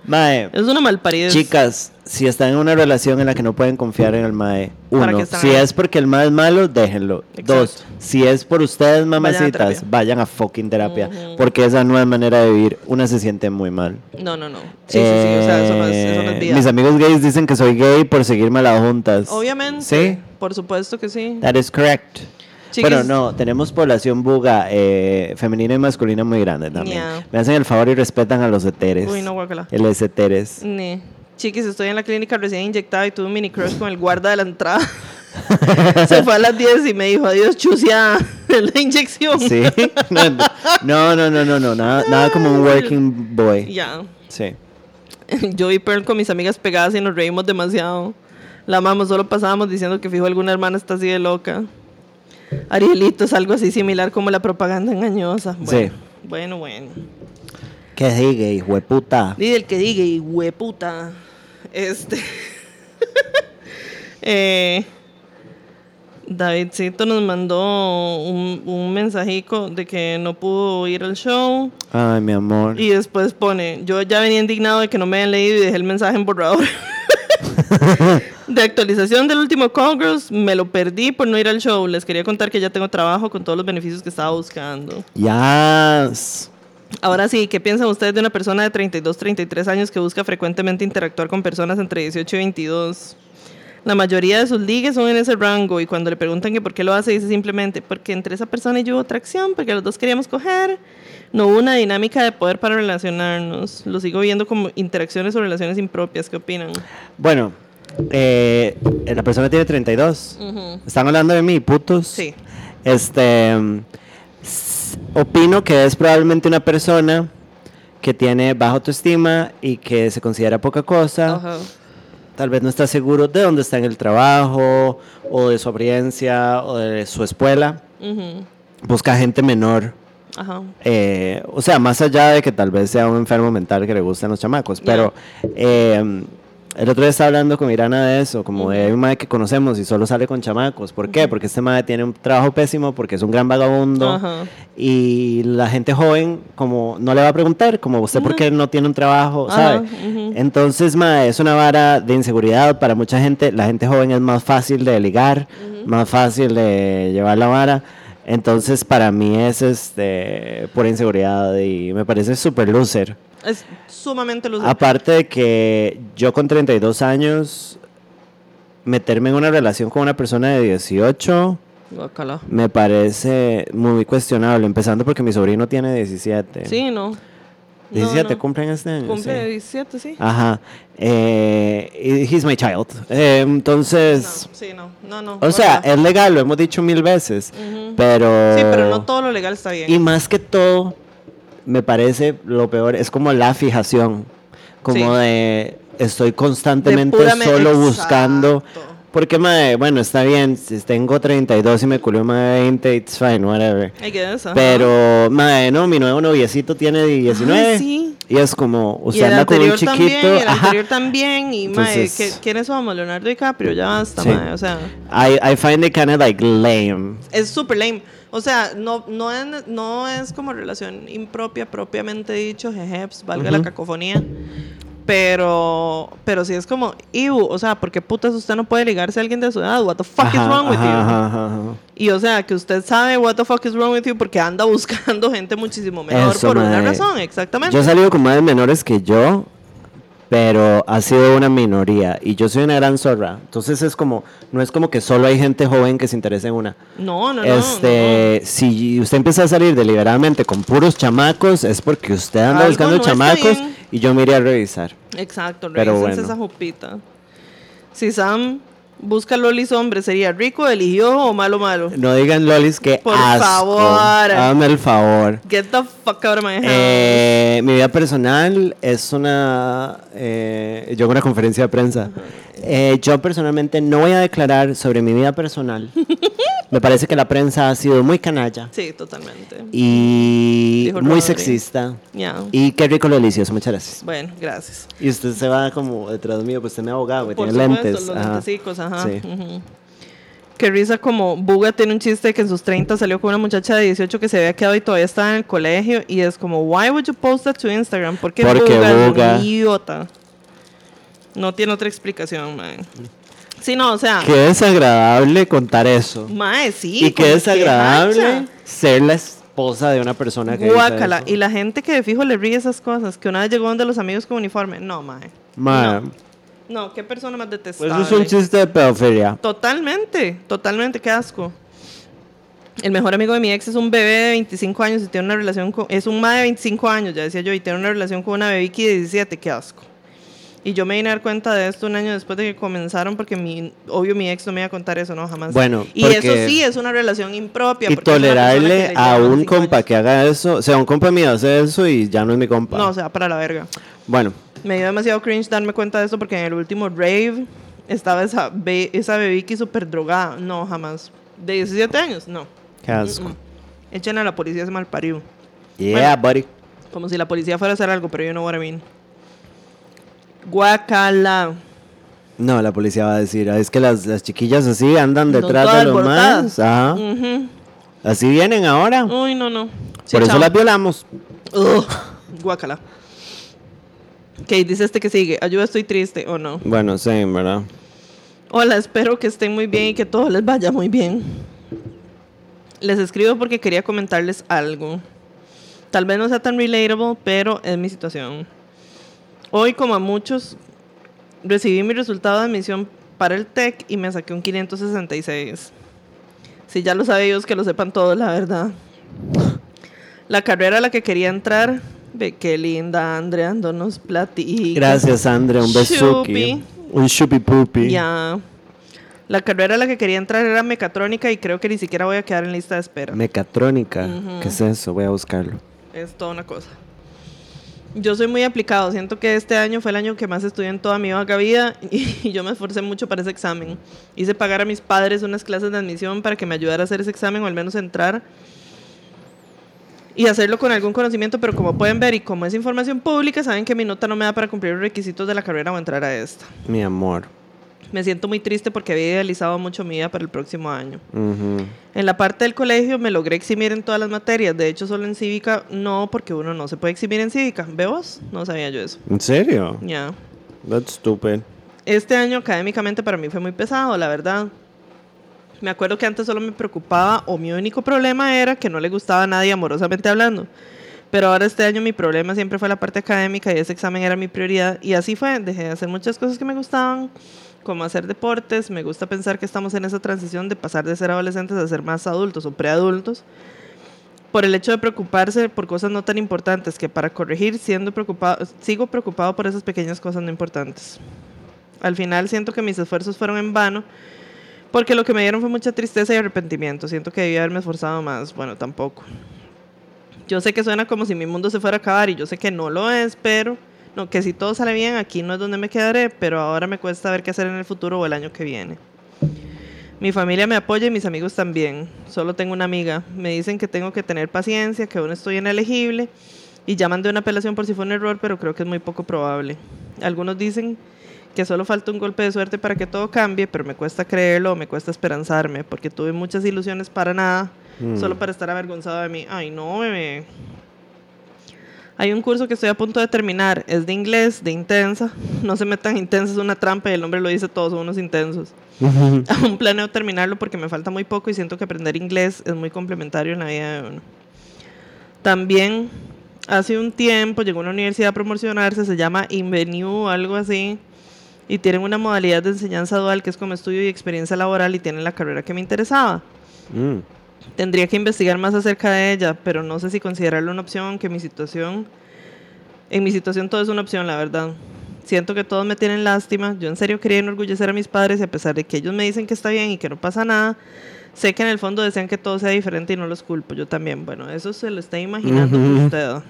Mae, es una malparidez. chicas, si están en una relación en la que no pueden confiar en el mae, ¿Para uno, si ahí? es porque el mae es malo, déjenlo. Exacto. Dos, si es por ustedes, mamacitas, terapia. vayan a fucking terapia. Ujú. Porque esa no es manera de vivir. Una se siente muy mal. No, no, no. Sí, sí, sí. O sea, eso no es, eso no es Eh, vida. Mis amigos gays dicen que soy gay por seguirme a las juntas. Obviamente. Sí. Por supuesto que sí. That is correct. Chiquis- Bueno, no, tenemos población buga eh, femenina y masculina muy grande también. Yeah. Me hacen el favor y respetan a los eteres. Uy, no, guácala. El eteres. Chiquis, estoy en la clínica recién inyectada y tuve un mini crush con el guarda de la entrada. Se fue a las 10 y me dijo, adiós, chucia, la inyección. Sí. No, no, no, no, no. Nada, nada como un working boy. Ya. Sí. Yo y Pearl con mis amigas pegadas y nos reímos demasiado. La amamos, solo pasábamos diciendo que fijo alguna hermana está así de loca. Arielito es algo así similar como la propaganda engañosa. Bueno, Sí. Bueno, bueno. ¿Qué diga, hijo de puta? Dile el que diga y hueputa. Este. eh, Davidcito nos mandó un, un mensajico de que no pudo ir al show. Ay, mi amor. Y después pone, yo ya venía indignado de que no me hayan leído y dejé el mensaje en borrador. de actualización del último Congress, me lo perdí por no ir al show. Les quería contar que ya tengo trabajo con todos los beneficios que estaba buscando. Yes. Ahora sí, ¿qué piensan ustedes de una persona de 32, 33 años que busca frecuentemente interactuar con personas entre 18 y 22? La mayoría de sus ligues son en ese rango y cuando le preguntan que por qué lo hace, dice simplemente porque entre esa persona y yo hubo atracción, porque los dos queríamos coger. No hubo una dinámica de poder para relacionarnos. Lo sigo viendo como interacciones o relaciones impropias. ¿Qué opinan? Bueno, eh, la persona tiene 32. Ujú. ¿Están hablando de mí, putos? Sí. Este. Opino que es probablemente una persona que tiene baja autoestima y que se considera poca cosa. Tal vez no está seguro de dónde está en el trabajo, o de su apariencia, o de su escuela. Busca gente menor. Ajá. Eh, o sea, más allá de que tal vez sea un enfermo mental que le gustan los chamacos. Pero eh, el otro día estaba hablando con Irana de eso, como de un madre que conocemos y solo sale con chamacos. ¿Por qué? Porque este madre tiene un trabajo pésimo, porque es un gran vagabundo. Y la gente joven, como no le va a preguntar, como usted, ¿por qué no tiene un trabajo? ¿Sabe? Entonces, mae, es una vara de inseguridad para mucha gente. La gente joven es más fácil de ligar, más fácil de llevar la vara. Entonces, para mí es este por inseguridad y me parece súper loser. Es sumamente luz. Aparte de que yo con 32 años, meterme en una relación con una persona de 18 Guácala. me parece muy cuestionable, empezando porque mi sobrino tiene 17. Sí, no. No, 17 no. cumplen este año. Cumple sí. 17, sí. Ajá. Eh, he's my child. Eh, entonces, No, sí, no. No, no. o sea, es legal, lo hemos dicho mil veces, Ujú. pero... Sí, pero no todo lo legal está bien. Y más que todo, me parece lo peor, es como la fijación, como Sí. de estoy constantemente solo buscando... Porque, madre, bueno, está bien, si tengo 32 y me culió más de 20, it's fine, whatever. I guess, ajá. Pero, madre, no, mi nuevo noviecito tiene 19. Ay, sí. Y es como, usted anda con un chiquito. también, y el ajá. anterior también. Y, Entonces- ¿qué- ¿quiénes somos? Leonardo DiCaprio, ya basta, Sí. mae, O sea, I, I find it kind of like lame. es súper lame. O sea, no, no, es, no es como relación impropia, propiamente dicho, jejeps, valga la Ujú. cacofonía. Pero, pero sí es como, Iu, o sea, ¿por qué putas usted no puede ligarse a alguien de su edad? What the fuck is wrong with ajá, you? ajá. Y o sea, que usted sabe what the fuck is wrong with you porque anda buscando gente muchísimo mejor Eso, por una razón, exactamente. Yo he salido con madres menores que yo, pero ha sido una minoría. Y yo soy una gran zorra. Entonces es como, no es como que solo hay gente joven que se interesa en una. no, no, no. este, si usted empieza a salir deliberadamente con puros chamacos, es porque usted anda Algo buscando no chamacos y yo me iría a revisar. no. Exacto, Pero bueno. esa jupita. Si Sam busca lolis hombre, ¿sería rico, eligió o malo, malo? No digan lolis que Por asco. favor. Hágame el favor. Get the fuck out of my house. Eh, mi vida personal es una. eh, yo hago una conferencia de prensa. Eh, yo personalmente no voy a declarar sobre mi vida personal. Me parece que la prensa ha sido muy canalla sí, totalmente. y Dijo muy Rodri. sexista. Ya. Y qué rico lo delicioso, muchas gracias. Bueno, gracias. Y usted se va como detrás mío, pues usted me abogado, que tiene supuesto, lentes. los Ajá. lentecicos, ajá. Sí. Qué risa como Buga tiene un chiste que en sus 30 salió con una muchacha de 18 que se había quedado y todavía estaba en el colegio y es como, why would you post that to Instagram? Porque Porque Buga, es Buga. un idiota. No tiene otra explicación, man. Sí, no, o sea, Qué desagradable contar eso. mae, sí. y qué desagradable ser la esposa de una persona que dice Guácala. eso. Y la gente que de fijo le ríe esas cosas, que una vez llegó donde los amigos con uniforme. No, mae. Ma, No, no, qué persona más pues detestable. eso es un chiste de pedofilia. Totalmente, totalmente, qué asco. El mejor amigo de mi ex es un bebé de 25 años y tiene una relación con... Es un ma de 25 años, ya decía yo, y tiene una relación con una bebiqui de 17, qué asco. Y yo me vine a dar cuenta de esto un año después de que comenzaron, porque mi, obvio mi ex no me iba a contar eso, no, jamás. Bueno, y eso sí es una relación impropia. Y tolerarle le a un compa años. que haga eso, o sea, un compa mío hace eso y ya no es mi compa. No, o sea, para la verga. Bueno, Me dio demasiado cringe darme cuenta de esto porque en el último rave estaba esa, be esa bebiki súper drogada. No, jamás. ¿De 17 años? No. qué asco. Mm-mm. Echen a la policía ese mal parido. Yeah, buddy. Como si la policía fuera a hacer algo, pero yo no what I mean. Guacala. No, la policía va a decir, "Ah, es que las, las chiquillas así andan detrás de los más. Ajá. Así vienen ahora. Uy, no, no. Sí, Por eso las violamos. Ugh. Guacala. Ok, dice este que sigue. Ayuda, estoy triste o no. Bueno, sí, ¿verdad? Hola, espero que estén muy bien y que todo les vaya muy bien. Les escribo porque quería comentarles algo. Tal vez no sea tan relatable, pero es mi situación. Hoy, como a muchos, recibí mi resultado de admisión para el TEC y me saqué un 566. Si ya lo sabe Dios, que lo sepan todos, la verdad. La carrera a la que quería entrar, ve qué linda, Andrea, no nos platica. Gracias, Andrea. Un. Chupi. Un chupi pupi. Ya. La carrera a la que quería entrar era mecatrónica y creo que ni siquiera voy a quedar en lista de espera. Mecatrónica. Ujú. ¿Qué es eso? Voy a buscarlo. Es toda una cosa. Yo soy muy aplicado. Siento que este año fue el año que más estudié en toda mi vaga vida y yo me esforcé mucho para ese examen. Hice pagar a mis padres unas clases de admisión para que me ayudara a hacer ese examen o al menos entrar y hacerlo con algún conocimiento, pero como pueden ver y como es información pública, saben que mi nota no me da para cumplir los requisitos de la carrera o entrar a esta. Mi amor. Me siento muy triste porque había idealizado mucho mi vida para el próximo año. Ujú. En la parte del colegio me logré eximir en todas las materias. De hecho, solo en cívica no, porque uno no se puede eximir en cívica. ¿Ve vos? No sabía yo eso. ¿En serio? Ya. That's stupid. Este año académicamente para mí fue muy pesado, la verdad. Me acuerdo que antes solo me preocupaba o mi único problema era que no le gustaba a nadie amorosamente hablando. Pero ahora este año mi problema siempre fue la parte académica y ese examen era mi prioridad. Y así fue, dejé de hacer muchas cosas que me gustaban, como hacer deportes. Me gusta pensar que estamos en esa transición de pasar de ser adolescentes a ser más adultos o preadultos. Por el hecho de preocuparse por cosas no tan importantes que para corregir siendo preocupado, sigo preocupado por esas pequeñas cosas no importantes. Al final siento que mis esfuerzos fueron en vano porque lo que me dieron fue mucha tristeza y arrepentimiento. Siento que debí haberme esforzado más. Bueno, tampoco. Yo sé que suena como si mi mundo se fuera a acabar y yo sé que no lo es, pero no, que si todo sale bien, aquí no es donde me quedaré, pero ahora me cuesta ver qué hacer en el futuro o el año que viene. Mi familia me apoya y mis amigos también. Solo tengo una amiga. Me dicen que tengo que tener paciencia, que aún estoy inelegible y llaman de una apelación por si fue un error, pero creo que es muy poco probable. Algunos dicen que solo falta un golpe de suerte para que todo cambie, pero me cuesta creerlo, me cuesta esperanzarme, porque tuve muchas ilusiones para nada, Mm. solo para estar avergonzado de mí. Ay, no, bebé. Hay un curso que estoy a punto de terminar, es de inglés, de intensa. No se metan intensa, es una trampa y el nombre lo dice todo, son unos intensos. Aún planeo terminarlo porque me falta muy poco y siento que aprender inglés es muy complementario en la vida de uno. También hace un tiempo llegó a una universidad a promocionarse, se llama Invenue algo así, y tienen una modalidad de enseñanza dual que es como estudio y experiencia laboral y tienen la carrera que me interesaba. Mm. Tendría que investigar más acerca de ella, pero no sé si considerarlo una opción, que mi situación, en mi situación todo es una opción, la verdad. Siento que todos me tienen lástima, yo en serio quería enorgullecer a mis padres y a pesar de que ellos me dicen que está bien y que no pasa nada, sé que en el fondo desean que todo sea diferente y no los culpo, yo también. Bueno, eso se lo está imaginando Ujú. usted.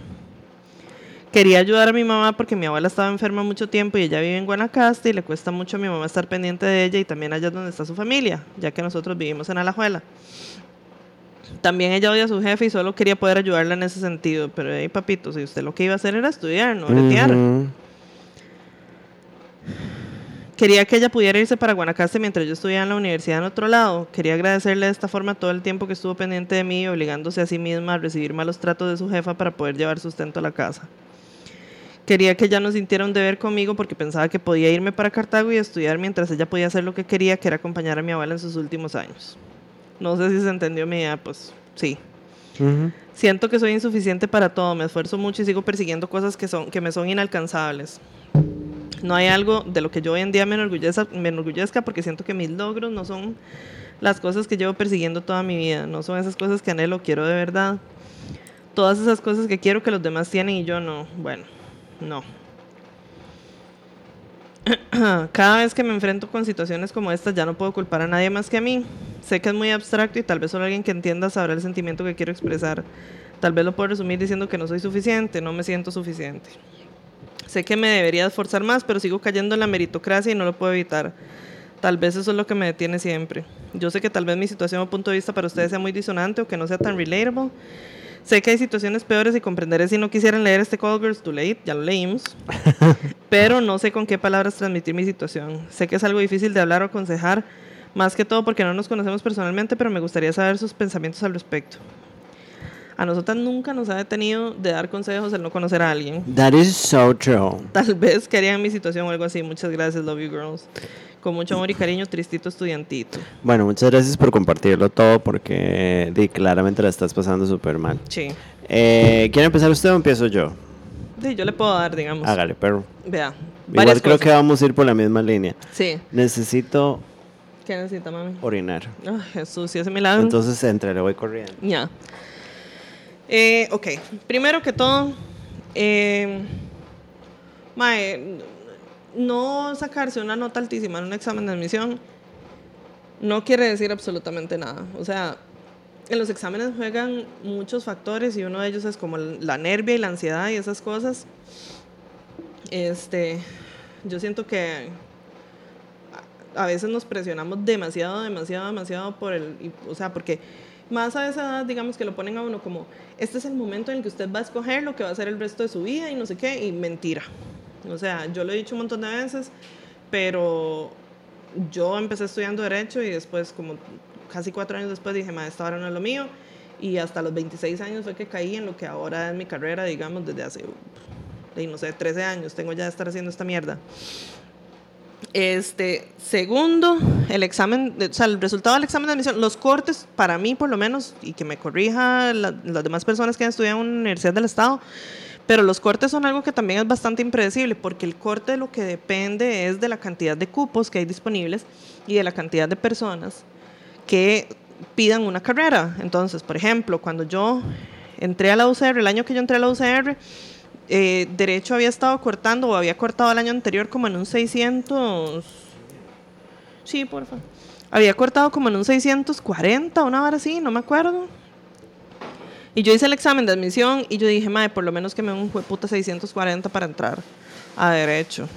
Quería ayudar a mi mamá porque mi abuela estaba enferma mucho tiempo y ella vive en Guanacaste y le cuesta mucho a mi mamá estar pendiente de ella y también allá es donde está su familia, ya que nosotros vivimos en Alajuela. También ella odia a su jefe y solo quería poder ayudarla en ese sentido, pero hey papito, si usted lo que iba a hacer era estudiar, no bretear. Quería que ella pudiera irse para Guanacaste mientras yo estudiaba en la universidad en otro lado. Quería agradecerle de esta forma todo el tiempo que estuvo pendiente de mí, obligándose a sí misma a recibir malos tratos de su jefa para poder llevar sustento a la casa. Quería que ella no sintiera un deber conmigo porque pensaba que podía irme para Cartago y estudiar mientras ella podía hacer lo que quería, que era acompañar a mi abuela en sus últimos años. No sé si se entendió mi idea, pues sí. Siento que soy insuficiente para todo, me esfuerzo mucho y sigo persiguiendo cosas que, son, que me son inalcanzables. No hay algo de lo que yo hoy en día me enorgullezca, me enorgullezca porque siento que mis logros no son las cosas que llevo persiguiendo toda mi vida. No son esas cosas que anhelo, quiero de verdad. Todas esas cosas que quiero que los demás tienen y yo no. Bueno, no. Cada vez que me enfrento con situaciones como estas ya no puedo culpar a nadie más que a mí. Sé que es muy abstracto y tal vez solo alguien que entienda sabrá el sentimiento que quiero expresar. Tal vez lo puedo resumir diciendo que no soy suficiente, no me siento suficiente. Sé que me debería esforzar más, pero sigo cayendo en la meritocracia y no lo puedo evitar. Tal vez eso es lo que me detiene siempre. Yo sé que tal vez mi situación o punto de vista para ustedes sea muy disonante o que no sea tan relatable. Sé que hay situaciones peores y comprenderé si no quisieran leer este Girls Too Late, ya lo leímos. pero no sé con qué palabras transmitir mi situación. Sé que es algo difícil de hablar o aconsejar, más que todo porque no nos conocemos personalmente, pero me gustaría saber sus pensamientos al respecto. A nosotras nunca nos ha detenido de dar consejos el no conocer a alguien. That is so true. Tal vez querían mi situación o algo así. Muchas gracias, love you girls. Con mucho amor y cariño, tristito estudiantito. Bueno, muchas gracias por compartirlo todo porque di, claramente la estás pasando súper mal. Sí. Eh, ¿Quiere empezar usted o empiezo yo? Sí, yo le puedo dar, digamos. Hágale, perro. Vea. Igual creo cosas. que vamos a ir por la misma línea. Sí. Necesito ¿Qué necesita, mami? orinar. Ay, Jesús, ¿y ese milagro? Entonces entre, le voy corriendo. Ya. Eh, ok, primero que todo, eh, mae, no sacarse una nota altísima en un examen de admisión no quiere decir absolutamente nada. O sea, en los exámenes juegan muchos factores y uno de ellos es como la nervia y la ansiedad y esas cosas. Este, yo siento que a veces nos presionamos demasiado, demasiado, demasiado por el, y- o sea, porque más a esa edad, digamos que lo ponen a uno como, este es el momento en el que usted va a escoger lo que va a ser el resto de su vida y no sé qué, y mentira. O sea, yo lo he dicho un montón de veces, pero yo empecé estudiando Derecho y después, como casi cuatro años después, dije, ma, esta ahora no es lo mío. Y hasta los 26 años fue que caí en lo que ahora es mi carrera, digamos, desde hace, no sé, 13 años tengo ya de estar haciendo esta mierda. Este, segundo, el examen, o sea, el resultado del examen de admisión, los cortes, para mí por lo menos, y que me corrija la- las demás personas que han estudiado en una universidad del Estado, pero los cortes son algo que también es bastante impredecible, porque el corte lo que depende es de la cantidad de cupos que hay disponibles y de la cantidad de personas que pidan una carrera. Entonces, por ejemplo, cuando yo entré a la UCR, el año que yo entré a la UCR, eh, Derecho había estado cortando o había cortado el año anterior como en un 600... Sí, por favor. Había cortado como en un 640, una hora así, no me acuerdo. Y yo hice el examen de admisión y yo dije, madre, por lo menos que me un puta 640 para entrar a Derecho.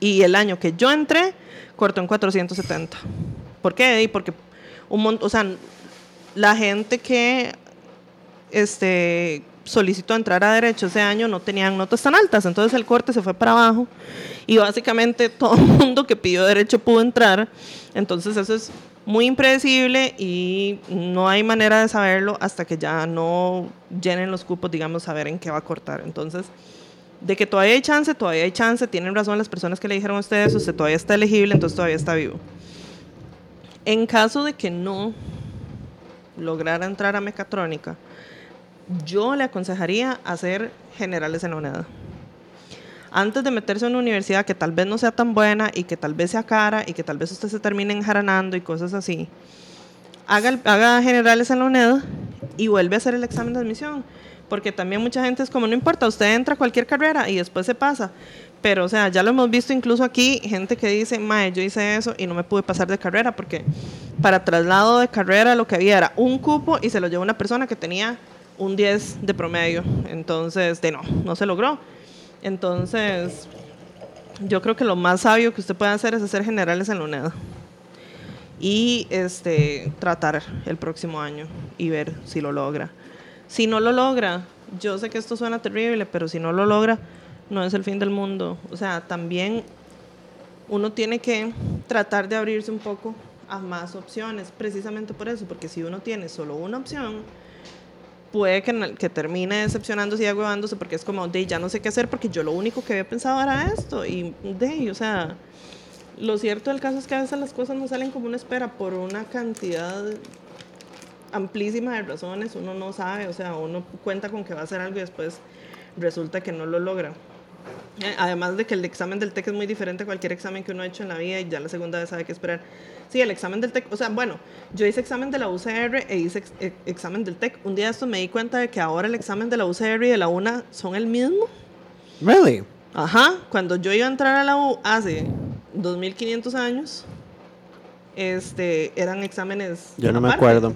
Y el año que yo entré, cortó en 470. ¿Por qué? Y Porque un montón, o sea, la gente que este, solicitó entrar a derecho ese año no tenían notas tan altas, entonces el corte se fue para abajo y básicamente todo el mundo que pidió derecho pudo entrar, entonces eso es muy impredecible y no hay manera de saberlo hasta que ya no llenen los cupos, digamos, saber en qué va a cortar. Entonces, de que todavía hay chance, todavía hay chance, tienen razón las personas que le dijeron a ustedes, usted todavía está elegible, entonces todavía está vivo. En caso de que no lograra entrar a mecatrónica, yo le aconsejaría hacer generales en la UNED. Antes de meterse en una universidad que tal vez no sea tan buena y que tal vez sea cara y que tal vez usted se termine enjaranando y cosas así, haga, haga generales en la UNED y vuelve a hacer el examen de admisión. Porque también mucha gente es como, no importa, usted entra a cualquier carrera y después se pasa. Pero, o sea, ya lo hemos visto incluso aquí, gente que dice, mae, yo hice eso y no me pude pasar de carrera porque para traslado de carrera lo que había era un cupo y se lo llevó una persona que tenía un 10 de promedio. Entonces, de no, no se logró. Entonces, yo creo que lo más sabio que usted puede hacer es hacer generales en la UNED y este, tratar el próximo año y ver si lo logra. Si no lo logra, yo sé que esto suena terrible, pero si no lo logra, no es el fin del mundo. O sea, también uno tiene que tratar de abrirse un poco a más opciones, precisamente por eso, porque si uno tiene solo una opción, puede que, que termine decepcionándose y agüevándose porque es como, de ya no sé qué hacer porque yo lo único que había pensado era esto. Y de, o sea, lo cierto del caso es que a veces las cosas no salen como uno espera por una cantidad amplísima de razones, uno no sabe, o sea, uno cuenta con que va a hacer algo y después resulta que no lo logra. Eh, Además de que el examen del TEC es muy diferente a cualquier examen que uno ha hecho en la vida y ya la segunda vez sabe qué esperar. Sí, el examen del TEC, o sea, bueno, yo hice examen de la UCR e hice ex- e- examen del TEC. Un día de esto me di cuenta de que ahora el examen de la UCR y de la UNA son el mismo. Really? Ajá, cuando yo iba a entrar a la U hace 2500 años, este, eran exámenes. Yo no me aparte. acuerdo.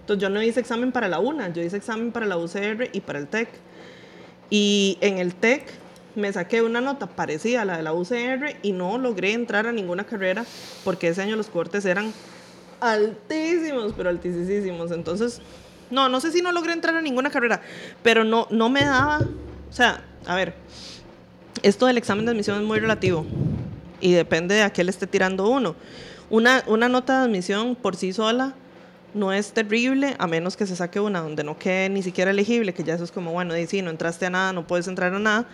Entonces yo no hice examen para la UNA, yo hice examen para la UCR y para el TEC. Y en el TEC me saqué una nota parecida a la de la UCR y no logré entrar a ninguna carrera porque ese año los cortes eran altísimos, pero altísimos. Entonces, no, no sé si no logré entrar a ninguna carrera, pero no, no me daba, o sea, a ver, esto del examen de admisión es muy relativo y depende de a qué le esté tirando uno. Una, una nota de admisión por sí sola no es terrible, a menos que se saque una donde no quede ni siquiera elegible, que ya eso es como, bueno, sí, no entraste a nada, no puedes entrar a nada.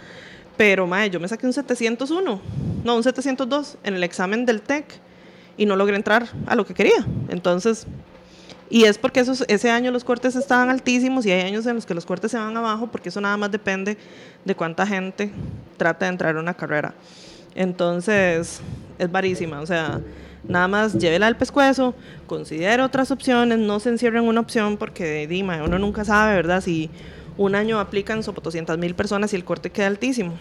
Pero, mae, yo me saqué un 701, no, un 702 en el examen del TEC y no logré entrar a lo que quería. Entonces, y es porque esos, ese año los cortes estaban altísimos y hay años en los que los cortes se van abajo porque eso nada más depende de cuánta gente trata de entrar a una carrera. Entonces, es varísima. O sea, nada más llévela al pescuezo, considere otras opciones, no se encierre en una opción porque, Dima, uno nunca sabe, ¿verdad? Si un año aplican 200 mil personas y el corte queda altísimo.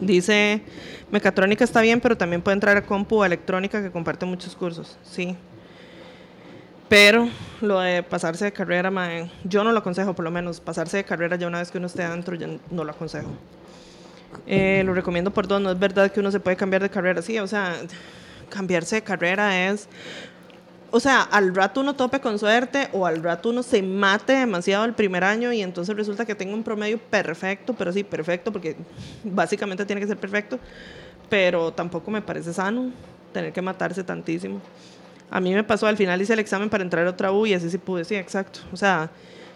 Dice, mecatrónica está bien, pero también puede entrar a compu electrónica que comparte muchos cursos. Sí. Pero lo de pasarse de carrera, yo no lo aconsejo, por lo menos. Pasarse de carrera ya una vez que uno esté adentro, ya no lo aconsejo. Eh, lo recomiendo por dos. No es verdad que uno se puede cambiar de carrera. Sí, o sea, cambiarse de carrera es. O sea, al rato uno tope con suerte o al rato uno se mate demasiado el primer año y entonces resulta que tengo un promedio perfecto, pero sí, perfecto, porque básicamente tiene que ser perfecto, pero tampoco me parece sano tener que matarse tantísimo. A mí me pasó, al final hice el examen para entrar a otra U y así sí pude, sí, exacto. O sea,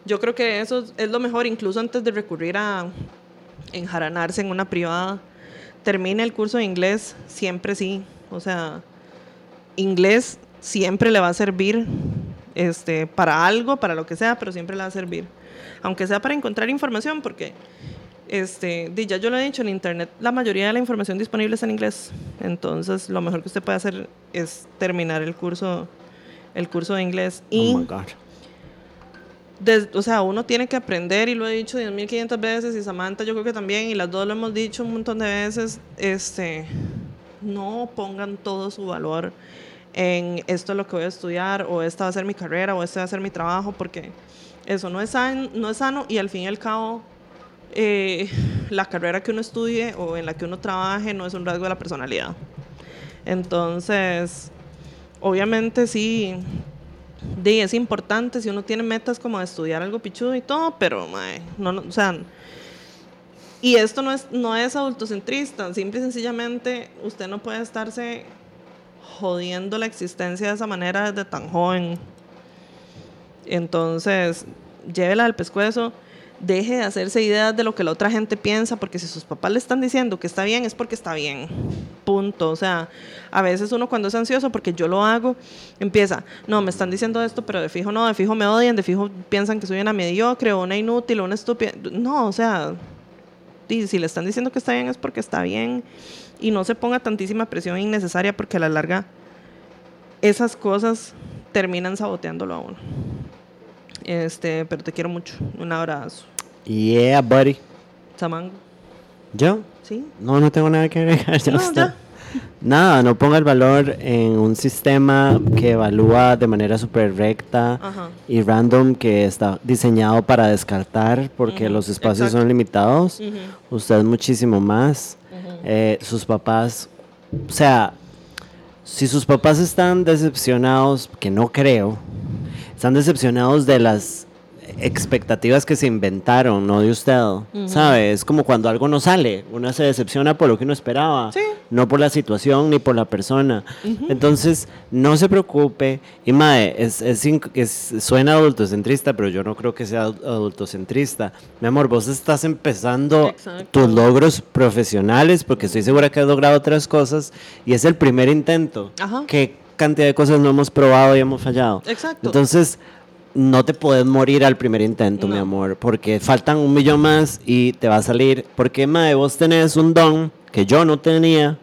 yo creo que eso es lo mejor, incluso antes de recurrir a enjaranarse en una privada. Termine el curso de inglés, siempre sí. O sea, inglés siempre le va a servir este, para algo, para lo que sea, pero siempre le va a servir. Aunque sea para encontrar información, porque este, ya yo lo he dicho, en Internet la mayoría de la información disponible es en inglés. Entonces, lo mejor que usted puede hacer es terminar el curso, el curso de inglés. Y, Oh my God. des- o sea, uno tiene que aprender, y lo he dicho 10.500 veces, y Samantha yo creo que también, y las dos lo hemos dicho un montón de veces, este, no pongan todo su valor en esto es lo que voy a estudiar, o esta va a ser mi carrera, o este va a ser mi trabajo, porque eso no es sano, no es sano y al fin y al cabo, eh, la carrera que uno estudie o en la que uno trabaje no es un rasgo de la personalidad. Entonces, obviamente sí, di, es importante si uno tiene metas como de estudiar algo pichudo y todo, pero, mae, no, no, o sea, y esto no es, no es adultocentrista, simple y sencillamente usted no puede estarse jodiendo la existencia de esa manera desde tan joven. Entonces, llévela al pescuezo, deje de hacerse ideas de lo que la otra gente piensa, porque si sus papás le están diciendo que está bien, es porque está bien. Punto. O sea, a veces uno cuando es ansioso, porque yo lo hago, empieza, no, me están diciendo esto, pero de fijo no, de fijo me odian, de fijo piensan que soy una mediocre una inútil una estúpida. No, o sea, si le están diciendo que está bien es porque está bien y no se ponga tantísima presión innecesaria porque a la larga esas cosas terminan saboteándolo a uno. Este, pero te quiero mucho. Un abrazo. Yeah, buddy. Samango. ¿Yo? ¿Sí? No, no tengo nada que agregar. Ya No, está. ya. Nada, no ponga el valor en un sistema que evalúa de manera súper recta Ajá. y random que está diseñado para descartar porque los espacios exacto. son limitados. Ujú, Usted es muchísimo más. Eh, sus papás, o sea, si sus papás están decepcionados, que no creo, están decepcionados de las expectativas que se inventaron, no de usted, ¿sabe? Es como cuando algo no sale, uno se decepciona por lo que uno esperaba, Sí. no por la situación ni por la persona. Entonces, no se preocupe. Y mae, es, es, es- suena adultocentrista, pero yo no creo que sea adul- adultocentrista. Mi amor, vos estás empezando Exacto. tus logros profesionales, porque estoy segura que has logrado otras cosas, y es el primer intento. Ajá. ¿Qué cantidad de cosas no hemos probado y hemos fallado? Exacto. Entonces, no te puedes morir al primer intento, mi amor, porque faltan un millón más y te va a salir. Porque, mae, vos tenés un don que yo no tenía,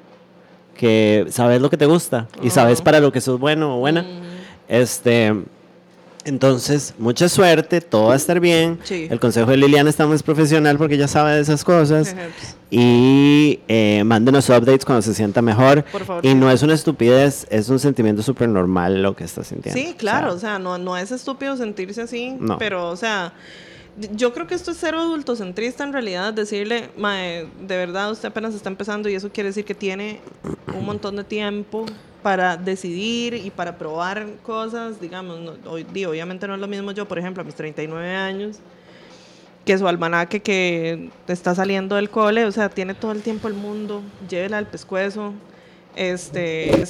que sabes lo que te gusta y sabes para lo que sos bueno o buena. Este. Entonces, mucha suerte, todo va a estar bien. Sí. El consejo de Liliana está más profesional porque ya sabe de esas cosas. Y eh, mándenos updates cuando se sienta mejor. Por favor, Y no es una estupidez, es un sentimiento súper normal lo que estás sintiendo. Sí, claro, o sea, no, no es estúpido sentirse así, No. pero, o sea, yo creo que esto es cero adultocentrista en realidad, decirle, mae, de verdad usted apenas está empezando y eso quiere decir que tiene un montón de tiempo para decidir y para probar cosas, digamos, no- hoy, di, obviamente no es lo mismo yo, por ejemplo, a mis 39 años, que su almanaque que está saliendo del cole, o sea, tiene todo el tiempo el mundo, llévela al pescuezo, este,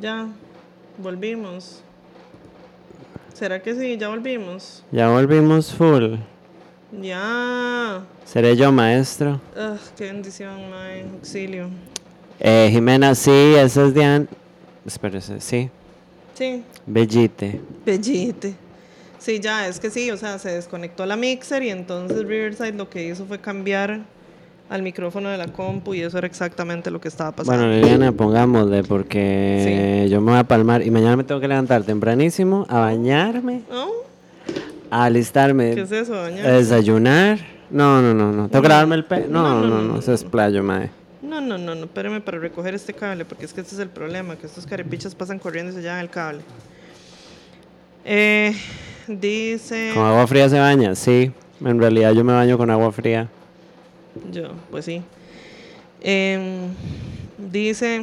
ya, volvimos. ¿Será que sí? Ya volvimos. Ya volvimos full. Ya. Seré yo maestro. Ugh, qué bendición, mae. Auxilio. Eh, Jimena, sí, esa es Diane. Espérese, sí. Sí, Bellite. bellite. Sí, ya, es que sí, o sea, se desconectó la mixer y entonces Riverside lo que hizo fue cambiar al micrófono de la compu y eso era exactamente lo que estaba pasando. Bueno, Liliana, pongámosle porque yo me voy a palmar y mañana me tengo que levantar tempranísimo a bañarme, a alistarme, ¿Qué es eso, a desayunar. No, no, no, no. ¿Tengo que lavarme el pelo? No, No, no, no, no, no, no, se explayo, mae. No, no, no, no, espérame para recoger este cable, porque es que este es el problema, que estos carepichas pasan corriendo y se llevan el cable. Eh, dice... ¿Con agua fría se baña? Sí, en realidad yo me baño con agua fría. Yo, pues sí. Em, dice,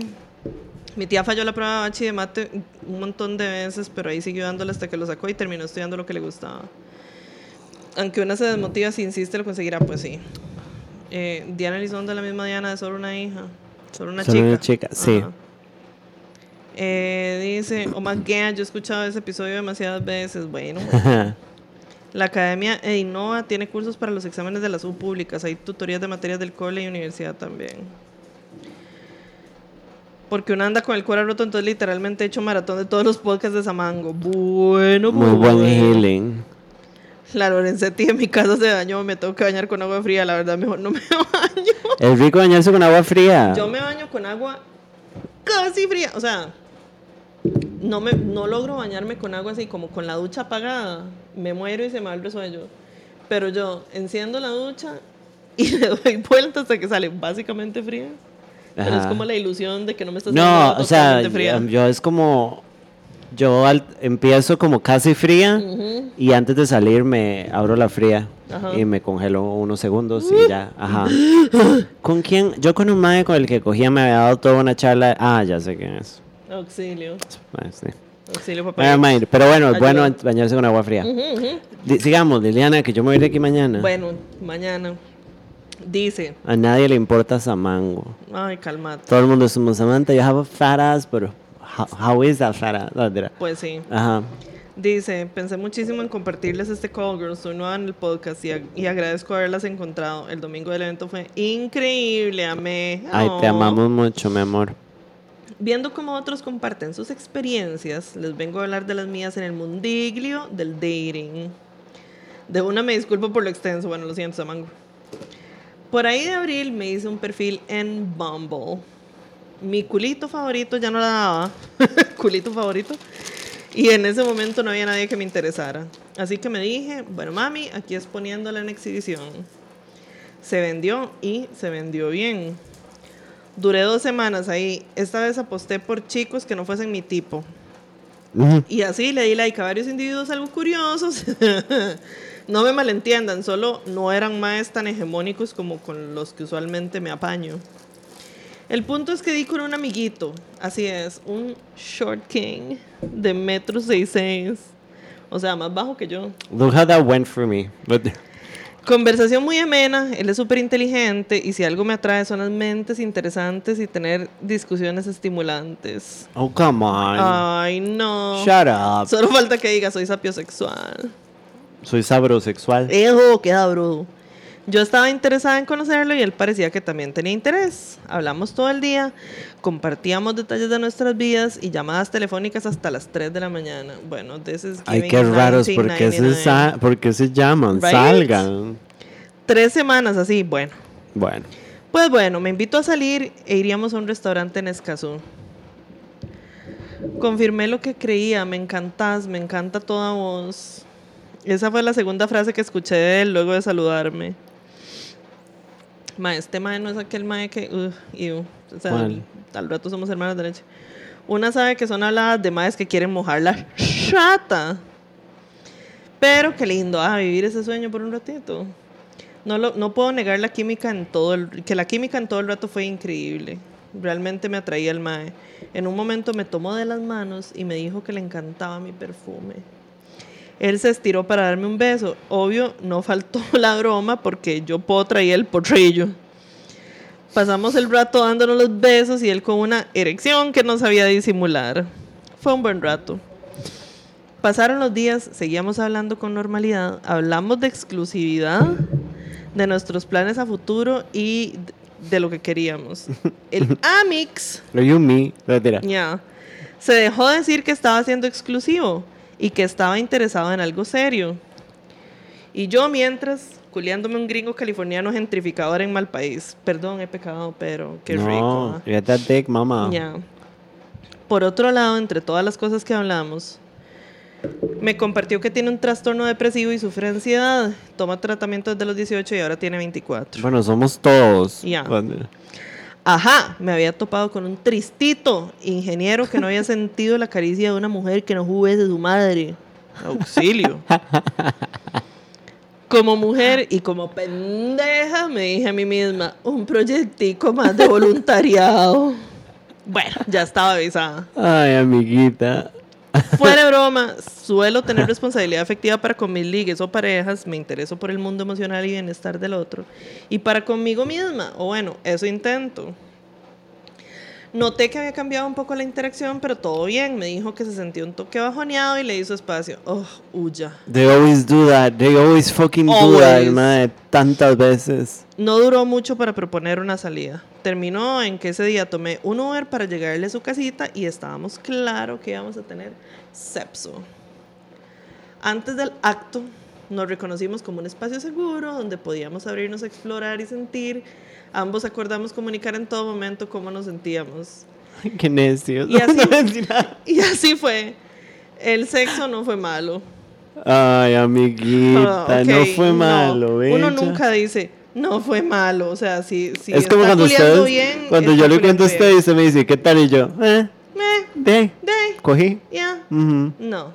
mi tía falló la prueba de bachi de mate un montón de veces, pero ahí siguió dándole hasta que lo sacó y terminó estudiando lo que le gustaba. Aunque una se desmotiva, si insiste, lo conseguirá, pues sí. Eh, Diana Elizondo, la misma Diana de solo una hija, solo una Solo chica. una chica, sí. Eh, dice, Omar Guea, yo he escuchado ese episodio demasiadas veces. Bueno, la Academia e Innova tiene cursos para los exámenes de las U públicas. Hay tutorías de materias del cole y universidad también. Porque uno anda con el cuero roto, entonces literalmente he hecho maratón de todos los podcasts de Samango. Bueno, Muy buen bueno. healing. La Lorenzetti de mi casa se bañó, me tengo que bañar con agua fría, la verdad, mejor no me baño. Es rico bañarse con agua fría. Yo me baño con agua casi fría, o sea, no, me, no logro bañarme con agua así como con la ducha apagada, me muero y se me va el resuello. Pero yo enciendo la ducha y le doy vuelta hasta que sale básicamente fría. Pero es como la ilusión de que no me está haciendo No, o sea, totalmente fría. yo, yo es como. Yo al- empiezo como casi fría y antes de salir me abro la fría Ajá. y me congelo unos segundos y ya, ajá. ¿Con quién? Yo con un mae con el que cogía me había dado toda una charla. Ah, ya sé quién es. Auxilio, Ah, sí. auxilio papá. Pero bueno, es bueno bañarse con agua fría. Sigamos, Liliana, que yo me voy de aquí mañana. Bueno, mañana. Dice, A nadie le importa Samango. ay, calmate. Todo el mundo somos Samantha, you have a fat ass, pero how, how is that fat ass? Pues sí. Ajá. Dice, pensé muchísimo en compartirles este Call Girls, soy nueva en el podcast y, ag- y agradezco haberlas encontrado. El domingo del evento fue increíble, amé. Ay, te Oh. amamos mucho, mi amor. Viendo cómo otros comparten sus experiencias, les vengo a hablar de las mías en el mundiglio del dating. De una me disculpo por lo extenso, bueno, lo siento, Samango. Por ahí de abril me hice un perfil en Bumble. Mi culito favorito ya no la daba. culito favorito. Y en ese momento no había nadie que me interesara. Así que me dije, bueno, mami, aquí es poniéndola en exhibición. Se vendió y se vendió bien. Duré dos semanas ahí. Esta vez aposté por chicos que no fuesen mi tipo. Y así le di like a varios individuos algo curiosos. no me malentiendan, solo no eran más tan hegemónicos como con los que usualmente me apaño. El punto es que di con un amiguito, así es, un short king de metro seis seis. O sea, más bajo que yo. Look how that went for me. But- Conversación muy amena, él es súper inteligente y si algo me atrae son las mentes interesantes y tener discusiones estimulantes. Oh, come on. Ay, no. Shut up. Solo falta que diga soy sapiosexual. Soy sabrosexual. Ejo, queda brudo. Yo estaba interesada en conocerlo y él parecía que también tenía interés. Hablamos todo el día, compartíamos detalles de nuestras vidas y llamadas telefónicas hasta las 3 de la mañana. Bueno, this is Ay, qué raros, ¿por qué, se 1999. sa- por qué se llaman? Right? Salgan. Tres semanas así, bueno. Bueno, Pues bueno, me invitó a salir e iríamos a un restaurante en Escazú. Confirmé lo que creía, me encantás, me encanta toda voz. Esa fue la segunda frase que escuché de él luego de saludarme. Ma, este mae no es aquel mae que... O sea, ¿Cuál? al rato somos hermanos de leche. Una sabe que son habladas de maes que quieren mojar la chata. Pero qué lindo, ah, vivir ese sueño por un ratito. No, lo, no puedo negar la química en todo el, que la química en todo el rato fue increíble. Realmente me atraía el mae. En un momento me tomó de las manos y me dijo que le encantaba mi perfume. Él se estiró para darme un beso. Obvio, no faltó la broma porque yo puedo traer el potrillo. Pasamos el rato dándonos los besos y él con una erección que no sabía disimular. Fue un buen rato. Pasaron los días, seguíamos hablando con normalidad, hablamos de exclusividad, de nuestros planes a futuro y de lo que queríamos. El Amix, Are you me? Se dejó decir que estaba siendo exclusivo y que estaba interesado en algo serio. Y yo mientras, culiándome un gringo californiano gentrificador en mal país. Perdón, he pecado, pero qué rico. No, ¿ah? that dick, mama. Ya. Por otro lado, entre todas las cosas que hablamos, me compartió que tiene un trastorno depresivo y sufre ansiedad. Toma tratamiento desde los 18 y ahora tiene 24. Bueno, somos todos. Ya. Cuando- Ajá, me había topado con un tristito ingeniero que no había sentido la caricia de una mujer que no jugué de su madre. Auxilio. Como mujer y como pendeja me dije a mí misma, un proyectico más de voluntariado. Bueno, ya estaba avisada. Ay, amiguita. Fuera broma, suelo tener responsabilidad afectiva para con mis ligues o parejas, me intereso por el mundo emocional y bienestar del otro, y para conmigo misma, o bueno, eso intento. Noté que había cambiado un poco la interacción, pero todo bien. Me dijo que se sentía un toque bajoneado y le hizo espacio. Oh, huya. They always do that. They always fucking do that, madre. Tantas veces. No duró mucho para proponer una salida. Terminó en que ese día tomé un Uber para llegarle a su casita y estábamos claro que íbamos a tener sexo. Antes del acto, nos reconocimos como un espacio seguro donde podíamos abrirnos a explorar y sentir. Ambos acordamos comunicar en todo momento cómo nos sentíamos. Qué necios. Y así- No. Y así fue. El sexo no fue malo. Ay, amiguita. Ah, No ok, fue malo, ¿ves? Uno nunca dice, no fue malo. O sea, si, si es como cuando ustedes. bien, cuando yo le cuento a usted y usted me dice, ¿qué tal? Y yo, eh, bien. de, de, cogí. ya. Ujú. No.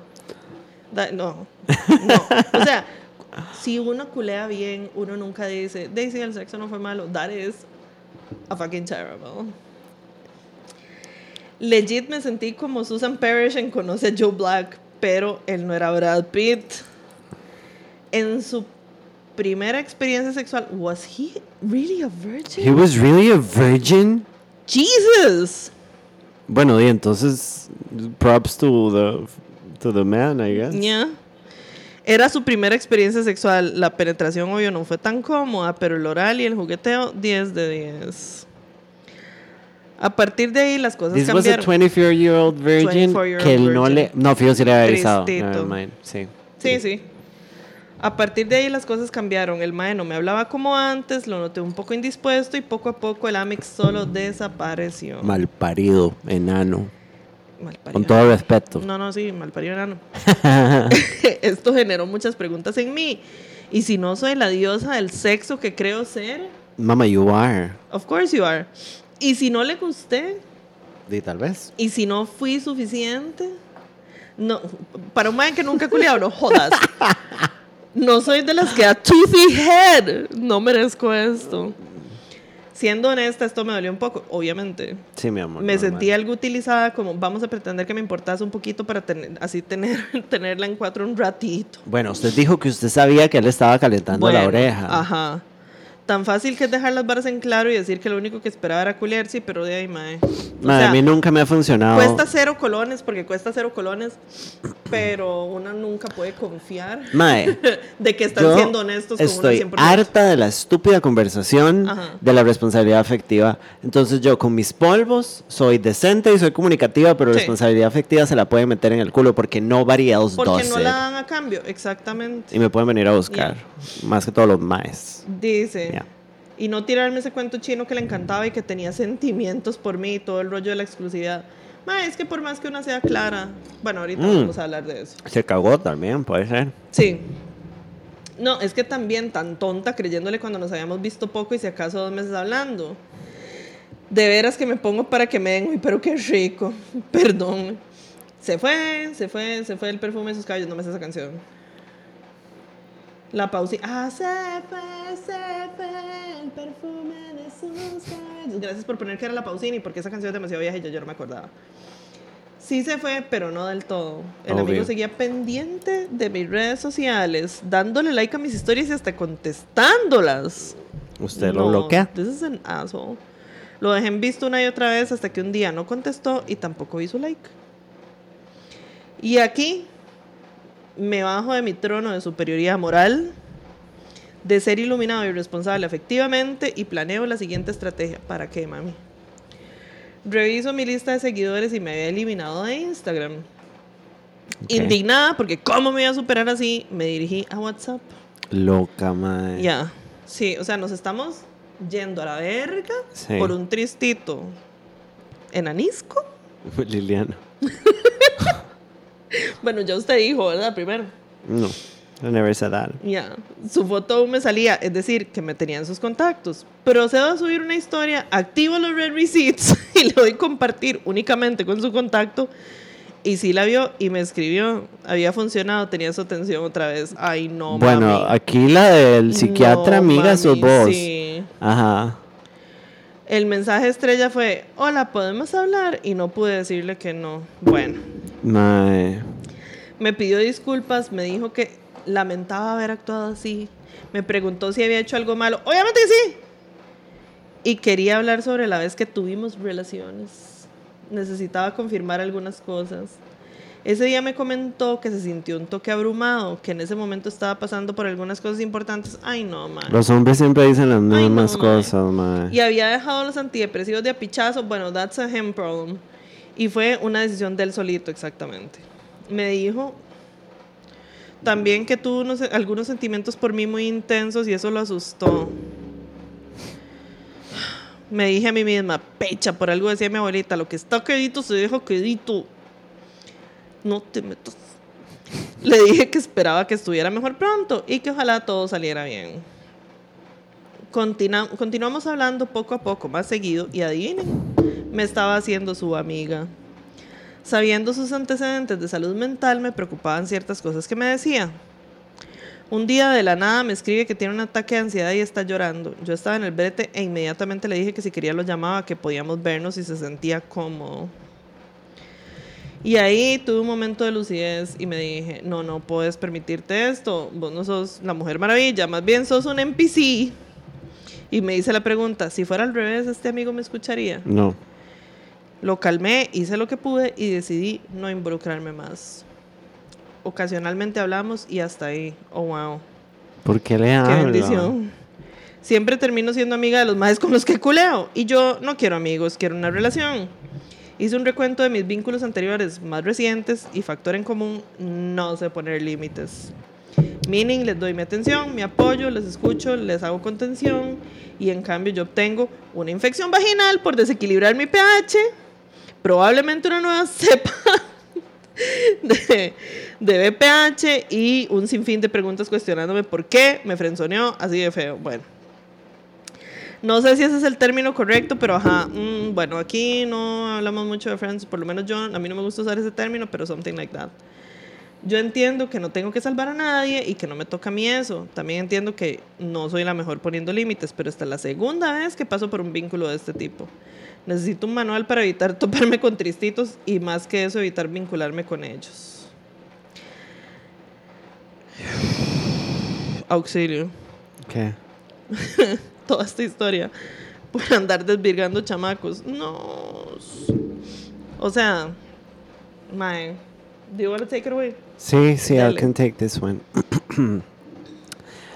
Da- no. No. O sea, si uno culea bien, uno nunca dice, Daisy, el sexo no fue malo. That is a fucking terrible. Legit me sentí como Susan Parrish en Conoce a Joe Black, pero él no era Brad Pitt. En su primera experiencia sexual, was he really a virgin? He was really a virgin. Jesus. Bueno, y entonces, props to the, to the man, I guess. Ya. Era su primera experiencia sexual. La penetración, obvio, no fue tan cómoda, pero el oral y el jugueteo, 10 de 10. A partir de ahí, las cosas This was a cambiaron. 24-year-old virgin 24-year-old que él no virgin. le... No, fijo, si le había avisado. Tristito. Never mind, Sí. Sí, sí. A partir de ahí las cosas cambiaron. El mae no me hablaba como antes, lo noté un poco indispuesto y poco a poco el Amix solo desapareció. Malparido, enano. Malparido. Con todo respeto. No, no, sí, malparido enano. Esto generó muchas preguntas en mí. Y si no soy la diosa del sexo que creo ser, Mama, you are. of course you are. Y si no le gusté, Di tal vez. y si no fui suficiente, no, para un man que nunca ha culiado, no jodas. No soy de las que a toothy head. No merezco esto. Siendo honesta, esto me dolió un poco, obviamente. Sí, mi amor. Me normal. sentí algo utilizada como vamos a pretender que me importase un poquito para tener, así tener, tenerla en cuatro un ratito. Bueno, usted dijo que usted sabía que él estaba calentando la oreja. Ajá. Tan fácil que es dejar las barras en claro y decir que lo único que esperaba era culiar, sí, pero de ahí, mae. Sea, a mí nunca me ha funcionado. Cuesta cero colones, porque cuesta cero colones, pero una nunca puede confiar Mae, de que están siendo honestos estoy con uno 100%. harta de la estúpida conversación Ajá. de la responsabilidad afectiva. Entonces yo con mis polvos soy decente y soy comunicativa, pero Sí. responsabilidad afectiva se la pueden meter en el culo porque nobody else Porque does no it. la dan a cambio, exactamente. Y me pueden venir a buscar, más que todos los maes. Dice. Y no tirarme ese cuento chino que le encantaba y que tenía sentimientos por mí y todo el rollo de la exclusividad. Ma, es que por más que una sea clara. Bueno, ahorita Mm. vamos a hablar de eso. Se cagó también, puede ser. Sí. No, es que también tan tonta creyéndole cuando nos habíamos visto poco y si acaso dos meses hablando. De veras que me pongo para que me den, uy, pero qué rico. Perdón. Se fue, se fue, se fue el perfume de sus cabellos. No me sé esa canción. La pausita. Ah, se fue, se fue el perfume de sus cabellos. Gracias por poner que era la pausini, porque esa canción es demasiado vieja y yo, yo no me acordaba. Sí se fue, pero no del todo. El Obvio. amigo seguía pendiente de mis redes sociales, dándole like a mis historias y hasta contestándolas. ¿Usted lo bloquea? This is an asshole. Lo dejé en visto una y otra vez hasta que un día no contestó y tampoco hizo like. Y aquí me bajo de mi trono de superioridad moral, de ser iluminado y responsable efectivamente y planeo la siguiente estrategia. ¿Para qué, mami? Reviso mi lista de seguidores y me había eliminado de Instagram. Indignada porque cómo me iba a superar así, me dirigí a WhatsApp. Loca, mae. Ya, sí, o sea, nos estamos yendo a la verga Sí. por un tristito enanisco. Liliana. Bueno, ya usted dijo, ¿verdad? Primero. No, I never said that. Ya, su foto aún me salía, es decir, que me tenían sus contactos. Procedo a subir una historia, activo los red receipts y le doy compartir únicamente con su contacto. Y sí la vio y me escribió. Había funcionado, tenía su atención otra vez. Ay, no, bueno, mami. aquí la del psiquiatra, No, amiga, sos mami, vos. Sí. Ajá. El mensaje estrella fue, hola, ¿podemos hablar? Y no pude decirle que no. Bueno, Mae. me pidió disculpas, me dijo que lamentaba haber actuado así. Me preguntó si había hecho algo malo. Obviamente sí. Y quería hablar sobre la vez que tuvimos relaciones. Necesitaba confirmar algunas cosas. Ese día me comentó que se sintió un toque abrumado, que en ese momento estaba pasando por algunas cosas importantes. Ay, no, man. Los hombres siempre dicen las mismas cosas, mae. Y había dejado los antidepresivos de apichazo. Bueno, that's a him problem. Y fue una decisión del solito, exactamente. Me dijo también que tuvo unos- algunos sentimientos por mí muy intensos y eso lo asustó. Me dije a mí misma, pecha, por algo decía mi abuelita, lo que está quedito se deja quedito. No te metas. Le dije que esperaba que estuviera mejor pronto y que ojalá todo saliera bien. Continua- continuamos hablando poco a poco, más seguido, y adivinen, me estaba haciendo su amiga. Sabiendo sus antecedentes de salud mental, me preocupaban ciertas cosas que me decía. Un día de la nada me escribe que tiene un ataque de ansiedad y está llorando. Yo estaba en el brete e inmediatamente le dije que si quería lo llamaba, que podíamos vernos si se sentía cómodo. Y ahí tuve un momento de lucidez y me dije, no, no puedes permitirte esto, vos no sos la mujer maravilla, más bien sos un NPC. Y me hice la pregunta, si fuera al revés, este amigo me escucharía. No. Lo calmé, hice lo que pude y decidí no involucrarme más. Ocasionalmente hablamos y hasta ahí. Oh, wow. ¿Por qué le Qué hablo? bendición. Siempre termino siendo amiga de los más con los que culeo. Y yo no quiero amigos, quiero una relación. Hice un recuento de mis vínculos anteriores más recientes y factor en común, no sé poner límites. Meaning, les doy mi atención, mi apoyo, les escucho, les hago contención y en cambio yo obtengo una infección vaginal por desequilibrar mi pH, probablemente una nueva cepa de, de BPH y un sinfín de preguntas cuestionándome por qué me frenzoneó así de feo. Bueno. No sé si ese es el término correcto, pero ajá. mm, bueno, aquí no hablamos mucho de friends, por lo menos yo, a mí no me gusta usar ese término, pero something like that. Yo entiendo que no tengo que salvar a nadie y que no me toca a mí eso. También entiendo que no soy la mejor poniendo límites, pero esta es la segunda vez que paso por un vínculo de este tipo. Necesito un manual para evitar toparme con tristitos y más que eso, evitar vincularme con ellos. ¿Qué? toda esta historia por andar desvirgando chamacos. No. O sea, mae, do you want to take it away? Sí, sí, I Dale. can take this one.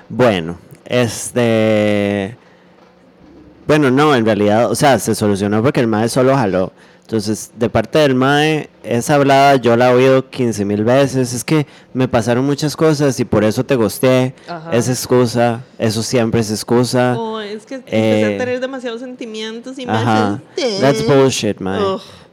bueno, este. Bueno, no, en realidad, o sea, se solucionó porque el MAE solo jaló. Entonces, de parte del MAE, esa hablada yo la he oído 15 mil veces. Es que me pasaron muchas cosas y por eso te gusté. Ajá. Es excusa, eso siempre es excusa. Oh, es que empecé Eh, a tener demasiados sentimientos y asusté. That's bullshit, mae.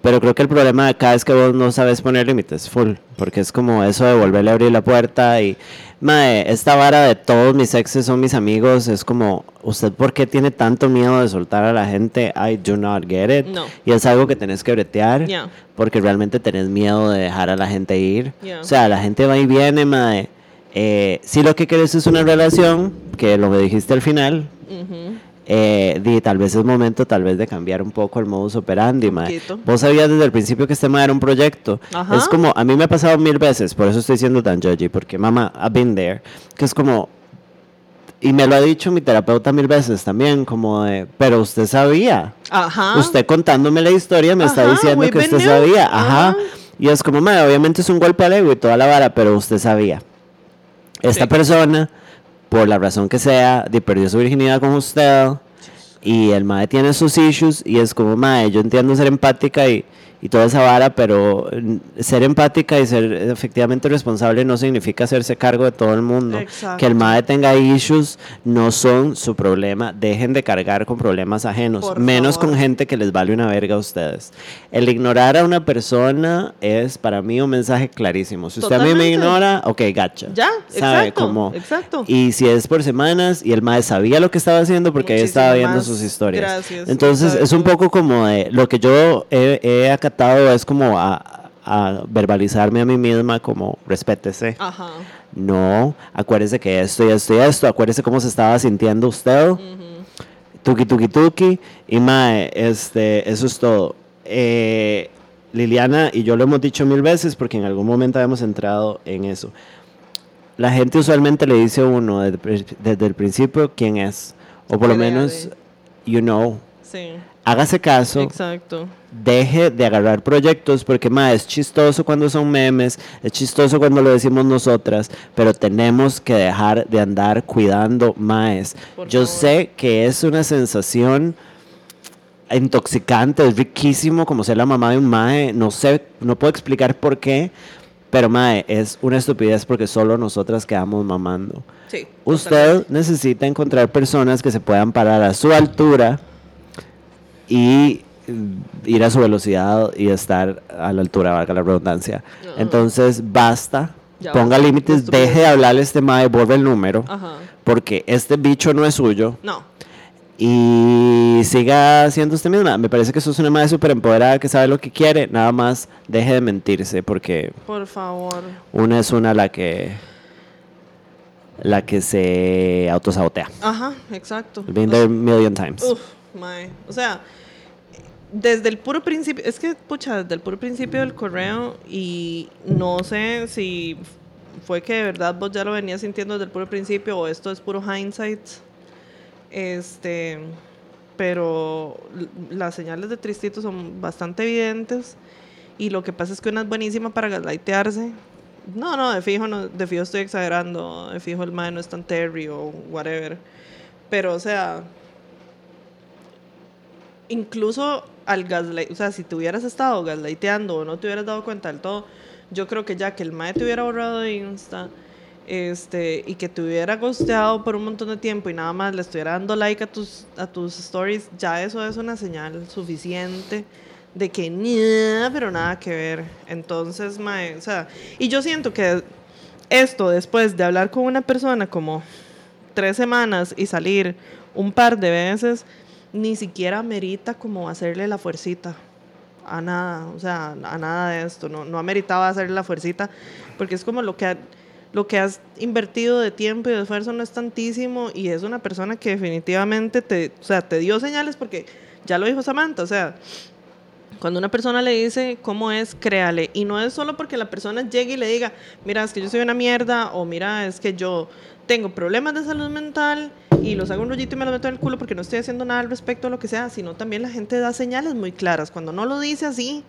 Pero creo que el problema de acá es que vos no sabes poner límites, full. Porque es como eso de volverle a abrir la puerta y. Mae, esta vara de todos mis exes son mis amigos. Es como, ¿usted por qué tiene tanto miedo de soltar a la gente? I do not get it. No. Y es algo que tenés que bretear. Yeah. Porque realmente tenés miedo de dejar a la gente ir. Yeah. O sea, la gente va y viene, mae. Eh, si lo que quieres es una relación, que lo que dijiste al final, Ujú. Eh, di, tal vez es momento tal vez de cambiar un poco el modus operandi, mae. Vos sabías desde el principio que este mae era un proyecto. Ajá. Es como, a mí me ha pasado mil veces, por eso estoy siendo tan judgy, porque mamá, I've been there, que es como, y me lo ha dicho mi terapeuta mil veces también, como de, pero usted sabía. Ajá. Usted contándome la historia me está Ajá, diciendo we que usted knew. sabía. Ajá. Y es como, mae, obviamente es un golpe al ego y toda la vara, pero usted sabía. Esta Sí. persona, por la razón que sea, di- perdió su virginidad con usted y el mae tiene sus issues y es como, mae, yo entiendo ser empática y, y toda esa vara, pero mm, ser empática y ser efectivamente responsable no significa hacerse cargo de todo el mundo. Exacto. Que el mae tenga issues no son su problema. Dejen de cargar con problemas ajenos, Por menos favor. con gente que les vale una verga a ustedes. El ignorar a una persona es para mí un mensaje clarísimo. Si usted a mí me Totalmente. ignora, ok, gacha. Ya, ¿Sabe? exacto, Como- exacto. Y si es por semanas y el mae sabía lo que estaba haciendo porque ahí estaba Muchísimo viendo sus historias. Gracias, Entonces es un poco como de lo que yo he, he acatado es como a, a verbalizarme a mí misma como respétese. Ajá. No, acuérdese que esto y esto y esto, acuérdese cómo se estaba sintiendo usted. Tuki tuki tuki. Y mae, este, eso es todo. Eh, Liliana y yo lo hemos dicho mil veces porque en algún momento habíamos entrado en eso. La gente usualmente le dice a uno desde, desde el principio quién es. O por lo menos, you know. Sí. Hágase caso Exacto. deje de agarrar proyectos porque ma, es chistoso cuando son memes, es chistoso cuando lo decimos nosotras, pero tenemos que dejar de andar cuidando maes. Por Yo favor. sé que es una sensación intoxicante, es riquísimo como ser la mamá de un mae, no sé, no puedo explicar por qué, pero mae, es una estupidez porque solo nosotras quedamos mamando. Sí. Usted necesita encontrar personas que se puedan parar a su altura y mm, ir a su velocidad y estar a la altura, valga la redundancia. Ajá. Entonces, basta, Ya ponga límites, deje de hablarle a este mae, borre el número, Ajá. porque este bicho no es suyo No. y siga siendo usted misma. Me parece que eso es una madre súper empoderada que sabe lo que quiere, nada más deje de mentirse, porque Por favor. una es una la que la que se autosabotea. Ajá, exacto. Been there a million times. Uf, mae. O sea, desde el puro principio, es que, pucha, desde el puro principio del correo, y no sé si fue que de verdad vos ya lo venías sintiendo desde el puro principio o esto es puro hindsight. Este, pero las señales de Tristito son bastante evidentes. Y lo que pasa es que una es buenísima para gaslightearse. No, no, de fijo, de fijo estoy exagerando. De fijo el mae no es tan Terry o whatever. Pero, o sea, incluso al gaslight, o sea, si te hubieras estado gaslighteando o no te hubieras dado cuenta del todo, yo creo que ya que el mae te hubiera borrado de Insta, este, y que te hubiera ghosteado por un montón de tiempo y nada más le estuviera dando like a tus, a tus stories, ya eso es una señal suficiente de que "Nah", pero nada que ver. Entonces, mae, o sea, y yo siento que esto después de hablar con una persona como tres semanas y salir un par de veces, ni siquiera merita como hacerle la fuercita a nada, o sea, a nada de esto, no, no ameritaba hacerle la fuercita, porque es como lo que, lo que has invertido de tiempo y de esfuerzo no es tantísimo y es una persona que definitivamente te, o sea, te dio señales porque ya lo dijo Samantha, o sea, Cuando una persona le dice cómo es, créale. Y no es solo porque la persona llegue y le diga, mira, es que yo soy una mierda, o mira, es que yo tengo problemas de salud mental y los hago un rollito y me lo meto en el culo porque no estoy haciendo nada al respecto a lo que sea, sino también la gente da señales muy claras. Cuando no lo dice así,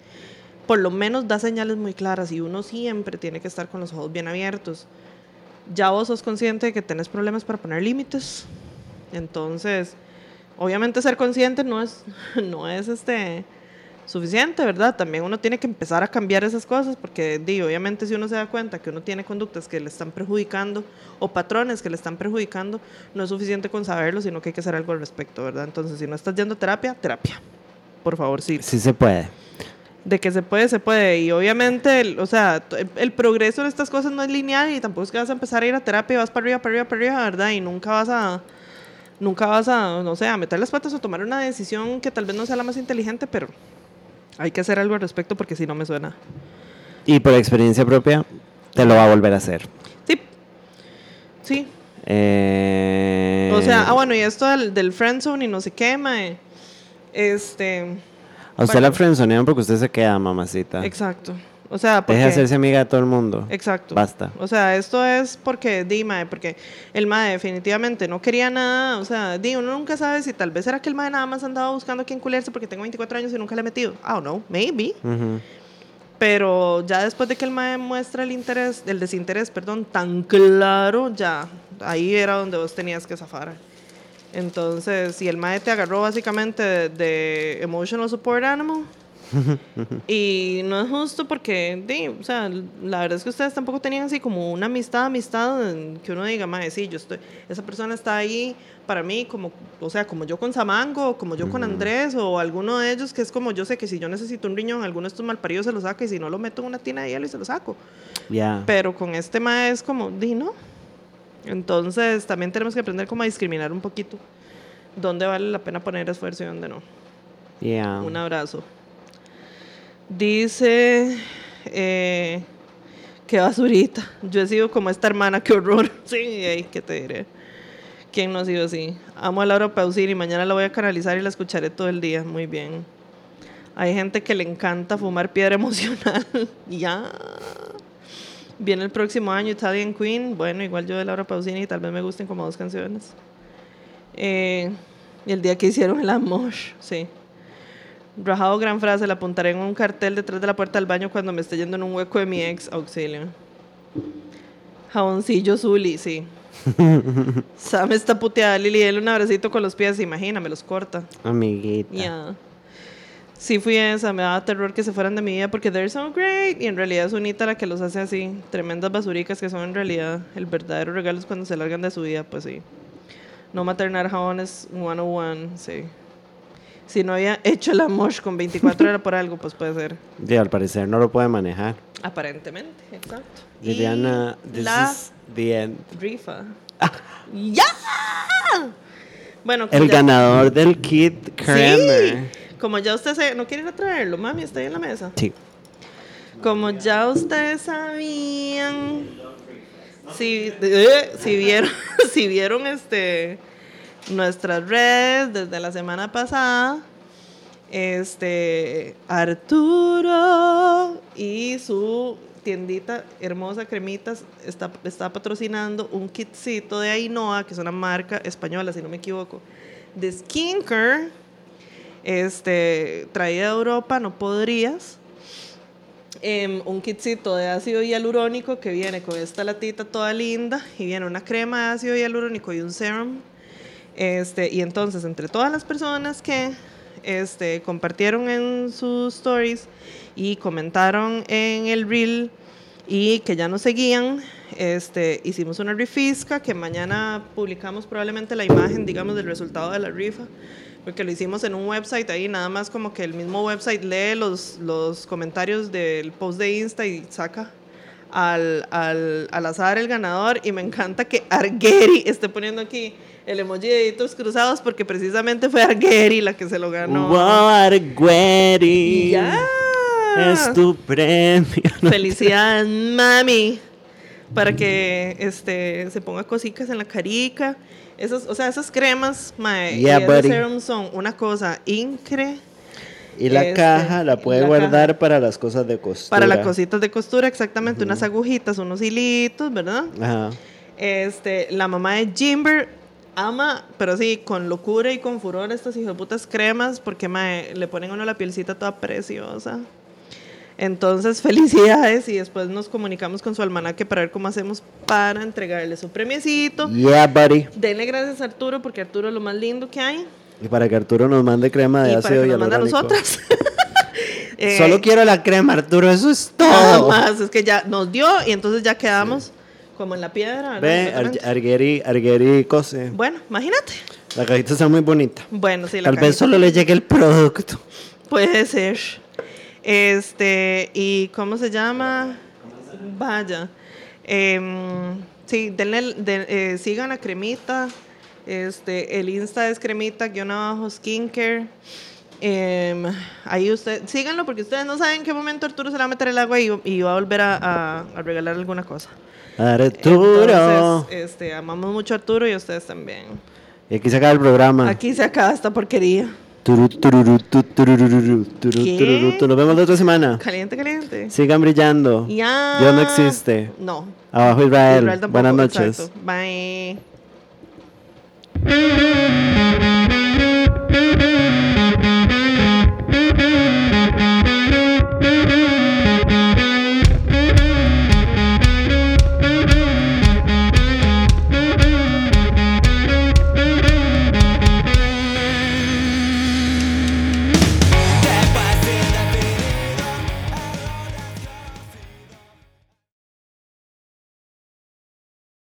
por lo menos da señales muy claras y uno siempre tiene que estar con los ojos bien abiertos. Ya vos sos consciente de que tenés problemas para poner límites. Entonces, obviamente ser consciente no es, no es este suficiente, ¿verdad? También uno tiene que empezar a cambiar esas cosas porque, di, obviamente, si uno se da cuenta que uno tiene conductas que le están perjudicando o patrones que le están perjudicando, no es suficiente con saberlo, sino que hay que hacer algo al respecto, ¿verdad? Entonces, si no estás yendo a terapia, terapia. Por favor, sí. Sí se puede. De que se puede, se puede. Y obviamente, el- o sea, t- el progreso en estas cosas no es lineal y tampoco es que vas a empezar a ir a terapia y vas para arriba, para arriba, para arriba, ¿verdad? Y nunca vas a, nunca vas a, no sé, a meter las patas o tomar una decisión que tal vez no sea la más inteligente, pero hay que hacer algo al respecto porque si no me suena. Y por experiencia propia, te lo va a volver a hacer. Sí. Sí. Eh, O sea, ah, bueno, y esto del, del friendzone y no sé qué, mae. Este. A usted bueno. la frenzonean porque usted se queda, mamacita. Exacto. O sea, porque. Deje de hacerse amiga de todo el mundo. Exacto. Basta. O sea, esto es porque, di, mae, porque el mae definitivamente no quería nada. O sea, di, uno nunca sabe si tal vez era que el mae nada más andaba buscando a quién culerse porque tengo 24 años y nunca le he metido. I don't know, maybe. Pero ya después de que el mae muestra el interés, el desinterés, perdón, tan claro, ya, ahí era donde vos tenías que zafar. Entonces, si el mae te agarró básicamente de, de emotional support animal, y no es justo porque, di, o sea, la verdad es que ustedes tampoco tenían así como una amistad, amistad, en que uno diga, mae, sí, yo estoy, esa persona está ahí para mí, como, o sea, como yo con Samango, como yo con Andrés, o alguno de ellos que es como yo sé que si yo necesito un riñón, alguno de estos malparidos se lo saca y si no lo meto en una tina de hielo y se lo saco. Ya. Pero con este mae es como, di, no. Entonces también tenemos que aprender como a discriminar un poquito dónde vale la pena poner esfuerzo y dónde no. Ya. Un abrazo. Dice eh, qué basurita. Yo he sido como esta hermana, qué horror. Sí, ay, ¿qué te diré? ¿Quién no ha sido así? Amo a Laura Pausini, mañana la voy a canalizar y la escucharé todo el día. Muy bien. Hay gente que le encanta fumar piedra emocional. ya. Viene el próximo año Italian Queen. Bueno, igual yo de Laura Pausini, tal vez me gusten como dos canciones. Eh, el día que hicieron el amor, sí. Rajado gran frase, la apuntaré en un cartel detrás de la puerta del baño cuando me esté yendo en un hueco de mi ex auxilio. Jaboncillo Zuli, sí. Sam está puteada, Lili, dale un abracito con los pies, imagina, me los corta. Amiguita. Ya. Sí fui esa, me daba terror que se fueran de mi vida porque they're so great y en realidad es Unita la que los hace así, tremendas basuricas que son en realidad el verdadero regalo es cuando se largan de su vida, pues sí. No maternar jabones 101, sí. Si no había hecho el amor con 24 era por algo, pues puede ser. Y al parecer no lo puede manejar. Aparentemente, exacto. Liliana, this la is the end. rifa. ¡Ya! Bueno, El ya- ganador del kit Kramer. Sí. Como ya usted se... ¿No quiere ir a traerlo, mami? Está ahí en la mesa. Sí. Como ya ustedes sabían, si, eh, si vieron, si vieron este, nuestras redes desde la semana pasada, este, Arturo y su tiendita hermosa Cremitas está, está patrocinando un kitcito de Ainhoa, que es una marca española, si no me equivoco, de skincare, este, traída de Europa, no podrías em, un kitcito de ácido hialurónico que viene con esta latita toda linda y viene una crema de ácido hialurónico y un serum. Este, y entonces, entre todas las personas que este, compartieron en sus stories y comentaron en el reel y que ya nos seguían, este, hicimos una rifisca que mañana publicamos probablemente la imagen, digamos, del resultado de la rifa porque lo hicimos en un website ahí, nada más como que el mismo website lee los, los comentarios del post de Insta y saca al, al, al azar el ganador. Y me encanta que Argueri esté poniendo aquí el emoji de deditos cruzados porque precisamente fue Argueri la que se lo ganó. What a Gueri. ¡Ya! Es tu premio. Felicidades, mami. Para que este, se ponga cositas en la carica. Esas, o sea, esas cremas, mae, Yeah, y esos buddy. serums son una cosa increíble. Y la Este, caja la puede la guardar caja. para las cosas de costura. Para las cositas de costura, exactamente, unas agujitas, unos hilitos, ¿verdad? Ajá. Este, la mamá de Jimber ama, pero sí, con locura y con furor estas hijoputas cremas, porque mae, le ponen a uno la pielcita toda preciosa. Entonces, felicidades y después nos comunicamos con su almanaque para ver cómo hacemos para entregarle su premiecito. Yeah, buddy. Denle gracias a Arturo, porque Arturo es lo más lindo que hay. Y para que Arturo nos mande crema de y para ácido que nos mande a nosotras. Eh, Solo quiero la crema, Arturo, eso es Nada todo. más, es que ya nos dio y entonces ya quedamos como en la piedra. Ve, Argueri, Argueri cose. Bueno, imagínate. La cajita está muy bonita. Bueno, sí, la Tal vez solo le llegue el producto. Puede ser. Este, ¿y cómo se llama? Vaya. Em, sí, denle, de- eh, sigan a Cremita. Este, el Insta es cremita guion abajo skincare. Em, ahí usted, síganlo porque ustedes no saben en qué momento Arturo se va a meter el agua y, y va a volver a, a- a regalar alguna cosa. Arturo. Este, amamos mucho a Arturo y ustedes también. Y aquí se acaba el programa. Aquí se acaba esta porquería. Nos vemos la otra semana. Caliente, caliente. Sigan brillando. Ya. No existe. No. Abajo Israel. Buenas noches. Bye.